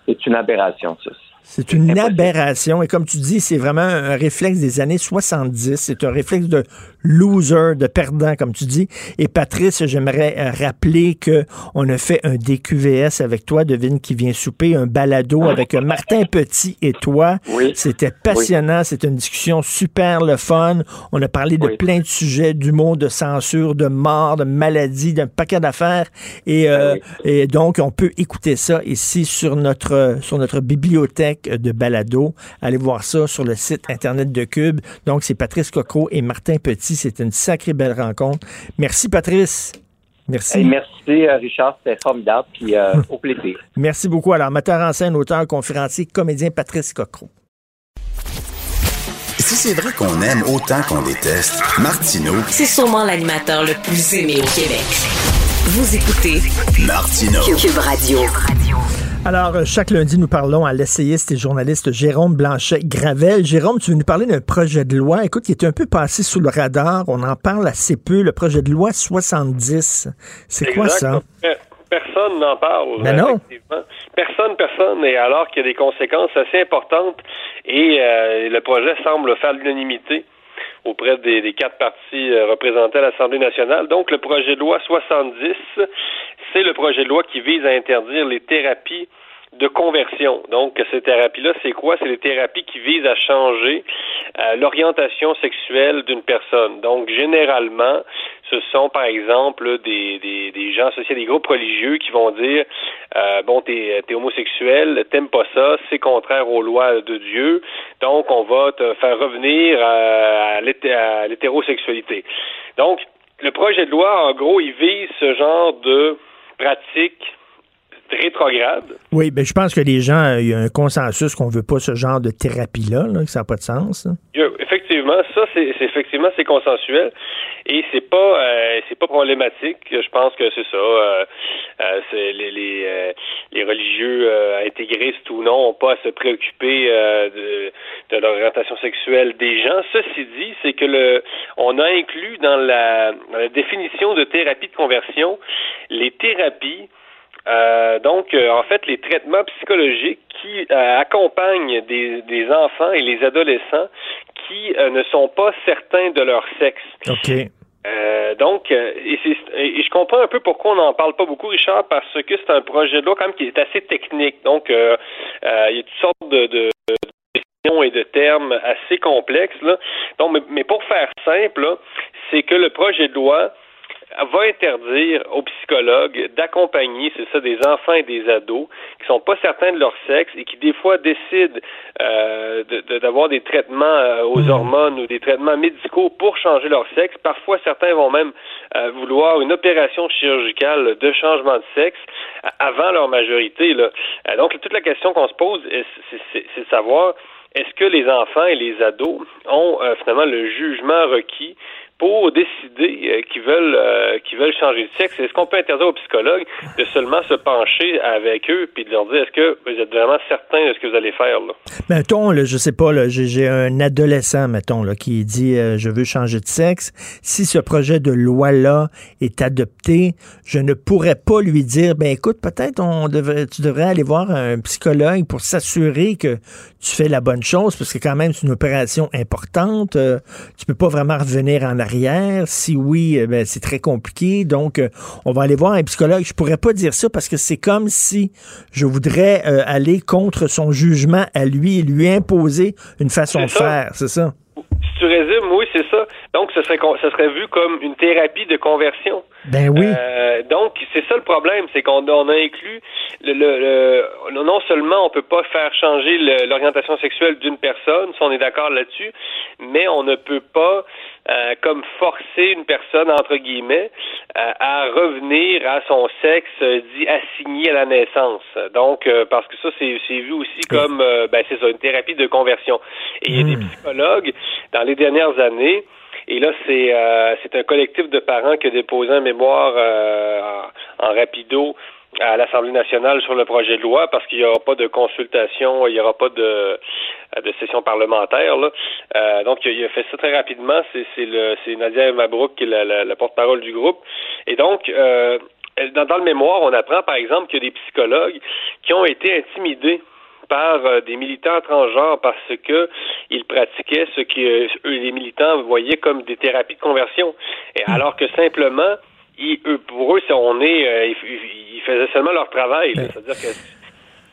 Speaker 12: C'est une aberration, ça.
Speaker 1: C'est une aberration. Et comme tu dis, c'est vraiment un réflexe des années 70. C'est un réflexe de loser, de perdant, comme tu dis. Et Patrice, j'aimerais rappeler que on a fait un DQVS avec toi, devine qui vient souper, un balado avec Martin Petit et toi.
Speaker 12: Oui.
Speaker 1: C'était passionnant.
Speaker 12: Oui.
Speaker 1: C'était une discussion super le fun. On a parlé de
Speaker 12: oui.
Speaker 1: plein de sujets, d'humour, de censure, de mort, de maladie, d'un paquet d'affaires. Et, euh,
Speaker 12: oui.
Speaker 1: et donc, on peut écouter ça ici sur notre, sur notre bibliothèque de balado. Allez voir ça sur le site Internet de Cube. Donc, c'est Patrice Cocro et Martin Petit. C'est une sacrée belle rencontre. Merci, Patrice. Merci.
Speaker 12: Hey, merci, Richard. C'était formidable. Puis, euh, au plaisir.
Speaker 1: Merci beaucoup. Alors, metteur en scène, auteur, conférencier, comédien Patrice Cocro.
Speaker 2: Si c'est vrai qu'on aime autant qu'on déteste, Martineau,
Speaker 3: c'est sûrement l'animateur le plus aimé au Québec. Vous écoutez
Speaker 2: Martineau.
Speaker 3: Cube Radio.
Speaker 1: Alors, chaque lundi, nous parlons à l'essayiste et journaliste Jérôme Blanchet-Gravel. Jérôme, tu veux nous parler d'un projet de loi, écoute, qui est un peu passé sous le radar. On en parle assez peu, le projet de loi 70. C'est quoi ça?
Speaker 13: Personne n'en parle.
Speaker 1: Ben non.
Speaker 13: Personne, personne. Et alors qu'il y a des conséquences assez importantes et euh, le projet semble faire l'unanimité auprès des, des, quatre partis euh, représentés à l'Assemblée nationale. Donc, le projet de loi 70, c'est le projet de loi qui vise à interdire les thérapies de conversion. Donc, ces thérapies-là, c'est quoi? C'est les thérapies qui visent à changer euh, l'orientation sexuelle d'une personne. Donc, généralement, ce sont, par exemple, des, des, des, gens associés à des groupes religieux qui vont dire euh, bon, t'es es homosexuel, t'aimes pas ça, c'est contraire aux lois de Dieu, donc on va te faire revenir à, à l'hétérosexualité. Donc, le projet de loi, en gros, il vise ce genre de pratique rétrograde.
Speaker 1: Oui, ben je pense que les gens, il y a un consensus qu'on veut pas ce genre de thérapie-là, là, que ça n'a pas de sens.
Speaker 13: Effectivement, ça, c'est effectivement c'est consensuel et c'est pas euh, c'est pas problématique. Je pense que c'est ça. Euh, euh, les les, euh, les religieux euh, intégristes ou non n'ont pas à se préoccuper euh, de, de l'orientation sexuelle des gens. Ceci dit, c'est que le on a inclus dans la, dans la définition de thérapie de conversion les thérapies donc, en fait, les traitements psychologiques qui accompagnent des, des enfants et les adolescents qui ne sont pas certains de leur sexe.
Speaker 1: OK.
Speaker 13: Euh, donc, euh, et, et, je comprends un peu pourquoi on n'en parle pas beaucoup, Richard, parce que c'est un projet de loi quand même qui est assez technique. Donc, euh, il y a toutes sortes de, de, questions et de termes assez complexes. Là. Donc, mais, mais pour faire simple, c'est que le projet de loi va interdire aux psychologues d'accompagner, c'est ça, des enfants et des ados qui sont pas certains de leur sexe et qui des fois décident euh, d'avoir des traitements euh, aux mmh. hormones ou des traitements médicaux pour changer leur sexe. Parfois, certains vont même euh, vouloir une opération chirurgicale de changement de sexe avant leur majorité. Là. donc, toute la question qu'on se pose, c'est de savoir est-ce que les enfants et les ados ont finalement le jugement requis pour décider euh, qu'ils veulent euh, qu'ils veulent changer de sexe. Est-ce qu'on peut interdire aux psychologues de seulement se pencher avec eux puis de leur dire est-ce que vous êtes vraiment certain de ce que vous allez faire là?
Speaker 1: Mettons, là, je sais pas, là, j'ai, un adolescent, mettons, là, qui dit euh, je veux changer de sexe. Si ce projet de loi là est adopté, je ne pourrais pas lui dire ben écoute, peut-être on devrait tu devrais aller voir un psychologue pour s'assurer que tu fais la bonne chose parce que quand même c'est une opération importante. tu peux pas vraiment revenir en arrière si oui, eh ben, c'est très compliqué. Donc, euh, on va aller voir un psychologue. Je pourrais pas dire ça parce que c'est comme si je voudrais euh, aller contre son jugement à lui et lui imposer une façon de faire. C'est ça?
Speaker 13: Si tu résumes, oui, c'est ça. Donc, ce serait, ce serait vu comme une thérapie de conversion.
Speaker 1: Ben oui.
Speaker 13: Euh, donc, c'est ça le problème, c'est qu'on a inclus le, le, non seulement on peut pas faire changer l'orientation sexuelle d'une personne, si on est d'accord là-dessus, mais on ne peut pas euh, comme forcer une personne, entre guillemets, euh, à revenir à son sexe dit assigné à la naissance. Donc, parce que ça, c'est vu aussi comme, ben, c'est ça, une thérapie de conversion. Et il y a des hmm. psychologues, dans les dernières années, et là, c'est euh, c'est un collectif de parents qui a déposé un mémoire euh, en, rapido à l'Assemblée nationale sur le projet de loi parce qu'il n'y aura pas de consultation, il n'y aura pas de, de session parlementaire. Là. Euh, donc, il a fait ça très rapidement. C'est le c'est Nadia Mabrouk qui est la, la, porte-parole du groupe. Et donc, euh, dans, dans le mémoire, on apprend par exemple qu'il y a des psychologues qui ont été intimidés par euh, des militants transgenres parce que ils pratiquaient ce que euh, les militants voyaient comme des thérapies de conversion. Et hmm. alors que simplement, ils, eux, pour eux, on est, euh, ils, faisaient seulement leur travail. C'est-à-dire que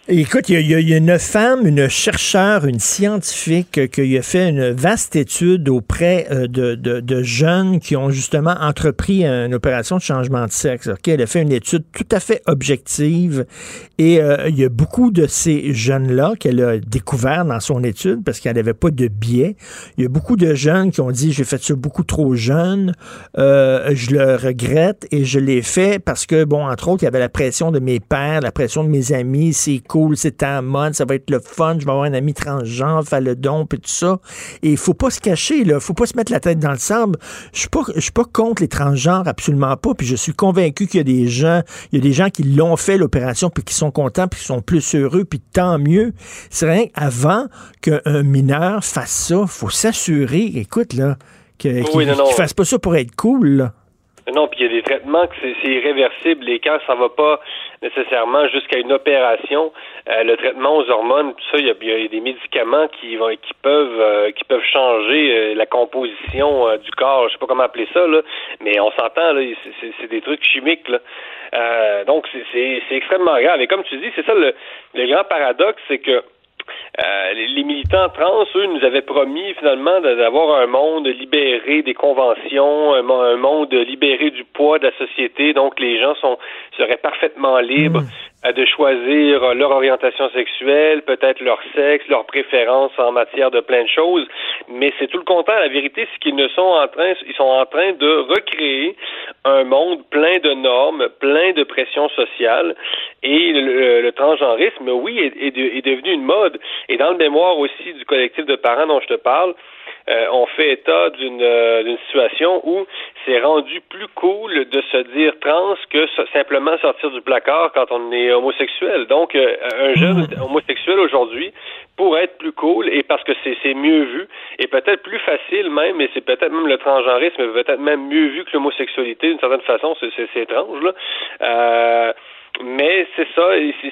Speaker 1: Écoute, il y, a, une femme, une chercheure, une scientifique qui a fait une vaste étude auprès euh, de, de, jeunes qui ont justement entrepris une opération de changement de sexe. Ok, Elle a fait une étude tout à fait objective et euh, il y a beaucoup de ces jeunes-là qu'elle a découvert dans son étude parce qu'elle n'avait pas de biais. Il y a beaucoup de jeunes qui ont dit j'ai fait ça beaucoup trop jeune, euh, je le regrette et je l'ai fait parce que, bon, entre autres, il y avait la pression de mes pères, la pression de mes amis, c'est c'est en mode, ça va être le fun, je vais avoir un ami transgenre, faire le don, et tout ça. Et il faut pas se cacher, là, faut pas se mettre la tête dans le sable. Je suis pas, je suis pas contre les transgenres, absolument pas, puis je suis convaincu qu'il y a des gens, il y a des gens qui l'ont fait l'opération, puis qui sont contents, puis qui sont plus heureux, puis tant mieux. C'est rien avant qu'un mineur fasse ça, faut s'assurer, écoute, là, qu'il ne fasse pas ça pour être cool, là.
Speaker 13: Non, puis il y a des traitements que c'est irréversible et quand ça va pas nécessairement jusqu'à une opération, euh, le traitement aux hormones, tout ça, il y a, des médicaments qui vont qui peuvent euh, qui peuvent changer euh, la composition du corps, je sais pas comment appeler ça là, mais on s'entend là, c'est des trucs chimiques là. donc c'est extrêmement grave. Et comme tu dis, c'est ça le, le grand paradoxe, c'est que euh, les, militants trans, eux, nous avaient promis finalement d'avoir un monde libéré des conventions, un, monde libéré du poids de la société. Donc, les gens seraient parfaitement libres mmh. De choisir leur orientation sexuelle, peut-être leur sexe, leurs préférences en matière de plein de choses. Mais c'est tout le contraire. La vérité, c'est qu'ils ne sont en train, ils sont en train de recréer un monde plein de normes, plein de pression sociale. Et le, le, transgenrisme, oui, est, est, devenu une mode. Et dans le mémoire aussi du collectif de parents dont je te parle, euh, on fait état d'une euh, situation où c'est rendu plus cool de se dire trans que simplement sortir du placard quand on est homosexuel. Donc, euh, un jeune mmh. homosexuel aujourd'hui pour être plus cool et parce que c'est mieux vu et peut-être plus facile même, et c'est peut-être même le transgenrisme peut-être même mieux vu que l'homosexualité d'une certaine façon, c'est étrange là. Euh, mais c'est ça,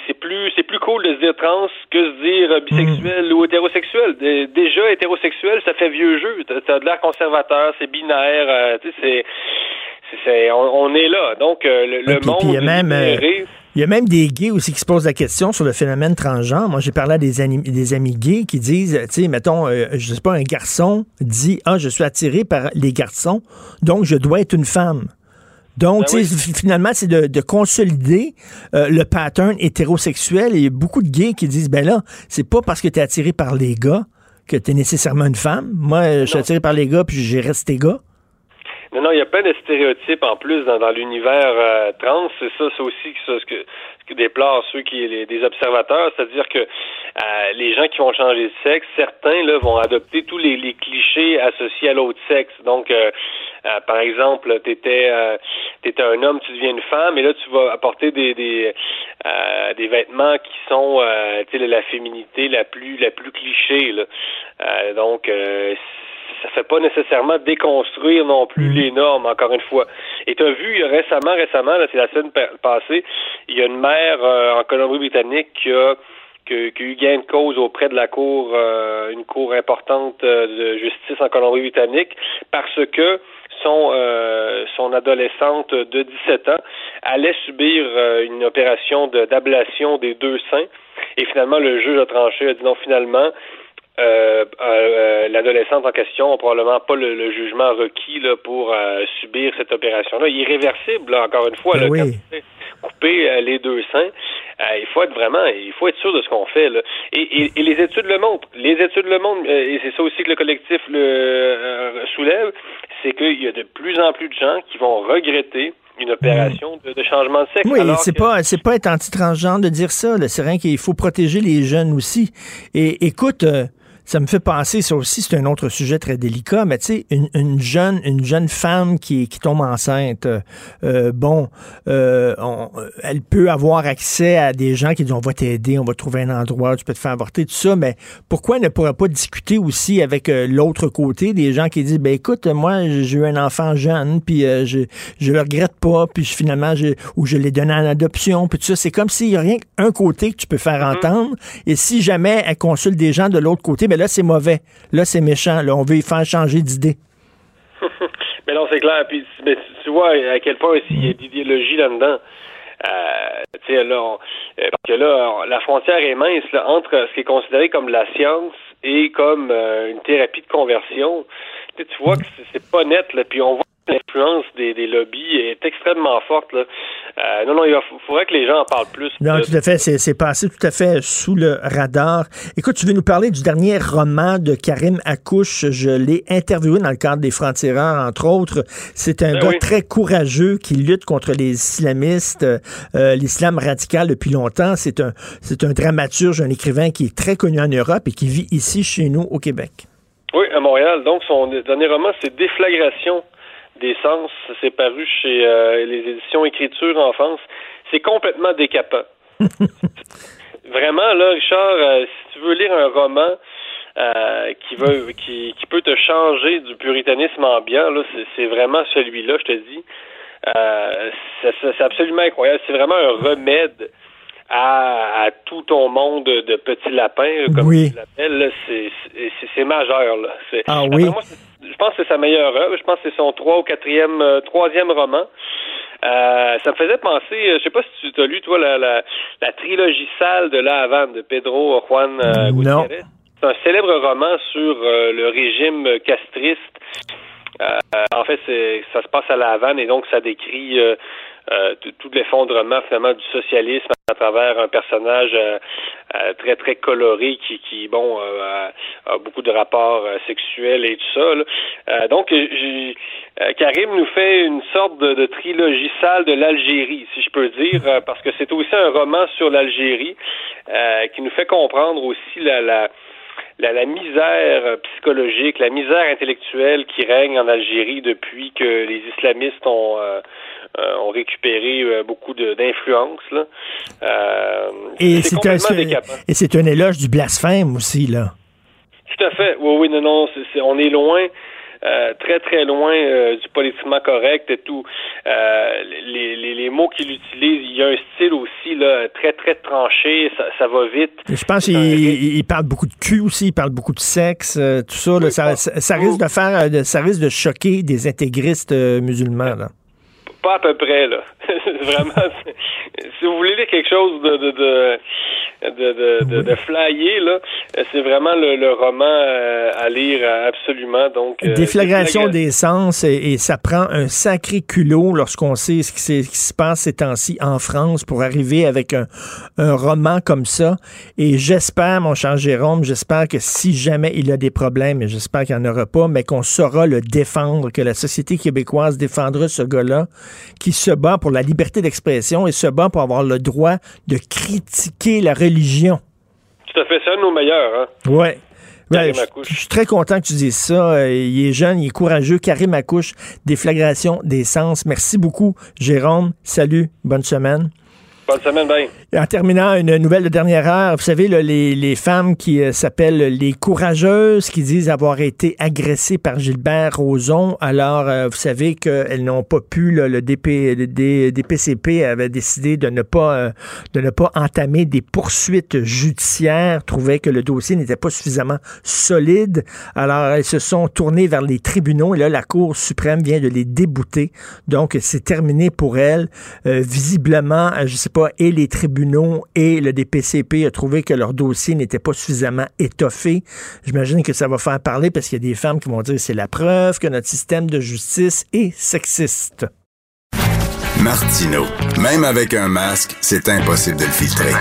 Speaker 13: c'est plus c'est plus cool de se dire trans que de se dire euh, bisexuel ou hétérosexuel. déjà hétérosexuel, ça fait vieux jeu. T'as de l'air conservateur, c'est binaire, euh, tu sais, c'est on, est là. Donc le, monde.
Speaker 1: il y a même il y a même des gays aussi qui se posent la question sur le phénomène transgenre. Moi, j'ai parlé à des, amis, des amis gays qui disent, tu sais, mettons, je sais pas, un garçon dit, ah, je suis attiré par les garçons, donc je dois être une femme. Donc, ben finalement, c'est de, consolider euh, le pattern hétérosexuel. Et il y a beaucoup de gays qui disent, ben là, c'est pas parce que tu es attiré par les gars que tu es nécessairement une femme. Moi, je suis attiré par les gars, puis j'ai resté gars.
Speaker 13: Non, non, il y a plein de stéréotypes en plus dans, l'univers euh, trans. C'est ça, c'est aussi ce que, ce que déplorent ceux qui les, des observateurs, c'est-à-dire que euh, les gens qui vont changer de sexe, certains là vont adopter tous les, les clichés associés à l'autre sexe. Donc, euh, par exemple, t'étais étais un homme, tu deviens une femme, et là tu vas apporter des des, des vêtements qui sont, tu sais, la féminité la plus la plus cliché. Là. donc ça fait pas nécessairement déconstruire non plus mm. les normes, encore une fois. Et tu as vu récemment, récemment, c'est la semaine passée, il y a une mère euh, en Colombie-Britannique qui a qui, a eu gain de cause auprès de la cour, euh, une cour importante euh, de justice en Colombie-Britannique, parce que son, son adolescente de 17 ans allait subir une opération d'ablation des deux seins. Et finalement, le juge a tranché, a dit non, finalement, euh, euh, l'adolescente en question n'a probablement pas le, jugement requis là, pour euh, subir cette opération-là. Irréversible, encore une fois, ben couper les deux seins. il faut être vraiment, il faut être sûr de ce qu'on fait. Là. Et, les études le montrent. Les études le montrent, et c'est ça aussi que le collectif le soulève, c'est qu'il y a de plus en plus de gens qui vont regretter une opération de, changement de sexe.
Speaker 1: Oui, c'est pas c'est pas être anti-transgenre de dire ça. C'est rien qu'il faut protéger les jeunes aussi. Et écoute, ça me fait penser, ça aussi, c'est un autre sujet très délicat, mais tu sais, une, jeune, une jeune femme qui, qui tombe enceinte, euh, bon, euh, elle peut avoir accès à des gens qui disent on va t'aider, on va trouver un endroit, tu peux te faire avorter, tout ça, mais pourquoi elle ne pourrait pas discuter aussi avec euh, l'autre côté, des gens qui disent ben écoute, moi j'ai eu un enfant jeune, puis je je le regrette pas, puis finalement je, ou je l'ai donné en adoption, puis tout ça, c'est comme s'il y a rien qu'un côté que tu peux faire mm-hmm. entendre, et si jamais elle consulte des gens de l'autre côté, ben là, c'est mauvais. Là, c'est méchant. Là, on veut y faire changer d'idée.
Speaker 13: mais non, c'est clair. Puis, tu vois à quel point il y a d'idéologie là-dedans. Euh, là, euh, parce que là, la frontière est mince entre ce qui est considéré comme la science et comme euh, une thérapie de conversion. Tu vois que c'est pas net, là, puis on voit l'influence des, des, lobbies est extrêmement forte. Là. Euh, non, non, il faudrait que les gens en parlent plus.
Speaker 1: Non, tout à fait. C'est passé tout à fait sous le radar. Écoute, tu veux nous parler du dernier roman de Karim Akouche. Je l'ai interviewé dans le cadre des Francs-Tireurs, entre autres. C'est un ben gars très courageux qui lutte contre les islamistes, euh, l'islam radical depuis longtemps. C'est un, c'est un dramaturge, un écrivain qui est très connu en Europe et qui vit ici chez nous au Québec.
Speaker 13: Oui, à Montréal. Donc, son dernier roman, c'est Déflagration des sens. C'est paru chez euh, les éditions Écriture Enfance. C'est complètement décapant. Vraiment, là, Richard, euh, si tu veux lire un roman euh, qui veut qui, qui peut te changer du puritanisme ambiant, là, c'est vraiment celui-là, je te dis. c'est absolument incroyable. C'est vraiment un remède à, tout ton monde de petits lapins, comme tu l'appelles. C'est majeur. Là.
Speaker 1: Ah oui?
Speaker 13: Je pense que c'est sa meilleure œuvre. Je pense que c'est son trois ou quatrième, euh, troisième roman. Euh, ça me faisait penser, euh, je sais pas si tu as lu, toi, la, la, la trilogie sale de La Havane de Pedro Juan euh, Gutiérrez. C'est un célèbre roman sur le régime castriste. en fait, c'est, ça se passe à La Havane et donc ça décrit euh, tout l'effondrement finalement du socialisme à travers un personnage euh, euh, très très coloré qui, qui bon a, beaucoup de rapports sexuels et tout ça. donc Karim nous fait une sorte de, de trilogie sale de l'Algérie, si je peux dire, parce que c'est aussi un roman sur l'Algérie qui nous fait comprendre aussi la, la la, la, misère psychologique, la misère intellectuelle qui règne en Algérie depuis que les islamistes ont, euh, ont récupéré euh, beaucoup d'influence. Euh,
Speaker 1: et c'est un, et c'est un éloge du blasphème aussi, là.
Speaker 13: Tout à fait. Oui, oui, non, non, on est loin. Euh, très très loin euh, du politiquement correct et tout. Les, les, les, mots qu'il utilise, il y a un style aussi là très très tranché, ça, ça va vite.
Speaker 1: je pense qu'il il parle beaucoup de cul aussi, il parle beaucoup de sexe, tout ça, là, ça, ça, risque de faire, ça risque de choquer des intégristes musulmans. Là.
Speaker 13: Pas à peu près là. Vraiment, si vous voulez quelque chose de, de, de de, de, de, flyer, là. C'est vraiment le, roman euh, à lire absolument. Donc,
Speaker 1: euh, Déflagration des sens, et, ça prend un sacré culot lorsqu'on sait ce qui, se passe ces temps-ci en France pour arriver avec un, un roman comme ça. Et j'espère, mon cher Jérôme, j'espère que si jamais il a des problèmes, et j'espère qu'il n'y en aura pas, mais qu'on saura le défendre, que la société québécoise défendra ce gars-là qui se bat pour la liberté d'expression et se bat pour avoir le droit de critiquer la religion.
Speaker 13: Tout à fait, de nos meilleurs. Hein?
Speaker 1: Oui. je, suis très content que tu dises ça. Euh, il est jeune, il est courageux. Karim Accouche, déflagration des sens. Merci beaucoup, Jérôme. Salut, bonne semaine.
Speaker 13: Bonne semaine, bien.
Speaker 1: En terminant, une nouvelle de dernière heure. Vous savez, les, les, femmes qui euh, s'appellent les courageuses, qui disent avoir été agressées par Gilbert Rozon. Alors, euh, vous savez qu'elles n'ont pas pu, le, DP, le DPCP avait décidé de ne pas euh, de ne pas entamer des poursuites judiciaires, trouvait que le dossier n'était pas suffisamment solide. Alors, elles se sont tournées vers les tribunaux et là, la Cour suprême vient de les débouter. Donc, c'est terminé pour elles. visiblement, je sais pas, et les tribunaux et le DPCP a trouvé que leur dossier n'était pas suffisamment étoffé. J'imagine que ça va faire parler parce qu'il y a des femmes qui vont dire c'est la preuve que notre système de justice est sexiste.
Speaker 2: Martino, même avec un masque, c'est impossible de le filtrer.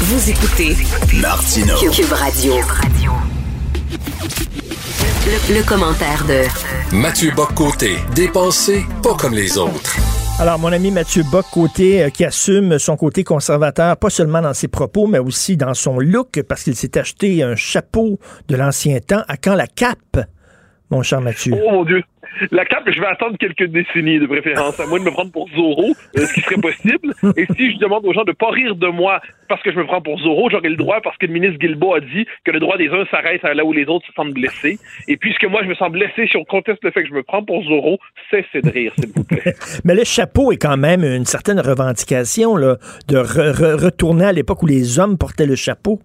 Speaker 3: Vous écoutez
Speaker 2: Martino
Speaker 3: Cube Radio. Le, le, commentaire de
Speaker 7: Mathieu Boccoté, dépensé pas comme les autres.
Speaker 1: Alors, mon ami Mathieu Bock, côté, euh, qui assume son côté conservateur, pas seulement dans ses propos, mais aussi dans son look, parce qu'il s'est acheté un chapeau de l'ancien temps. À quand la cape, mon cher Mathieu?
Speaker 14: Oh mon Dieu! La cape, je vais attendre quelques décennies de préférence, à moins de me prendre pour Zorro, euh, ce qui serait possible. Et si je demande aux gens de pas rire de moi parce que je me prends pour Zorro, j'aurai le droit parce que le ministre Guilbeault a dit que le droit des uns s'arrête là où les autres se sentent blessés. Et puisque moi, je me sens blessé si on conteste le fait que je me prends pour Zorro, cessez de rire, s'il vous plaît.
Speaker 1: Mais le chapeau est quand même une certaine revendication de retourner à l'époque où les hommes portaient le chapeau.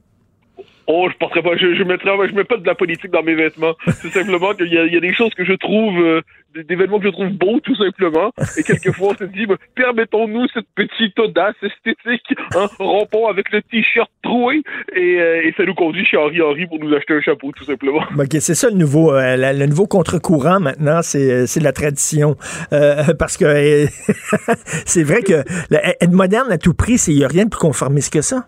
Speaker 14: Oh, je porterai pas, je, je mettrai, je mets pas de la politique dans mes vêtements. C'est simplement qu'il y, y, a des choses que je trouve, euh, des, vêtements que je trouve beaux, tout simplement. Et quelquefois, on se dit, bah, permettons-nous cette petite audace esthétique, hein, rompons avec le t-shirt troué, et, euh, et, ça nous conduit chez Henri Henri pour nous acheter un chapeau, tout simplement.
Speaker 1: Ok, c'est ça le nouveau, euh, le nouveau contre-courant maintenant, c'est, c'est la tradition. parce que c'est vrai que être moderne à tout prix, il n'y a rien de plus conformiste que ça.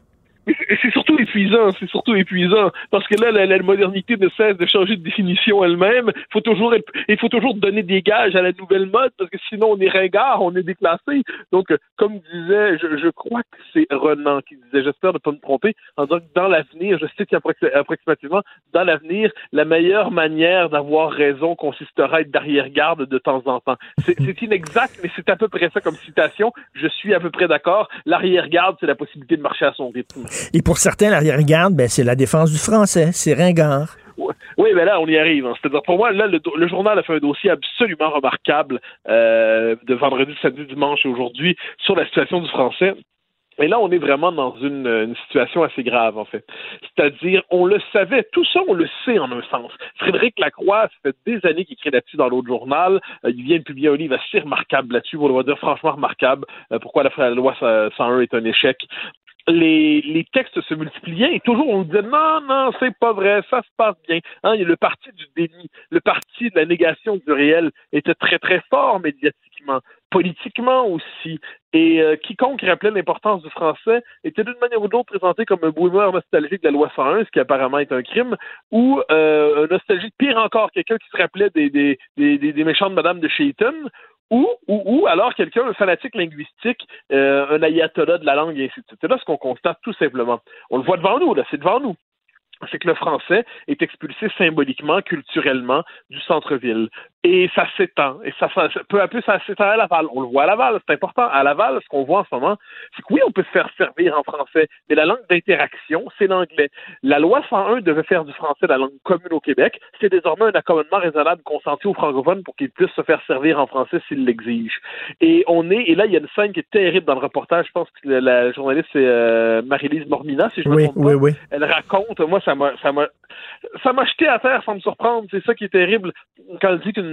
Speaker 14: C'est surtout épuisant, c'est surtout épuisant, parce que là, la, modernité ne cesse de changer de définition elle-même. Il faut toujours, il faut toujours donner des gages à la nouvelle mode, parce que sinon on est ringard, on est déclassé. Donc, comme disait, je, je crois que c'est Renan qui disait, j'espère ne pas me tromper, en disant que dans l'avenir, je cite approximativement, dans l'avenir, la meilleure manière d'avoir raison consistera à être d'arrière-garde de temps en temps. C'est inexact, mais c'est à peu près ça comme citation. Je suis à peu près d'accord. L'arrière-garde, c'est la possibilité de marcher à son rythme.
Speaker 1: Et pour certains, l'arrière-garde, ben, c'est la défense du français. C'est ringard.
Speaker 14: Oui, mais là, on y arrive. Hein. C'est-à-dire, pour moi, là, le, journal a fait un dossier absolument remarquable euh, de vendredi, samedi, dimanche et aujourd'hui sur la situation du français. Et là, on est vraiment dans une, situation assez grave, en fait. C'est-à-dire, on le savait, tout ça, on le sait en un sens. Frédéric Lacroix, ça fait des années qu'il écrit là-dessus dans l'autre journal. Euh, il vient de publier un livre assez remarquable là-dessus, on va dire franchement remarquable, euh, pourquoi la, la loi 101 est un échec les, les, textes se multipliaient et toujours on disait non, non, c'est pas vrai, ça se passe bien. Hein, le parti du déni, le parti de la négation du réel était très très fort médiatiquement, politiquement aussi. Et euh, quiconque rappelait l'importance du français était d'une manière ou d'autre présenté comme un boomer nostalgique de la loi 101, ce qui apparemment est un crime, ou euh, un nostalgique, pire encore, quelqu'un qui se rappelait des, des, des, des méchantes Madame de Shayton, ou, ou, ou alors quelqu'un, un fanatique linguistique, euh, un ayatollah de la langue, et ainsi de suite. C'est là ce qu'on constate tout simplement. On le voit devant nous, là, c'est devant nous c'est que le français est expulsé symboliquement, culturellement du centre-ville. Et ça s'étend. Et ça, peu à peu, ça s'étend à Laval. On le voit à Laval, c'est important. À Laval, ce qu'on voit en ce moment, c'est que oui, on peut se faire servir en français, mais la langue d'interaction, c'est l'anglais. La loi 101 devait faire du français la langue commune au Québec. C'est désormais un accommodement raisonnable consenti aux francophones pour qu'ils puissent se faire servir en français s'ils l'exigent. Et on est, et là, il y a une scène qui est terrible dans le reportage. Je pense que la, journaliste, c'est euh, Marie-Lise Mormina, si je me
Speaker 1: oui,
Speaker 14: trompe
Speaker 1: oui,
Speaker 14: pas.
Speaker 1: Oui.
Speaker 14: Elle raconte, moi, ça m'a, ça m'a, ça m'a jeté à terre sans me surprendre. C'est ça qui est terrible. Quand elle dit qu'une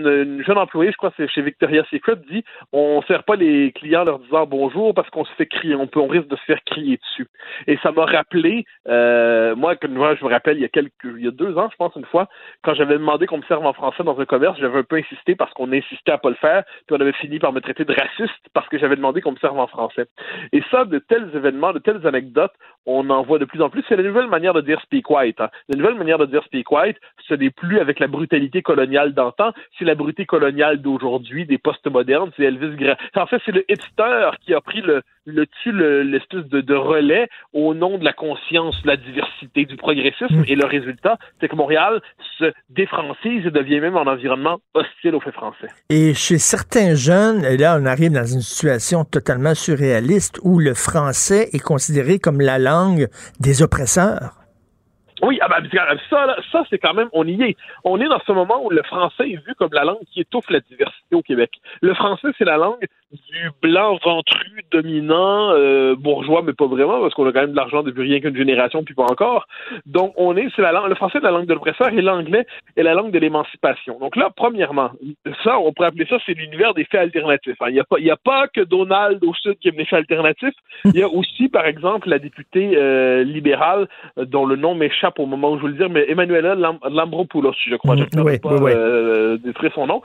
Speaker 14: jeune employée, je crois c'est chez Victoria's Secret, dit on ne sert pas les clients en leur disant bonjour parce qu'on se fait crier, on peut, on risque de se faire crier dessus. Et ça m'a rappelé, euh, moi, je me rappelle il y a quelques, il y a deux ans, je pense une fois, quand j'avais demandé qu'on me serve en français dans un commerce, j'avais un peu insisté parce qu'on insistait à pas le faire, puis on avait fini par me traiter de raciste parce que j'avais demandé qu'on me serve en français. Et ça, de tels événements, de telles anecdotes, on en voit de plus en plus. C'est la nouvelle manière de dire speak white. Hein. La nouvelle manière de dire speak white, ce n'est plus avec la brutalité coloniale d'antan, c'est la brutalité coloniale d'aujourd'hui, des postes modernes. C'est Elvis Grant. En fait, c'est le hipster qui a pris le, le l'espèce de, de, relais au nom de la conscience, de la diversité, du progressisme.
Speaker 1: Mm.
Speaker 14: Et le résultat, c'est que Montréal se défrancise et devient même un environnement hostile aux faits français.
Speaker 1: Et chez certains jeunes, et là, on arrive dans une situation totalement surréaliste où le français est considéré comme la langue des oppresseurs.
Speaker 14: Oui, ah ben, ça, ça c'est quand même, on y est. On est dans ce moment où le français est vu comme la langue qui étouffe la diversité au Québec. Le français, c'est la langue du blanc ventru, dominant, euh, bourgeois, mais pas vraiment, parce qu'on a quand même de l'argent depuis rien qu'une génération, puis pas encore. Donc, on est, c'est la langue, le français est la langue de l'oppresseur et l'anglais est la langue de l'émancipation. Donc là, premièrement, ça, on pourrait appeler ça, c'est l'univers des faits alternatifs. Hein. Il n'y a, a pas que Donald au Sud qui aime les faits alternatifs. Il y a aussi, par exemple, la députée euh, libérale, euh, dont le nom m'échappe au moment où je veux le dire, mais Emmanuela Lam Lambropoulos, je crois, je ne
Speaker 1: oui,
Speaker 14: pas
Speaker 1: oui.
Speaker 14: Euh, détruire son nom,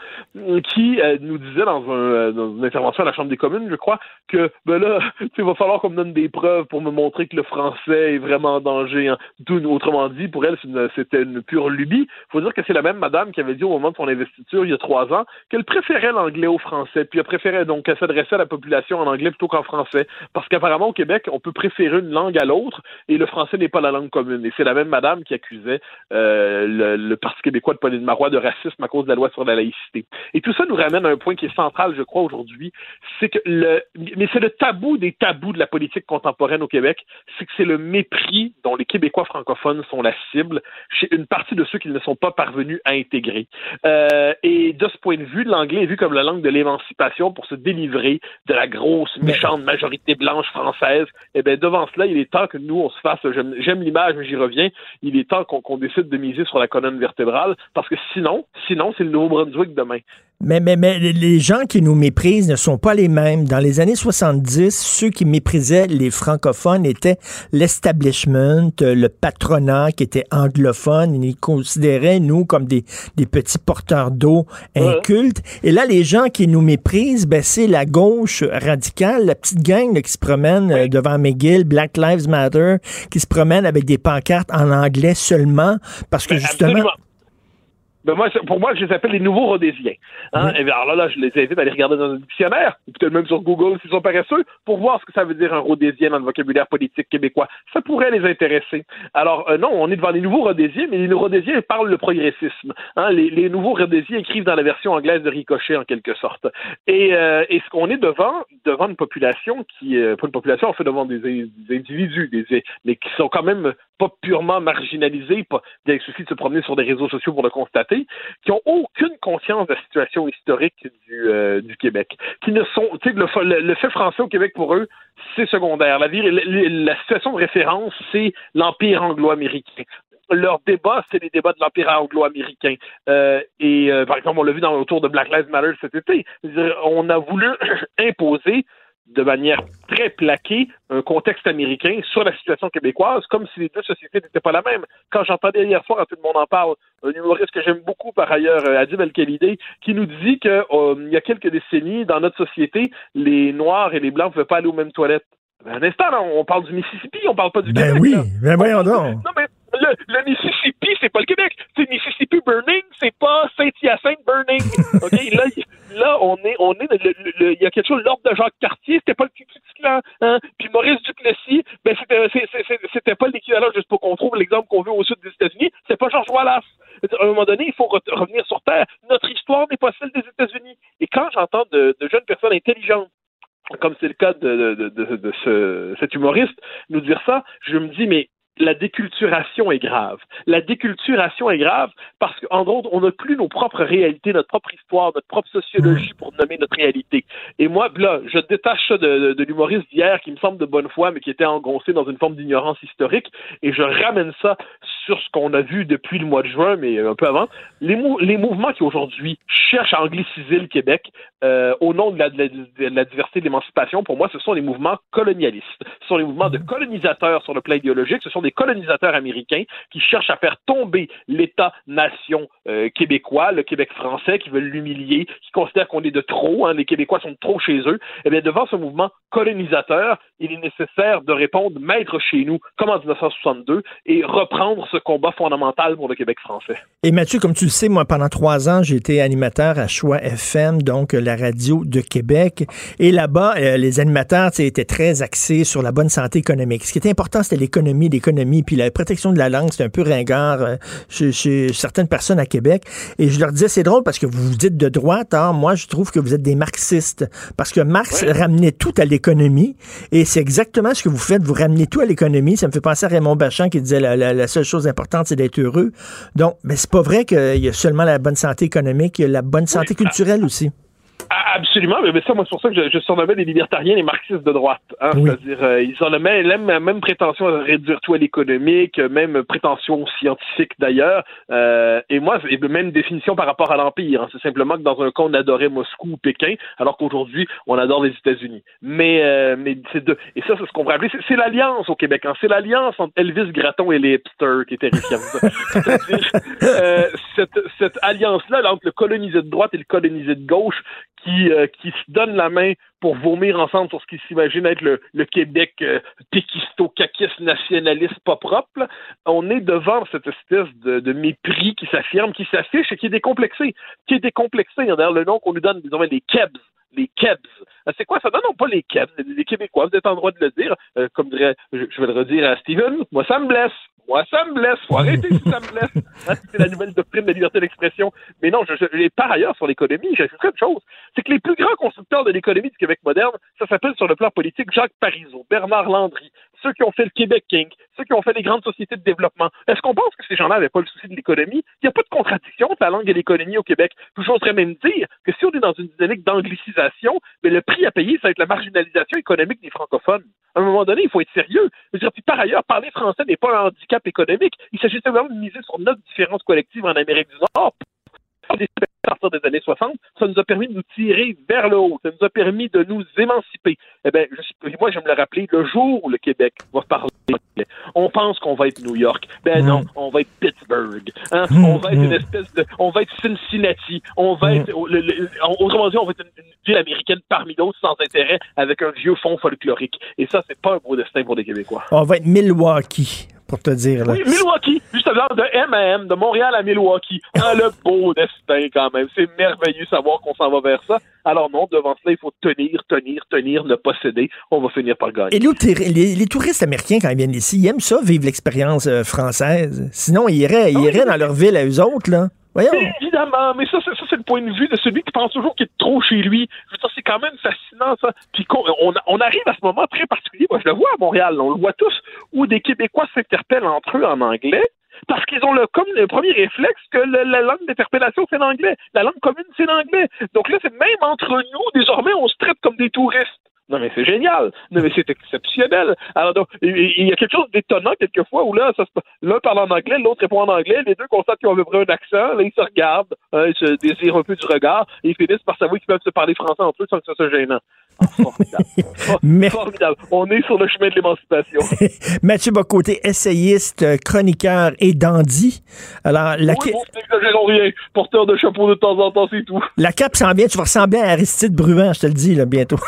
Speaker 14: qui euh, nous disait dans, un, dans une intervention à la Chambre des communes, je crois, que ben là, il va falloir qu'on me donne des preuves pour me montrer que le français est vraiment en danger. Hein. Autrement dit, pour elle, c'était une, une, pure lubie. Il faut dire que c'est la même madame qui avait dit au moment de son investiture, il y a trois ans, qu'elle préférait l'anglais au français, puis elle préférait donc qu'elle s'adressait à la population en anglais plutôt qu'en français. Parce qu'apparemment, au Québec, on peut préférer une langue à l'autre, et le français n'est pas la langue commune. Et c'est la même madame qui accusait euh, le, le, Parti québécois de Pauline Marois de racisme à cause de la loi sur la laïcité. Et tout ça nous ramène à un point qui est central, je crois, aujourd'hui, c'est que le, mais c'est le tabou des tabous de la politique contemporaine au Québec, c'est que c'est le mépris dont les Québécois francophones sont la cible chez une partie de ceux qui ne sont pas parvenus à intégrer. Euh, et de ce point de vue, l'anglais est vu comme la langue de l'émancipation pour se délivrer de la grosse, méchante majorité blanche française. Et bien, devant cela, il est temps que nous, on se fasse, j'aime l'image, mais j'y reviens, il est temps qu'on décide de miser sur la colonne vertébrale, parce que sinon, sinon, c'est le Nouveau-Brunswick demain.
Speaker 1: Mais, mais, mais les gens qui nous méprisent ne sont pas les mêmes. Dans les années 70, ceux qui méprisaient les francophones étaient l'establishment, le patronat qui était anglophone. Ils considéraient, nous, comme des, des petits porteurs d'eau incultes. Et là, les gens qui nous méprisent, ben, c'est la gauche radicale, la petite gang là, qui se promène euh, devant McGill, Black Lives Matter, qui se promène avec des pancartes en anglais seulement, parce que justement...
Speaker 14: Absolument. Ben moi, pour moi, je les appelle les nouveaux rhodésiens. Hein? Et bien, alors là, là, je les invite à aller regarder dans un dictionnaire, ou peut-être même sur Google s'ils sont paresseux, pour voir ce que ça veut dire un rhodésien dans le vocabulaire politique québécois. Ça pourrait les intéresser. Alors, euh, non, on est devant les nouveaux rhodésiens, mais les rhodésiens parlent le progressisme. Hein? Les, les, nouveaux rhodésiens écrivent dans la version anglaise de Ricochet, en quelque sorte. Et, euh, et ce qu'on est devant, devant une population qui, euh, pas une population, en fait, devant des, des individus, des, mais qui sont quand même pas purement marginalisés, pas, il suffit de se promener sur des réseaux sociaux pour le constater, qui ont aucune conscience de la situation historique du, euh, Québec, qui ne sont, tu le, le, le, fait français au Québec pour eux, c'est secondaire. La, situation de référence, c'est l'empire anglo-américain leur débat, c'est les débats de l'Empire anglo-américain. Euh, et euh, par exemple, on l'a vu dans autour de Black Lives Matter cet été. On a voulu imposer de manière très plaquée un contexte américain sur la situation québécoise, comme si les deux sociétés n'étaient pas la même. Quand j'entendais hier soir, tout le monde en parle, un humoriste que j'aime beaucoup par ailleurs, Adib El-Khalidé, qui nous dit qu'il euh, y a quelques décennies, dans notre société, les Noirs et les Blancs ne pouvaient pas aller aux mêmes toilettes. Ben, un instant, là, on parle du Mississippi, on parle pas du
Speaker 1: ben
Speaker 14: Québec.
Speaker 1: oui,
Speaker 14: là.
Speaker 1: ben voyons donc.
Speaker 14: Non, mais le, le Mississippi, c'est pas le Québec. C'est Mississippi Burning, c'est pas Saint-Hyacinthe Burning. OK? là, là, on est, on est, il y a quelque chose, l'ordre de Jacques Cartier, c'était pas le Klux Klan, hein? Puis Maurice Duplessis, ben, c'était, c'était pas l'équivalent, juste pour qu'on trouve l'exemple qu'on veut au sud des États-Unis, c'est pas George Wallace. À un moment donné, il faut revenir sur Terre. Notre histoire histoire n'est pas celle des États-Unis. Et quand j'entends de, de jeunes personnes intelligentes comme c'est le cas de, de, de, de ce, cet humoriste, nous dire ça, je me dis, mais la déculturation est grave. La déculturation est grave parce qu'en gros, on n'a plus nos propres réalités, notre propre histoire, notre propre sociologie pour nommer notre réalité. Et moi, là, je détache ça de, de l'humoriste d'hier qui me semble de bonne foi, mais qui était engoncé dans une forme d'ignorance historique, et je ramène ça sur ce qu'on a vu depuis le mois de juin, mais un peu avant. Les, mouvements qui aujourd'hui cherchent à angliciser le Québec euh, au nom de la, diversité de l'émancipation, pour moi, ce sont les mouvements colonialistes. Ce sont les mouvements de colonisateurs sur le plan idéologique. Ce sont des colonisateurs américains qui cherchent à faire tomber l'État-nation euh, québécois, le Québec français, qui veulent l'humilier, qui considèrent qu'on est de trop, hein, les Québécois sont de trop chez eux. Eh bien, devant ce mouvement colonisateur, il est nécessaire de répondre maître chez nous, comme en 1962, et reprendre ce combat fondamental pour le Québec français.
Speaker 1: Et Mathieu, comme tu le sais, moi, pendant trois ans, j'ai été animateur à Choix FM, donc la radio de Québec. Et là-bas, euh, les animateurs étaient très axés sur la bonne santé économique. Ce qui était important, c'était l'économie, l'économie, puis la protection de la langue, c'était un peu ringard euh, chez, certaines personnes à Québec. Et je leur disais, c'est drôle parce que vous vous dites de droite, hein, moi, je trouve que vous êtes des marxistes. Parce que Marx ramenait tout à l'économie. Et c'est exactement ce que vous faites. Vous ramenez tout à l'économie. Ça me fait penser à Raymond Bachand qui disait la, la, seule chose importante, c'est d'être heureux. Donc, mais c'est pas vrai qu'il y a seulement la bonne santé économique, il y a la bonne santé culturelle aussi.
Speaker 14: Absolument, mais ça, moi, c'est pour ça que je, je surnommais les libertariens les marxistes de droite. Hein, C'est-à-dire, euh, ils ont la même, la même prétention à réduire tout à l'économique, même prétention scientifique d'ailleurs. Euh, et moi, et même définition par rapport à l'Empire. Hein, c'est simplement que dans un cas, on adorait Moscou ou Pékin, alors qu'aujourd'hui, on adore les États-Unis. Mais, euh, mais c'est de, et ça, c'est ce qu'on pourrait appeler, c'est l'alliance au Québec. Hein, c'est l'alliance entre Elvis Gratton et les hipsters qui est terrifiante. C'est-à-dire, euh, cette, cette alliance-là, entre le colonisé de droite et le colonisé de gauche, qui, euh, se donnent la main pour vomir ensemble sur ce qui s'imagine être le, Québec euh, péquisto-caquiste nationaliste pas propre. On est devant cette espèce de, mépris qui s'affirme, qui s'affiche et qui est décomplexé. Qui est décomplexé. D'ailleurs, le nom qu'on lui donne, disons, les Kebs les Kebs. Euh, c'est quoi ça? Non, non, pas les Kebs, les Québécois, vous êtes en droit de le dire. Euh, comme dirait, je, je, vais le redire à Steven, moi ça me blesse. Moi, ça me blesse. Faut arrêter si ça me blesse. C'est la nouvelle doctrine de la liberté d'expression. Mais non, je, je, par ailleurs, sur l'économie, j'ajouterais une chose. C'est que les plus grands constructeurs de l'économie du Québec moderne, ça s'appelle sur le plan politique Jacques Parizeau, Bernard Landry, ceux qui ont fait le Québec King, ceux qui ont fait les grandes sociétés de développement. Est-ce qu'on pense que ces gens-là n'avaient pas le souci de l'économie? Il n'y a pas de contradiction entre la langue et l'économie au Québec. J'oserais même dire que si on est dans une dynamique d'anglicisation, mais le prix à payer, ça va être la marginalisation économique des francophones. À un moment donné, il faut être sérieux. Je veux dire, puis par ailleurs, parler français n'est pas un handicap économique. Il s'agit simplement de miser sur notre différence collective en Amérique du Nord à partir des années 60, ça nous a permis de nous tirer vers le haut, ça nous a permis de nous émanciper. Eh bien, moi, je me le rappeler, le jour où le Québec va parler, on pense qu'on va être New York. Ben non, on va être Pittsburgh. Hein? Mm, on va être une espèce de, on va être Cincinnati. On va être, autrement dit, on va être une, ville américaine parmi d'autres sans intérêt avec un vieux fond folklorique. Et ça, c'est pas un beau destin pour les Québécois.
Speaker 1: On va être Milwaukee pour te dire.
Speaker 14: Oui, Milwaukee, justement, de M de Montréal à Milwaukee. Ah, le beau destin quand même. C'est merveilleux savoir qu'on s'en va vers ça. Alors non, devant cela, il faut tenir, tenir, tenir, ne pas céder. On va finir par gagner.
Speaker 1: Et les, les, touristes américains, quand ils viennent ici, ils aiment ça, vivre l'expérience euh, française. Sinon, ils iraient, ils ah iraient dans leur ville à eux autres, là.
Speaker 14: Évidemment, mais ça, ça, c'est le point de vue de celui qui pense toujours qu'il est trop chez lui. C'est quand même fascinant, ça. Puis on, on, arrive à ce moment très particulier, moi je le vois à Montréal, on le voit tous, où des Québécois s'interpellent entre eux en anglais, parce qu'ils ont le, comme le premier réflexe que la langue d'interpellation, c'est l'anglais. La langue commune, c'est l'anglais. Donc là, c'est même entre nous, désormais, on se traite comme des touristes. Non, mais c'est génial. Non, mais c'est exceptionnel. Alors, donc, il y a quelque chose d'étonnant quelquefois où là, l'un parle en anglais, l'autre répond en anglais, les deux constatent qu'ils ont à peu près un accent, là, ils se regardent, hein, ils se désirent un peu du regard, et ils finissent par savoir qu'ils peuvent se parler français entre eux sans que ça soit gênant. Oh, formidable. formidable. On est sur le chemin de l'émancipation.
Speaker 1: Mathieu Bocoté, essayiste, chroniqueur et dandy. Alors, la
Speaker 14: oui, bon, rien. Porteur de chapeau de temps en temps, c'est tout.
Speaker 1: La cape sent bien. Tu vas ressembler à Aristide Bruvin, je te le dis, là, bientôt.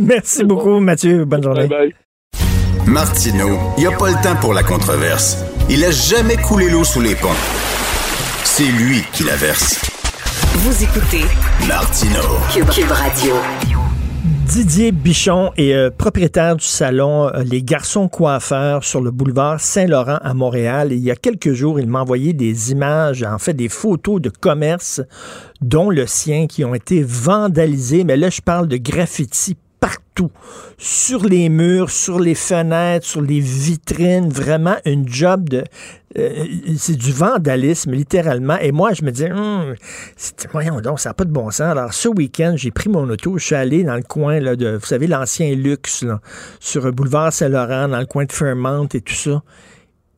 Speaker 1: Merci beaucoup, Mathieu. Bonne journée. Bye
Speaker 2: Martino, il n'y a pas le temps pour la controverse. Il a jamais coulé l'eau sous les ponts. C'est lui qui la verse.
Speaker 3: Vous écoutez
Speaker 2: Martino.
Speaker 3: Cube, Radio.
Speaker 1: Didier Bichon est euh, propriétaire du salon euh, Les Garçons Coiffeurs sur le boulevard Saint-Laurent à Montréal. Et il y a quelques jours, il m'a envoyé des images, en fait des photos de commerce, dont le sien, qui ont été vandalisés. Mais là, je parle de graffiti sur les murs, sur les fenêtres, sur les vitrines, vraiment une job de... Euh, c'est du vandalisme, littéralement. Et moi, je me dis, hum, voyons donc, ça n'a pas de bon sens. Alors, ce week-end, j'ai pris mon auto, je suis allé dans le coin là, de, vous savez, l'ancien luxe, sur boulevard Saint-Laurent, dans le coin de Fairmont et tout ça.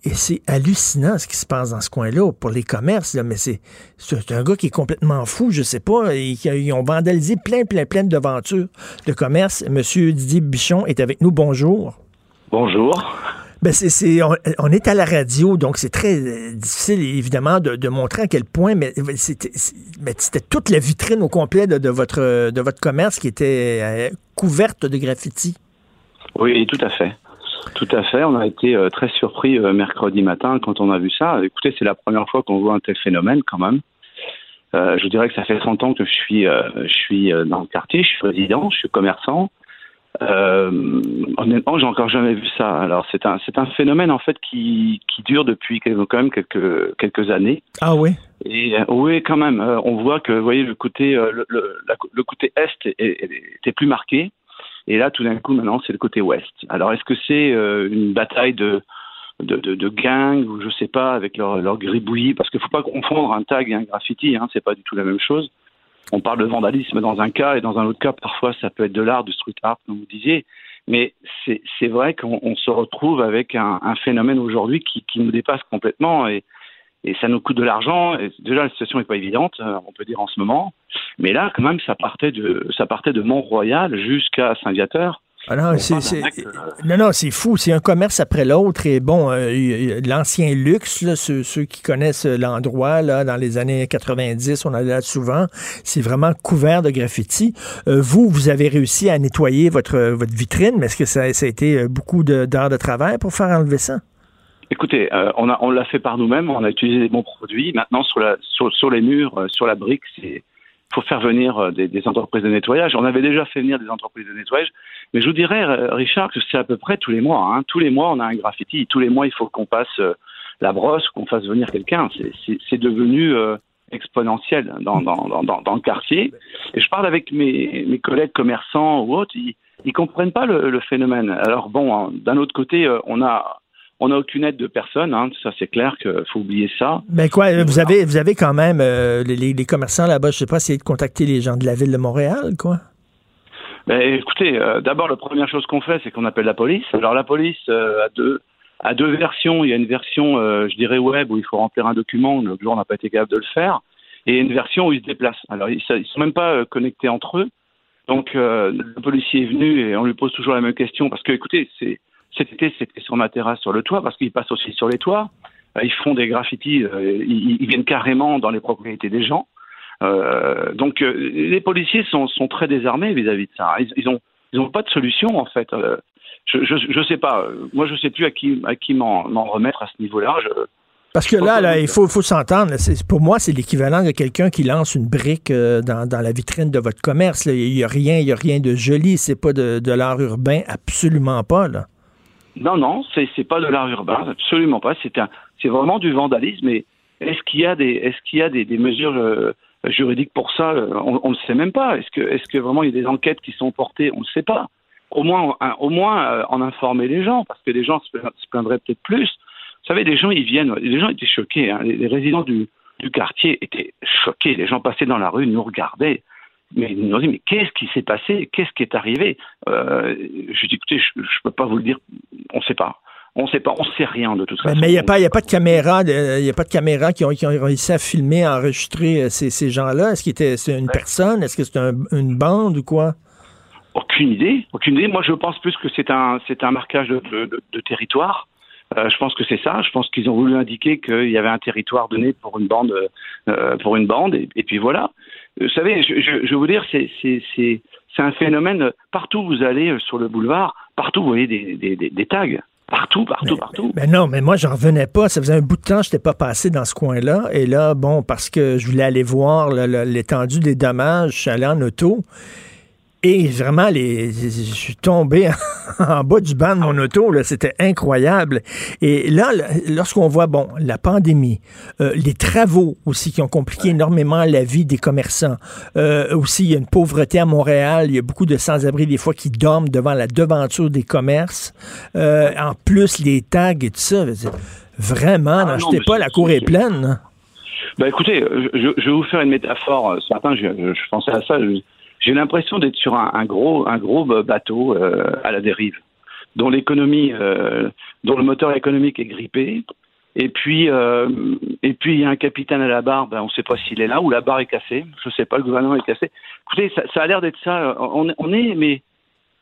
Speaker 1: Et c'est hallucinant ce qui se passe dans ce coin-là pour les commerces. Là, mais c'est, c'est un gars qui est complètement fou, je sais pas. ils ont vandalisé plein, plein, plein de devantures de commerce. Monsieur Didier Bichon est avec nous. Bonjour.
Speaker 15: Bonjour.
Speaker 1: Ben c'est, c'est on, est à la radio, donc c'est très euh, difficile, évidemment, de, de, montrer à quel point, mais c'était, c'était toute la vitrine au complet de, de, votre, de votre commerce qui était euh, couverte de graffiti.
Speaker 15: Oui, tout à fait. Tout à fait. On a été euh, très surpris euh, mercredi matin quand on a vu ça. Écoutez, c'est la première fois qu'on voit un tel phénomène quand même. Euh, je dirais que ça fait 30 ans que je suis, je suis dans le quartier, je suis résident, je suis commerçant. honnêtement, j'ai encore jamais vu ça. Alors, c'est un, c'est un phénomène en fait qui, qui dure depuis quand même quelques, quelques années.
Speaker 1: Ah oui.
Speaker 15: Et oui, quand même. on voit que, vous voyez, le côté, le, le, côté est était plus marqué. Et là, tout d'un coup, maintenant, c'est le côté ouest. Alors, est-ce que c'est euh, une bataille de, de, gangs ou je sais pas avec leur, leur gribouillis? Parce qu'il faut pas confondre un tag et un graffiti. Hein, c'est pas du tout la même chose. On parle de vandalisme dans un cas et dans un autre cas, parfois, ça peut être de l'art, du street art, comme vous disiez. Mais c'est vrai qu'on se retrouve avec un, phénomène aujourd'hui qui, qui nous dépasse complètement et ça nous coûte de l'argent. Déjà, la situation n'est pas évidente, euh, on peut dire en ce moment. Mais là, quand même, ça partait de, ça partait de Mont-Royal jusqu'à Saint-Viateur.
Speaker 1: Ah non, c'est, euh, non, non, c'est fou. C'est un commerce après l'autre. Et bon, euh, l'ancien luxe, là, ceux, ceux, qui connaissent l'endroit, là, dans les années 90, on allait là souvent. C'est vraiment couvert de graffiti. vous, vous avez réussi à nettoyer votre, votre vitrine, mais est-ce que ça, ça a été beaucoup d'heures de travail pour faire enlever ça?
Speaker 15: Écoutez, euh, on l'a fait par nous-mêmes, on a utilisé des bons produits. Maintenant sur les murs, euh, sur la brique, c'est faut faire venir euh, des, entreprises de nettoyage. On avait déjà fait venir des entreprises de nettoyage, mais je vous dirais, Richard, que c'est à peu près tous les mois. Hein. Tous les mois, on a un graffiti. Tous les mois, il faut qu'on passe la brosse, qu'on fasse venir quelqu'un. C'est devenu exponentiel dans, le quartier. Et je parle avec mes, collègues commerçants ou autres, ils, ils comprennent pas le, le phénomène. Alors bon, hein, d'un autre côté, on a on n'a aucune aide de personne, hein, ça c'est clair qu'il faut oublier ça.
Speaker 1: Mais quoi, vous avez, vous avez quand même euh, les, commerçants là-bas, je sais pas, essayé de contacter les gens de la ville de Montréal, quoi.
Speaker 15: Ben, écoutez, euh, d'abord la première chose qu'on fait, c'est qu'on appelle la police. Alors la police euh, a deux a deux versions. Il y a une version, je dirais web, où il faut remplir un document. Le jour on n'a pas été capable de le faire, et une version où ils se déplacent. Alors ils, ne sont même pas connectés entre eux. Donc le policier est venu et on lui pose toujours la même question parce que écoutez, c'est cet été, c'était sur ma terrasse, sur le toit, parce qu'ils passent aussi sur les toits. Euh, ils font des graffitis, euh, ils, viennent carrément dans les propriétés des gens. Euh, donc les policiers sont, sont très désarmés vis-à-vis de ça. Ils, ils ont ils n'ont pas de solution en fait. je, je je sais pas. Moi je sais plus à qui à qui m'en remettre à ce niveau-là.
Speaker 1: Parce que là, là, il faut, faut s'entendre. Pour moi, c'est l'équivalent de quelqu'un qui lance une brique dans, dans, la vitrine de votre commerce. Il n'y a rien, il y a rien de joli. C'est pas de, de l'art urbain, absolument pas là.
Speaker 15: Non, non, c'est c'est pas de l'art urbain, absolument pas. C'est un, c'est vraiment du vandalisme. Mais est-ce qu'il y a des, est-ce qu'il y a des, des mesures euh, juridiques pour ça On ne sait même pas. Est-ce que, est-ce que vraiment il y a des enquêtes qui sont portées? On ne sait pas. Au moins, au moins euh, en informer les gens, parce que les gens se, plaindraient peut-être plus. Vous savez, les gens ils viennent, les gens étaient choqués. Hein. Les, les, résidents du, du quartier étaient choqués. Les gens passaient dans la rue, nous regardaient mais ils nous ont dit mais qu'est-ce qui s'est passé? Qu'est-ce qui est arrivé? Euh, Je dis écoutez, je, ne peux pas vous le dire, on ne sait pas. On ne sait pas, on sait rien de tout ça.
Speaker 1: Mais il n'y a, pas, y a pas de caméra, il y a pas de caméra qui ont, qui ont réussi à filmer, à enregistrer euh, ces, ces gens-là. Est-ce que c'est une personne? Est-ce que c'est une bande ou quoi?
Speaker 15: Aucune idée, aucune idée. Moi, je pense plus que c'est un, c'est un marquage de, de, territoire. Euh, je pense que c'est ça. Je pense qu'ils ont voulu indiquer qu'il y avait un territoire donné pour une bande, euh, pour une bande, et, et, puis voilà. Vous savez, je, je, je veux vous dire, c'est un phénomène. Partout où vous allez euh, sur le boulevard, partout vous voyez des, des, des, tags. Partout, partout, partout.
Speaker 1: Mais non, mais moi, j'en revenais pas. Ça faisait un bout de temps que je n'étais pas passé dans ce coin-là. Et là, bon, parce que je voulais aller voir l'étendue des dommages, je suis allé en auto. Et vraiment, les, je suis tombé en bas du banc de mon auto. C'était incroyable. Et là, lorsqu'on voit, bon, la pandémie, euh, les travaux aussi qui ont compliqué énormément la vie des commerçants. Euh, aussi, il y a une pauvreté à Montréal. Il y a beaucoup de sans-abri des fois qui dorment devant la devanture des commerces. Euh, en plus, les tags et tout ça. Vraiment,
Speaker 15: Ah,
Speaker 1: n'achetez
Speaker 15: mais
Speaker 1: pas, la cour est pleine. hein.
Speaker 15: Bah écoutez, je, vais vous faire une métaphore. Ce matin, je pensais à ça. je- J'ai l'impression d'être sur un, un gros, un gros bateau euh, à la dérive, dont l'économie, euh, dont le moteur économique est grippé. Et puis, euh, et puis il y a un capitaine à la barre. Ben, on ne sait pas s'il est là ou la barre est cassée. Je ne sais pas. Le gouvernement est cassé. Écoutez, ça, ça a l'air d'être ça. On, on est, mais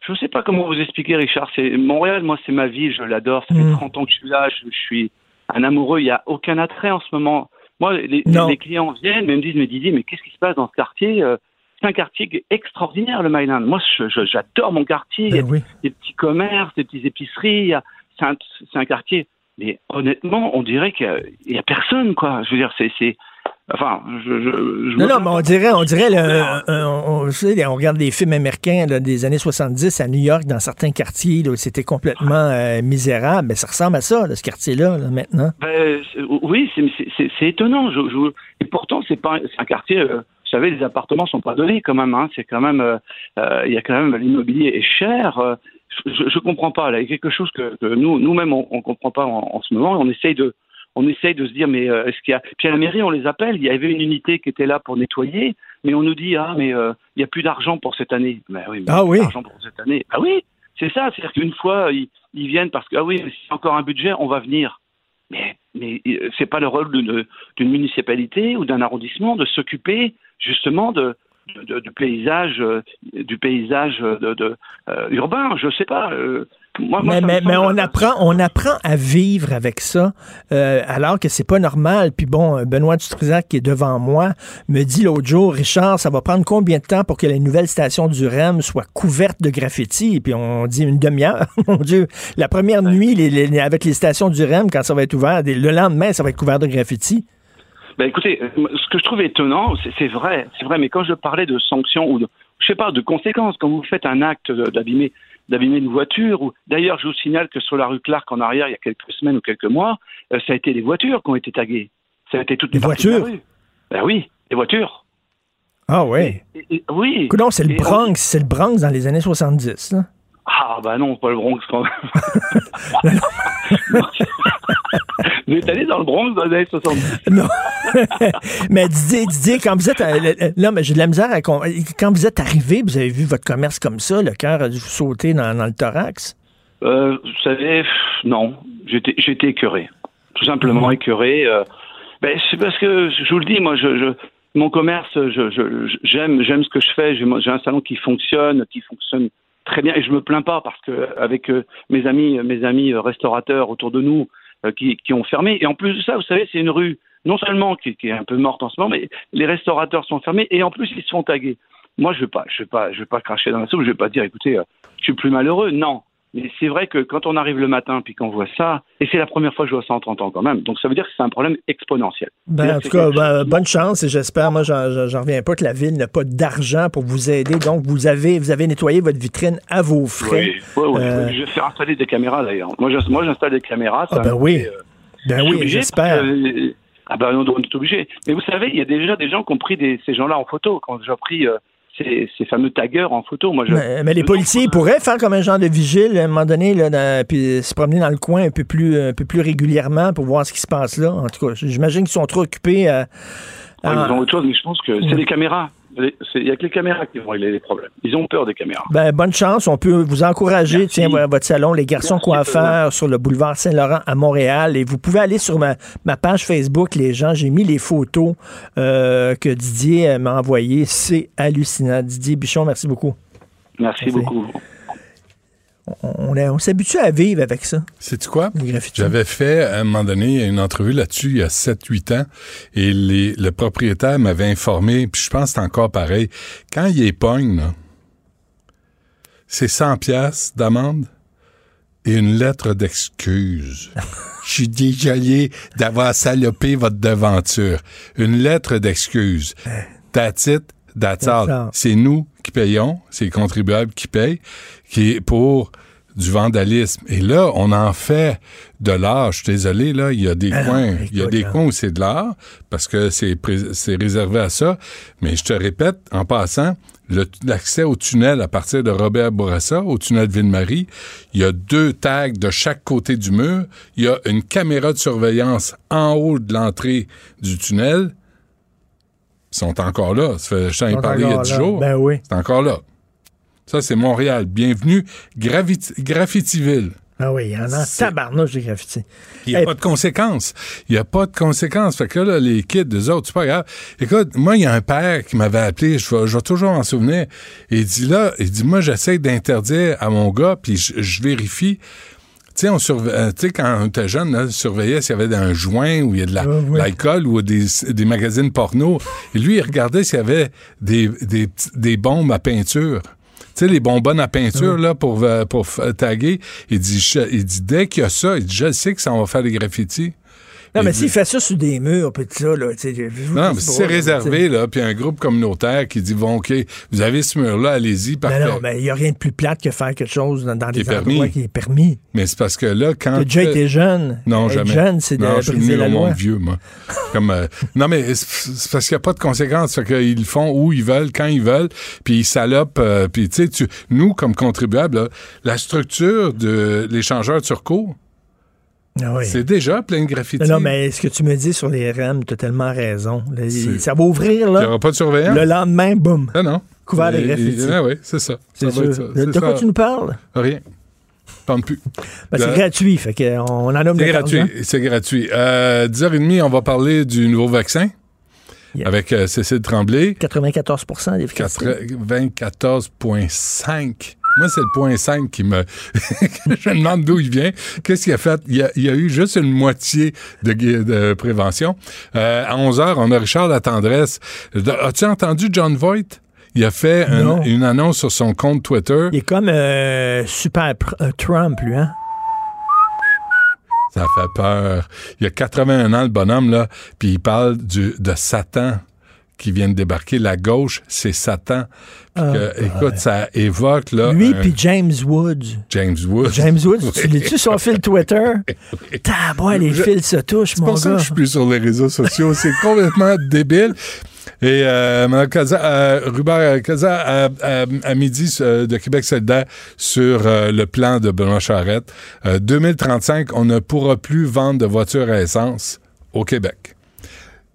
Speaker 15: je ne sais pas comment vous expliquer, Richard. C'est Montréal. Moi, c'est ma vie. Je l'adore. Ça fait 30 ans que je suis là. Je, je suis un amoureux. Il n'y a aucun attrait en ce moment. Moi, les, clients viennent, mais me disent, mais qu'est-ce qui se passe dans ce quartier Euh, C'est un quartier extraordinaire, le Myland. Moi, j'adore mon quartier. Il y a des petits commerces, des petites épiceries. C'est un, quartier. Mais honnêtement, on dirait qu'il n'y a, personne, quoi. Je veux dire, c'est. Enfin, je. je, je
Speaker 1: Non, non, mais on dirait, on dirait, un- un- on, regarde des films américains là, des années 70 à New York, dans certains quartiers, où c'était complètement euh, misérable. Mais ça ressemble à ça, là, ce quartier-là, là, maintenant.
Speaker 15: Ben, oui, c'est- étonnant. Et pourtant, c'est pas un quartier. euh, vous savez, les appartements sont pas donnés quand même. Hein, c'est quand même, euh, euh, il y a quand même l'immobilier est cher. euh, je, je comprends pas. Là, il y a quelque chose que, que nous, nous-mêmes, on, on comprend pas en, en ce moment. On essaye de, on essaye de se dire, mais euh, est-ce qu'il y a Puis à la mairie, on les appelle. Il y avait une unité qui était là pour nettoyer, mais on nous dit, ah, mais euh, il y a plus d'argent pour cette année. Ben oui, mais
Speaker 1: Ah oui.
Speaker 15: d'argent pour cette année. Ah oui, c'est ça. C'est-à-dire qu'une fois, ils, ils viennent parce que ah oui, mais s'il y a encore un budget, on va venir. Mais, mais c'est pas le rôle d'une municipalité ou d'un arrondissement de s'occuper justement de, de- de- du paysage, euh, du paysage de, de, euh, urbain. Je sais pas. euh, moi,
Speaker 1: Mais, on apprend, on apprend à vivre avec ça, euh, alors que c'est pas normal. Puis bon, Benoît Dutrisac, qui est devant moi, me dit l'autre jour, Richard, ça va prendre combien de temps pour que la nouvelle station du REM soit couverte de graffiti? Puis on dit une demi-heure. Mon Dieu, la première nuit, les- les- avec les stations du REM, quand ça va être ouvert, le lendemain, ça va être couvert de graffiti.
Speaker 15: Ben écoutez, euh, ce que je trouve étonnant, c'est- vrai, c'est vrai, mais quand je parlais de sanctions ou de, je sais pas, de conséquences, quand vous faites un acte d'abîmer, d'abîmer une voiture, ou d'ailleurs, je vous signale que sur la rue Clark en arrière, il y a quelques semaines ou quelques mois, euh, ça a été les voitures qui ont été taguées. Ça a été toutes les,
Speaker 1: Les
Speaker 15: parties de la
Speaker 1: voitures?
Speaker 15: rue. Ben oui, les voitures.
Speaker 1: Ah oui.
Speaker 15: Et- et- oui.
Speaker 1: Non, c'est le
Speaker 15: on-
Speaker 1: Bronx, c'est le Bronx dans les années 70. là.
Speaker 15: Ah bah non, pas le Bronx quand même. vous êtes allé dans le Bronx dans les années 70
Speaker 1: Non. mais Didier, Didier, quand vous êtes. à- le- le- non, mais j'ai de la misère à. Quand vous êtes arrivé, vous avez vu votre commerce comme ça, le cœur a dû vous sauter dans, dans le thorax?
Speaker 15: Euh, vous savez, non, j'étais j'étais écœuré, tout simplement écœuré. euh, ben, c'est parce que je vous le dis, moi, je, je mon commerce, je, j'aime j'aime ce que je fais. J'ai j'ai un salon qui fonctionne, qui fonctionne très bien, et je me plains pas parce que avec euh, mes amis mes amis euh, restaurateurs autour de nous qui, qui ont fermé. Et en plus de ça, vous savez, c'est une rue non seulement qui, est un peu morte en ce moment, mais les restaurateurs sont fermés et en plus ils se font taguer. Moi, je vais pas, pas, je vais pas cracher dans la soupe. Je vais pas dire, écoutez, euh, je suis plus malheureux. Non, mais c'est vrai que quand on arrive le matin puis qu'on voit ça, et c'est la première fois que je vois ça en 30 ans quand même, donc ça veut dire que c'est un problème exponentiel.
Speaker 1: Ben, en tout cas, ben, bonne chance et j'espère, moi, j'en- reviens pas que la ville n'a pas d'argent pour vous aider. Donc, vous avez, vous avez nettoyé votre vitrine à vos frais.
Speaker 15: Oui, oui, oui.
Speaker 1: Euh,
Speaker 15: Je vais faire installer des caméras d'ailleurs. Moi, j'installe des caméras.
Speaker 1: Ah, ben oui.
Speaker 15: fait, euh,
Speaker 1: Ben oui, j'espère.
Speaker 15: euh, Ah ben non, on est obligé. Mais vous savez, il y a déjà des gens qui ont pris des, ces gens-là en photo, qui ont déjà pris euh, ces, ces fameux taggeurs en photo. Moi, je,
Speaker 1: Mais, mais les policiers ils pourraient faire comme un genre de vigile à un moment donné, là, dans- puis se promener dans le coin un peu plus, un peu plus régulièrement pour voir ce qui se passe là. En tout cas, j'imagine qu'ils sont trop occupés à.
Speaker 15: Ah, ils ont autre chose, mais je pense que c'est les caméras. Il y a que les caméras qui vont régler les problèmes. Ils ont peur des caméras.
Speaker 1: Ben, bonne chance. On peut vous encourager, tiens, à votre salon, les garçons coiffeurs sur le boulevard Saint-Laurent à Montréal. Et vous pouvez aller sur ma, ma page Facebook, les gens. J'ai mis les photos euh, que Didier euh, m'a envoyées. C'est hallucinant. Didier Bichon, merci beaucoup.
Speaker 15: Merci
Speaker 1: Merci.
Speaker 15: beaucoup.
Speaker 1: On, est- on s'habitue à vivre avec ça.
Speaker 16: Sais-tu quoi? J'avais fait à un moment donné une entrevue là-dessus il y a 7-8 ans et les- le propriétaire m'avait informé, puis je pense que c'est encore pareil, quand il est pogne, là, c'est 100 pièces d'amende et une lettre d'excuse. Je suis désolé d'avoir salopé votre devanture. Une lettre d'excuse. That's it. That's all. C'est nous qui payons, c'est les contribuables qui payent, qui est pour du vandalisme. Et là, on en fait de l'art. Je suis désolé, là, il y a des
Speaker 1: Ah,
Speaker 16: coins,
Speaker 1: écoute,
Speaker 16: il y a des coins où c'est de l'art, parce que c'est réservé à ça. Mais je te répète, en passant, l'accès au tunnel à partir de Robert Bourassa, au tunnel Ville-Marie, il y a deux tags de chaque côté du mur. Il y a une caméra de surveillance en haut de l'entrée du tunnel. Ils sont encore là. Ça fait, je t'en ai parlé il y a
Speaker 1: encore
Speaker 16: 10
Speaker 1: là.
Speaker 16: jours.
Speaker 1: Ben oui.
Speaker 16: C'est encore là. Ça, c'est Montréal. Bienvenue, Graffitiville.
Speaker 1: Ah oui, il y en a tabarnouche de graffiti.
Speaker 16: Il n'y a
Speaker 1: Hey,
Speaker 16: pas de conséquences. Il n'y a pas de conséquences. Fait que là, les kids, des autres, c'est pas grave. Écoute, moi, il y a un père qui m'avait appelé, je vais, je vais toujours m'en souvenir. Il dit là, il dit, moi, j'essaie d'interdire à mon gars, puis je, je vérifie. Tu sais, on surve- euh, tu sais, quand on était jeune, là, on surveillait s'il y avait un joint ou il y a de la-
Speaker 1: Ah oui.
Speaker 16: l'alcool ou des, des magazines porno. Et lui, il regardait s'il y avait des, des, des bombes à peinture. Tu sais, les bonbonnes à peinture, là, pour, euh, pour taguer. Il dit, je- il dit, dès qu'il y a ça, il dit, je sais que ça va faire des graffitis.
Speaker 1: Non, mais
Speaker 16: Il
Speaker 1: s'il fait ça sur des murs, puis tout ça, là, tu sais,
Speaker 16: non, mais c'est réservé, là, puis un groupe communautaire qui dit, bon, OK, vous avez ce mur-là, allez-y,
Speaker 1: Mais
Speaker 16: parfait.
Speaker 1: non, mais il n'y a rien de plus plate que faire quelque chose dans, dans des endroits
Speaker 16: permis.
Speaker 1: qui est permis.
Speaker 16: Mais c'est parce que là, quand.
Speaker 1: Tu as déjà été jeune.
Speaker 16: Non, jamais.
Speaker 1: jeune, c'est de
Speaker 16: non, je suis
Speaker 1: la loi.
Speaker 16: monde vieux, moi. Comme, euh, non, mais c'est parce qu'il n'y a pas de conséquences. Fait qu'ils le font où ils veulent, quand ils veulent, puis ils salopent. euh, puis, tu sais, nous, comme contribuables, là, la structure de l'échangeur turco,
Speaker 1: Ah oui.
Speaker 16: c'est déjà plein de graffitis.
Speaker 1: Non, mais ce que tu me dis sur les REM, tu as tellement raison. Il- ça va ouvrir,
Speaker 16: Il
Speaker 1: là.
Speaker 16: n'y aura pas de surveillance?
Speaker 1: Le lendemain, boum.
Speaker 16: Ah non.
Speaker 1: Couvert de graffitis.
Speaker 16: Ah oui, c'est ça.
Speaker 1: C'est
Speaker 16: Ça va être
Speaker 1: sûr.
Speaker 16: ça.
Speaker 1: De quoi
Speaker 16: ça.
Speaker 1: tu nous parles?
Speaker 16: Rien. Parle plus.
Speaker 1: Ben, c'est gratuit, fait qu'on en nomme
Speaker 16: C'est
Speaker 1: le
Speaker 16: gratuit,
Speaker 1: temps,
Speaker 16: c'est gratuit. Euh, 10h30, on va parler du nouveau vaccin
Speaker 1: Yeah.
Speaker 16: avec euh, Cécile Tremblay.
Speaker 1: 94 d'efficacité.
Speaker 16: 94,5. Moi, c'est le point 5 qui me... je me demande d'où il vient. Qu'est-ce qu'il a fait? Il y a, il y a eu juste une moitié de, prévention. Euh, à 11h, on a Richard Latendresse. De- As-tu entendu John Voight? Il a fait un- une annonce sur son compte Twitter.
Speaker 1: Il est comme euh, super euh, Trump, lui, hein?
Speaker 16: Ça fait peur. Il a 81 ans, le bonhomme, là, puis il parle du, de Satan qui vient de débarquer. La gauche, c'est Satan. Puis
Speaker 1: Ah,
Speaker 16: que, écoute, ça évoque, là...
Speaker 1: Lui
Speaker 16: un-
Speaker 1: puis James Woods.
Speaker 16: James Woods.
Speaker 1: James Woods, tu lis-tu son fil Twitter? Les
Speaker 16: Je-
Speaker 1: fils se touchent,
Speaker 16: C'est
Speaker 1: mon
Speaker 16: pour ça que
Speaker 1: gars.
Speaker 16: je suis plus sur les réseaux sociaux. C'est complètement débile. Et euh, Mme Kaza, euh, Rubert Kaza, à, à- à midi euh, de Québec solidaire sur euh, le plan de Benoît Charette. Euh, 2035, on ne pourra plus vendre de voitures à essence au Québec.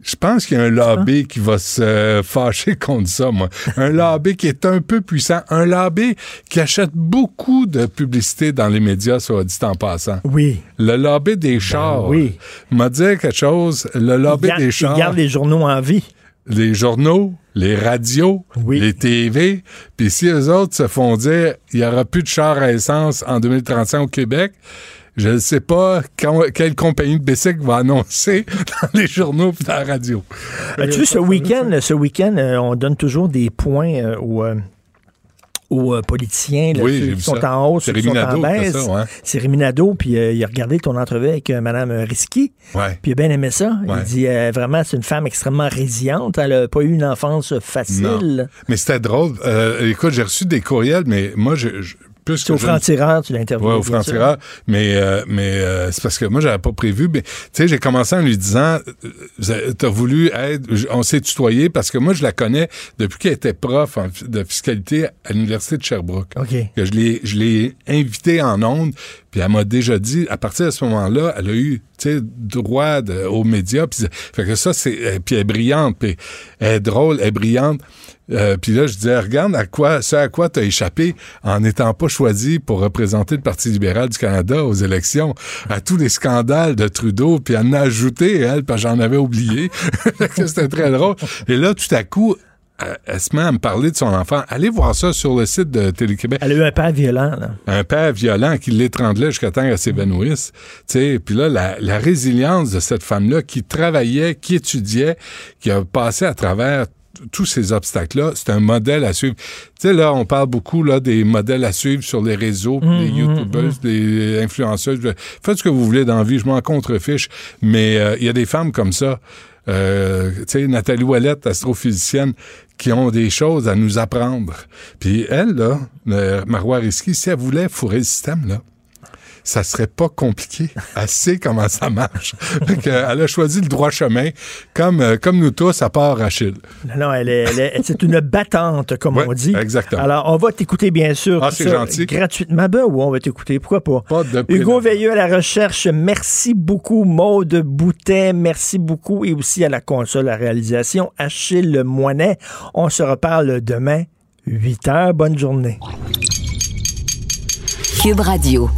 Speaker 16: Je pense qu'il y a un lobby qui va se fâcher contre ça, moi. Un lobby qui est un peu puissant. Un lobby qui achète beaucoup de publicité dans les médias, soit dit en passant.
Speaker 1: Oui.
Speaker 16: Le lobby des chars.
Speaker 1: Ben oui.
Speaker 16: M'a dit quelque chose. Le lobby
Speaker 1: Il
Speaker 16: des
Speaker 1: il
Speaker 16: chars.
Speaker 1: garde les journaux en vie.
Speaker 16: Les journaux, les radios, les TV. Puis si eux autres se font dire il n'y aura plus de chars à essence en 2035 au Québec, je ne sais pas quand- quelle compagnie de bicycle va annoncer dans les journaux et dans la radio.
Speaker 1: As-tu vu ce week-end, ce week-end, euh, on donne toujours des points euh, aux, euh, aux, euh, politiciens là,
Speaker 16: Oui,
Speaker 1: ceux qui
Speaker 16: vu
Speaker 1: sont
Speaker 16: ça.
Speaker 1: en hausse,
Speaker 16: C'est
Speaker 1: ceux qui sont en baisse.
Speaker 16: ouais.
Speaker 1: C'est Rémi Nadeau, puis euh, il a regardé ton entrevue avec euh, Mme Risky,
Speaker 16: Ouais.
Speaker 1: puis il a bien aimé ça.
Speaker 16: Ouais.
Speaker 1: Il dit euh, vraiment, c'est une femme extrêmement résiliente, elle n'a pas eu une enfance facile.
Speaker 16: Non. Mais c'était drôle. Euh, écoute, j'ai reçu des courriels, mais moi, je, je- plus
Speaker 1: C'est
Speaker 16: que
Speaker 1: au franc-tireur, tu l'as interviewé.
Speaker 16: Ouais, au franc-tireur. Mais, euh, mais euh, c'est parce que moi, j'avais pas prévu. Mais, tu sais, j'ai commencé en lui disant, euh, t'as voulu être, on s'est tutoyé parce que moi, je la connais depuis qu'elle était prof en- de fiscalité à l'Université de Sherbrooke.
Speaker 1: OK.
Speaker 16: Que je l'ai, je l'ai invitée en ondes, puis elle m'a déjà dit, à partir de ce moment-là, elle a eu, droit aux médias. Puis, fait que ça, c'est, euh, puis elle est brillante, puis elle est drôle, elle est brillante. Euh, puis là, je disais, regarde à quoi, ce à quoi tu as échappé en n'étant pas choisi pour représenter le Parti libéral du Canada aux élections, à tous les scandales de Trudeau, puis elle en a ajouté, elle, parce j'en avais oublié. C'était très drôle. Et là, tout à coup, elle, se met à me parler de son enfant. Allez voir ça sur le site de Télé-Québec.
Speaker 1: Elle a eu un père violent. Là.
Speaker 16: Un père violent qui l'étranglait jusqu'à temps qu'elle s'évanouisse. Tu sais, Puis là, la, la résilience de cette femme-là qui travaillait, qui étudiait, qui a passé à travers tous ces obstacles-là, c'est un modèle à suivre. Tu sais, là, on parle beaucoup là, des modèles à suivre sur les réseaux, puis les YouTubers, les influenceuses. Faites ce que vous voulez dans la vie, je m'en contrefiche. Mais euh, il y a des femmes comme ça. euh, tu sais, Nathalie Ouellette, astrophysicienne, qui ont des choses à nous apprendre. Puis elle, là, euh, Marois Risky, si elle voulait fourrer le système, là, ça serait pas compliqué. Elle sait comment ça marche. Elle a choisi le droit chemin, comme, euh, comme nous tous, à part Achille.
Speaker 1: Non, non, elle est, c'est une battante, comme on dit.
Speaker 16: Exactement.
Speaker 1: Alors, on va t'écouter, bien sûr.
Speaker 16: Ah, c'est gentil.
Speaker 1: Gratuitement. Ben oui, on va t'écouter. Pourquoi pas?
Speaker 16: Pas de
Speaker 1: Hugo Veilleux à la recherche. Merci beaucoup. Maude Boutet, merci beaucoup. Et aussi à la console, à la réalisation. Achille Moinet. On se reparle demain, 8 heures. Bonne journée.
Speaker 3: Cube Radio.